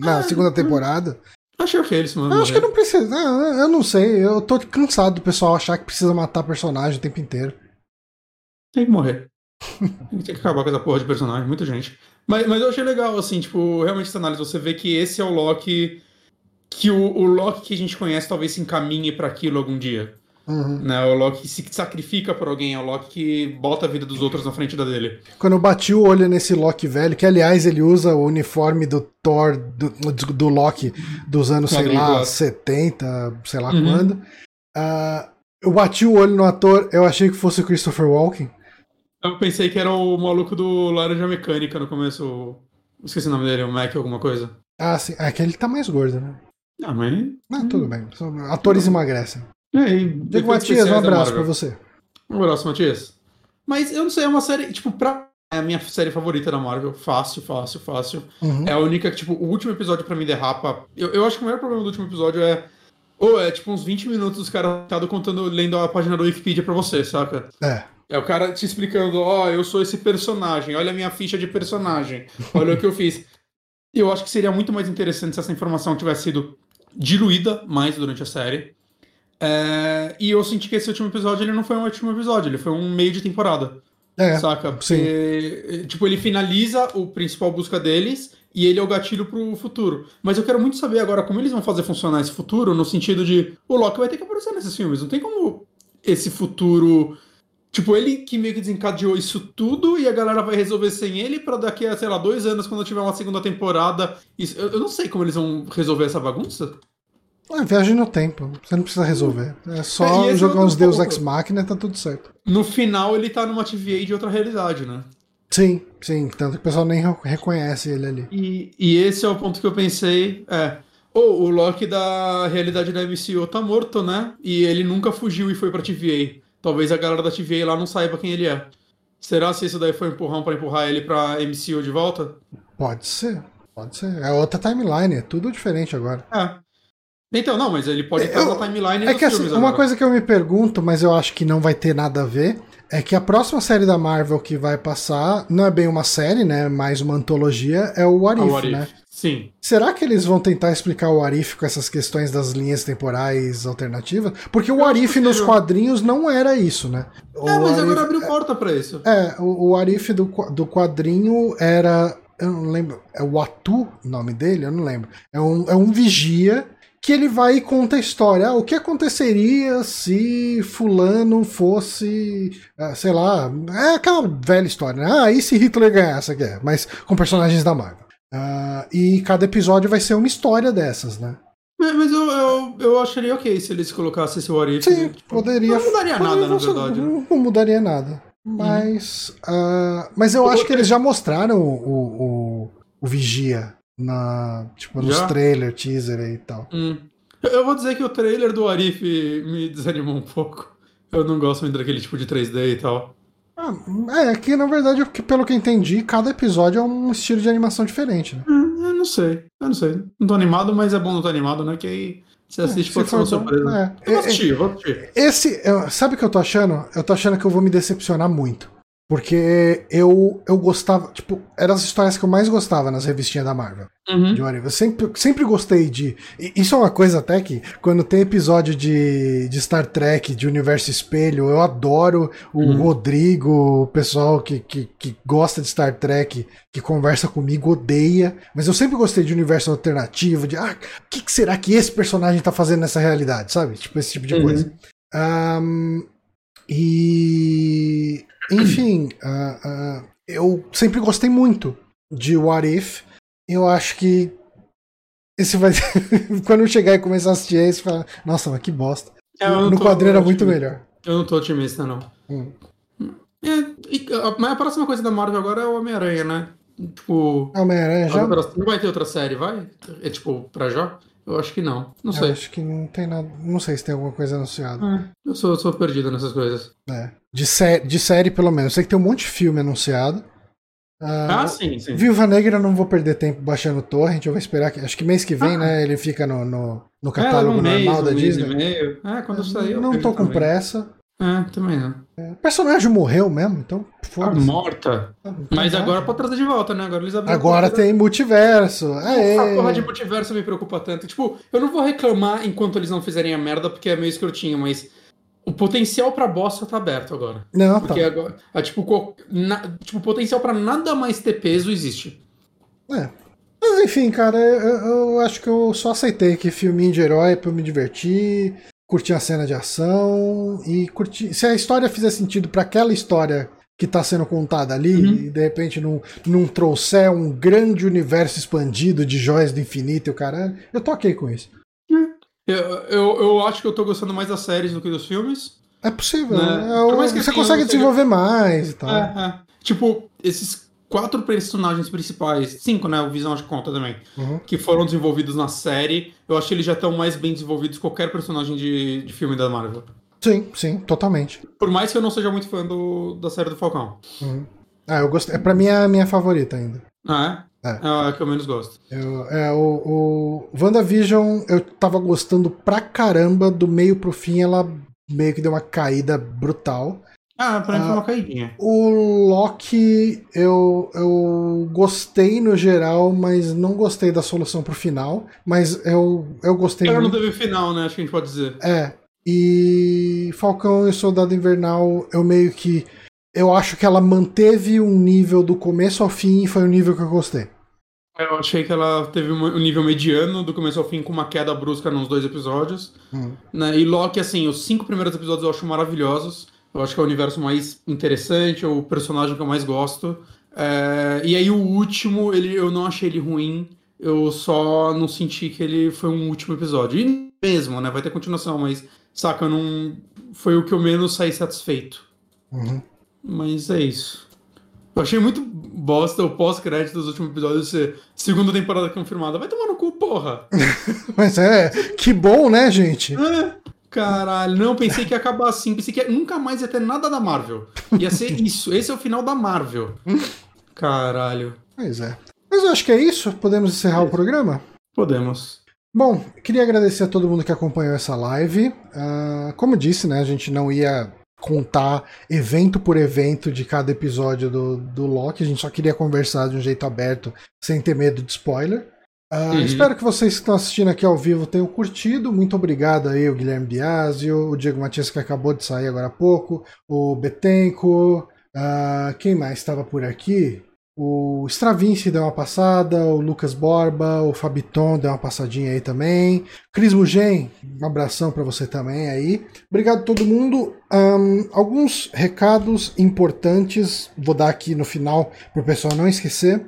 na segunda temporada. Achei ok eles mandam Eu acho que não precisa. ah, Eu não sei. Eu tô cansado do pessoal achar que precisa matar personagem o tempo inteiro. Tem que morrer. Tem que acabar com essa porra de personagem, muita gente. Mas, mas eu achei legal, assim, tipo, realmente essa análise, você vê que esse é o Loki. Que o, o Loki que a gente conhece talvez se encaminhe pra aquilo algum dia. Uhum. Né? O Loki que se sacrifica por alguém, é o Loki que bota a vida dos outros na frente da dele. Quando eu bati o olho nesse Loki velho, que aliás ele usa o uniforme do Thor, do, do Loki dos anos, sei lá, clássico. 70, sei lá Uhum. quando. Ah, eu bati o olho no ator, eu achei que fosse o Christopher Walken. Eu pensei que era o maluco do Laranja Mecânica no começo. Esqueci o nome dele, o Mac alguma coisa. Ah, sim. É que ele tá mais gordo, né? Ah, mas. Mas tudo bem. só- Atores emagrecem. É, e Diego Matias, um abraço pra Marvel. você. Um abraço, Matias. Mas eu não sei, é uma série, tipo, pra. É a minha série favorita da Marvel. Fácil, fácil, fácil. Uhum. É a única que, tipo, o último episódio pra mim derrapa. Eu, eu acho que o maior problema do último episódio é. Ou é, tipo, uns 20 minutos os caras contando, lendo a página do Wikipedia pra você, saca? É. É o cara te explicando, ó, eu sou esse personagem, olha a minha ficha de personagem, olha o que eu fiz. Eu acho que seria muito mais interessante se essa informação tivesse sido diluída mais durante a série. É, e eu senti que esse último episódio ele não foi um último episódio, ele foi um meio de temporada. É. Saca? Porque, tipo, ele finaliza o principal busca deles e ele é o gatilho pro futuro. Mas eu quero muito saber agora como eles vão fazer funcionar esse futuro, no sentido de o Loki vai ter que aparecer nesses filmes. Não tem como esse futuro. Tipo, ele que meio que desencadeou isso tudo e a galera vai resolver sem ele pra daqui a, sei lá, dois anos, quando tiver uma segunda temporada. Isso, eu não sei como eles vão resolver essa bagunça. É, viagem no tempo. Você não precisa resolver. É É, só e esse jogar uns Deus. Ex Machina e tá tudo certo. No final, ele tá numa TVA de outra realidade, né? Sim, sim. Tanto que o pessoal nem re- reconhece ele ali. E, e esse é o ponto que eu pensei. É. Ou o Loki da realidade da MCU tá morto, né? E ele nunca fugiu e foi pra TVA. Talvez a galera da TVA lá não saiba quem ele é. Será se isso daí foi um empurrão pra empurrar ele pra MCU de volta? Pode ser. Pode ser. É outra timeline. É tudo diferente agora. É. Então, não, mas ele pode estar Eu- na timeline É que assim, uma agora. coisa que eu me pergunto, mas eu acho que não vai ter nada a ver, é que a próxima série da Marvel que vai passar, não é bem uma série, né? Mais uma antologia, é o What Ah, If, What If. né? Sim. Será que eles vão tentar explicar o What If com essas questões das linhas temporais alternativas? Porque o Eu What acho If nos quadrinhos não era isso, né? O É, mas What agora If- abriu porta pra isso. É, o, o What If do, do quadrinho era. Eu não lembro. É o Atu o nome dele? Eu não lembro. É um, é um vigia que ele vai e conta a história. Ah, o que aconteceria se Fulano fosse. ah, sei lá. É aquela velha história, né? Ah, e se Hitler ganhasse? Que é, mas com personagens da Marvel. Ah, e cada episódio vai ser uma história dessas, né? Mas mas eu, eu, eu acharia ok se eles colocassem esse What If. Sim, tipo, poderia. Não mudaria poderia nada, na verdade. né? Não, não mudaria nada. Mas. ah, mas eu acho que eles já mostraram o, o, o Vigia na, tipo, nos Já? trailer, teaser e tal. Hum. Eu- vou dizer que o trailer do Arif me desanimou um pouco. Eu não gosto muito daquele tipo de 3D e tal. Ah, é, que na verdade, pelo que eu entendi, cada episódio é um estilo de animação diferente, né? Hum, eu não sei, eu não sei. Não tô animado, mas é bom não estar animado, né? Que aí você assiste se pode ser uma surpresa. é. Eu vou É, assistir, eu vou assistir. Esse, eu- sabe o que eu tô achando? Eu tô achando que eu vou me decepcionar muito. Porque eu, eu gostava, tipo, eram as histórias que eu mais gostava nas revistinhas da Marvel. Uhum. de If. Eu sempre, sempre gostei de. Isso é uma coisa até que, quando tem episódio de, de Star Trek, de Universo Espelho, eu adoro o Uhum. Rodrigo, o pessoal que, que, que gosta de Star Trek, que conversa comigo, odeia. Mas eu sempre gostei de universo alternativo, de ah, o que, que será que esse personagem tá fazendo nessa realidade, sabe? Tipo, esse tipo de Uhum. coisa. Ahn, e. Enfim, ah, ah, eu sempre gostei muito de What If. Eu acho que esse vai quando eu chegar e começar a assistir esse, falar, nossa, mas que bosta. É, eu no quadrinho era muito melhor. Eu não tô otimista, não. Hum. É, a- mas a próxima coisa da Marvel agora é o Homem-Aranha, né? Tipo. Homem-Aranha já. Não vai ter outra série, vai? É tipo, pra já? Eu acho que não. Não Eu sei. acho que não tem nada. Não sei se tem alguma coisa anunciada. É, eu sou, eu sou perdido nessas coisas. né? De, sé de série, pelo menos. Eu sei que tem um monte de filme anunciado. Ah, Ah, sim, sim. Viúva Negra eu não vou perder tempo baixando o torrent. Eu vou esperar. Que, acho que mês que vem, Ah. né? Ele fica no, no, no É, catálogo um mês, normal da um mês e Disney. meio. É, quando sair. eu não tô com também. pressa. É, também não. É, o personagem morreu mesmo, então Tá foda-se. morta. Mas agora pode trazer de volta, né? Agora eles Agora a porta- tem multiverso. Aê. Essa porra de multiverso me preocupa tanto. Tipo, eu não vou reclamar enquanto eles não fizerem a merda, porque é meio escrotinho, mas o potencial pra bosta tá aberto agora. Não, tá. Porque agora, ah, tipo, na- tipo, o potencial pra nada mais ter peso existe. É. Mas enfim, cara, eu, eu acho que eu só aceitei que filminho de herói é pra eu me divertir, curtir a cena de ação e curtir. Se a história fizer sentido pra aquela história que tá sendo contada ali, Uhum. e de repente não, não trouxer um grande universo expandido de joias do infinito e o caralho, eu tô ok com isso. Eu, eu, eu acho que eu tô gostando mais das séries do que dos filmes. É possível. Né? é o- Por mais que você assim, consegue eu seja- desenvolver mais e tal. É, é. Tipo, esses quatro personagens principais, cinco, né? O Visão acho que conta também, Uhum. que foram desenvolvidos na série, eu acho que eles já estão mais bem desenvolvidos que qualquer personagem de, de filme da Marvel. Sim, sim, totalmente. Por mais que eu não seja muito fã do, da série do Falcão. Uhum. Ah, eu gostei. Pra mim é a minha favorita ainda. Ah, é? É. É a que eu menos gosto. Eu, é, o, o WandaVision, eu tava gostando pra caramba, do meio pro fim ela meio que deu uma caída brutal. Ah, pra mim foi Ah. uma caidinha. O Loki, eu, eu gostei no geral, mas não gostei da solução pro final. Mas eu, eu gostei Ela não teve final, né? Acho que a gente pode dizer. É. E Falcão e Soldado Invernal, eu meio que. Eu acho que ela manteve um nível do começo ao fim e foi um nível que eu gostei. Eu achei que ela teve um nível mediano do começo ao fim, com uma queda brusca nos dois episódios. Hum. Né? E Loki, assim, os cinco primeiros episódios eu acho maravilhosos. Eu acho que é o universo mais interessante, é o personagem que eu mais gosto. É, E aí o último, ele, eu não achei ele ruim. Eu só não senti que ele foi um último episódio. E mesmo, né? Vai ter continuação, mas, saca, eu não. Foi o que eu menos saí satisfeito. Uhum. Mas é isso. Eu achei muito bosta o pós-crédito dos últimos episódios ser segunda temporada confirmada. Vai tomar no cu, porra! Mas é, que bom, né, gente? É, Caralho, não, pensei que ia acabar assim. Pensei que nunca mais ia ter nada da Marvel. Ia ser isso. Esse é o final da Marvel. Caralho. Pois é. Mas eu acho que é isso. Podemos encerrar o programa? Podemos. Bom, queria agradecer a todo mundo que acompanhou essa live. Ah, como disse, né, a gente não ia contar evento por evento de cada episódio do, do Loki, a gente só queria conversar de um jeito aberto, sem ter medo de spoiler. Ah, Uhum. Espero que vocês que estão assistindo aqui ao vivo tenham curtido. Muito obrigado aí, o Guilherme Biasio, o Diego Matias que acabou de sair agora há pouco, o Betenco, ah, quem mais estava por aqui? O Stravinsky deu uma passada, o Lucas Borba, o Fabiton deu uma passadinha aí também. Cris Mugen, um abração para você também aí. Obrigado a todo mundo. Ahn, alguns recados importantes, vou dar aqui no final para o pessoal não esquecer.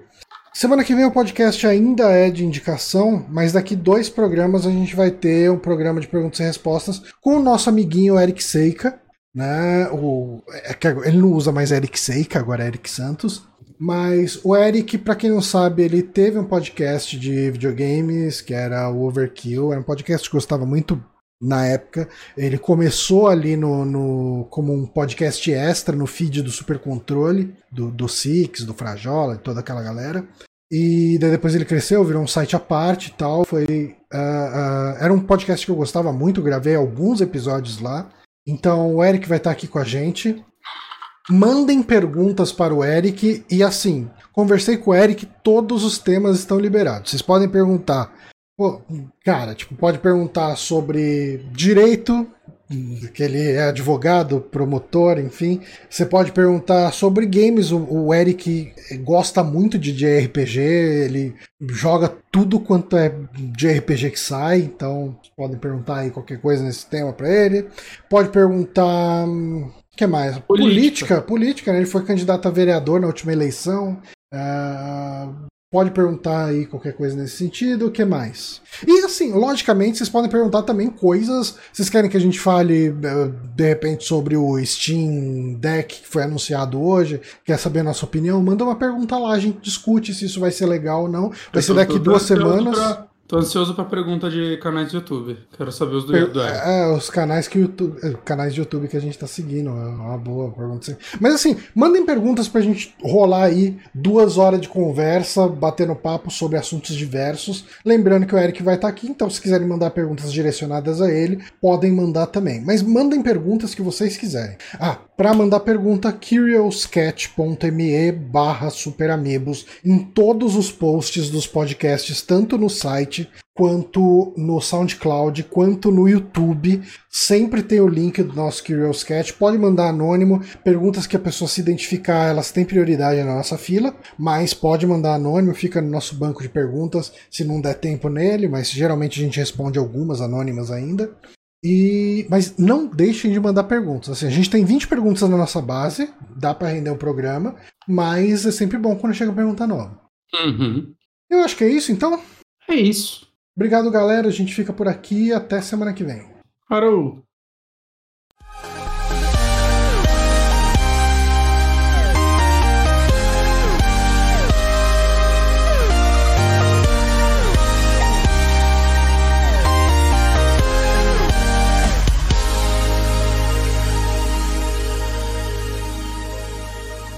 Semana que vem o podcast ainda é de indicação, mas daqui dois programas a gente vai ter um programa de perguntas e respostas com o nosso amiguinho Eric Seika. Né? O, é ele não usa mais Eric Seika, agora é Eric Santos. Mas o Eric, pra quem não sabe, ele teve um podcast de videogames que era o Overkill. Era um podcast que gostava muito na época. Ele começou ali no, no- como um podcast extra no feed do Super Controle, do, do Six, do Frajola, toda aquela galera. E depois ele cresceu, virou um site à parte e tal. Foi, ah, ah, era um podcast que eu gostava muito, gravei alguns episódios lá. Então o Eric vai estar aqui com a gente. Mandem perguntas para o Eric e assim, conversei com o Eric, todos os temas estão liberados. Vocês podem perguntar, pô, cara, tipo, pode perguntar sobre direito, que ele é advogado, promotor, enfim. Você pode perguntar sobre games. O, Eric gosta muito de JRPG, ele joga tudo quanto é de RPG que sai, então podem perguntar aí qualquer coisa nesse tema para ele. Pode perguntar. hum, O que mais? Política. Política, política, né? Ele foi candidato a vereador na última eleição. Ah, pode perguntar aí qualquer coisa nesse sentido. O que mais? E assim, logicamente, vocês podem perguntar também coisas. Vocês querem que a gente fale eh, de repente sobre o Steam Deck que foi anunciado hoje? Quer saber a nossa opinião? Manda uma pergunta lá, a gente discute se isso vai ser legal ou não. Vai ser Eu tô- daqui duas semanas. pra- Tô ansioso pra pergunta de canais de YouTube. Quero saber os do, per do é, os canais que YouTube, é, canais de YouTube que a gente tá seguindo. É uma boa pergunta. Mas assim, mandem perguntas pra gente rolar aí duas horas de conversa, batendo papo sobre assuntos diversos. Lembrando que o Eric vai estar tá aqui, então se quiserem mandar perguntas direcionadas a ele, podem mandar também. Mas mandem perguntas que vocês quiserem. Ah, para mandar pergunta, curiouscat.me barra superamigos em todos os posts dos podcasts, tanto no site quanto no SoundCloud, quanto no YouTube. Sempre tem o link do nosso Curious Cat. Pode mandar anônimo. Perguntas que a pessoa se identificar, elas têm prioridade na nossa fila, mas pode mandar anônimo, fica no nosso banco de perguntas se não der tempo nele, mas geralmente a gente responde algumas anônimas ainda. E, mas não deixem de mandar perguntas. Assim, a gente tem 20 perguntas na nossa base, dá para render o programa, mas é sempre bom quando chega a pergunta nova. Uhum. Eu acho que é isso, então. É isso. Obrigado, galera. A gente fica por aqui. Até semana que vem. Parou!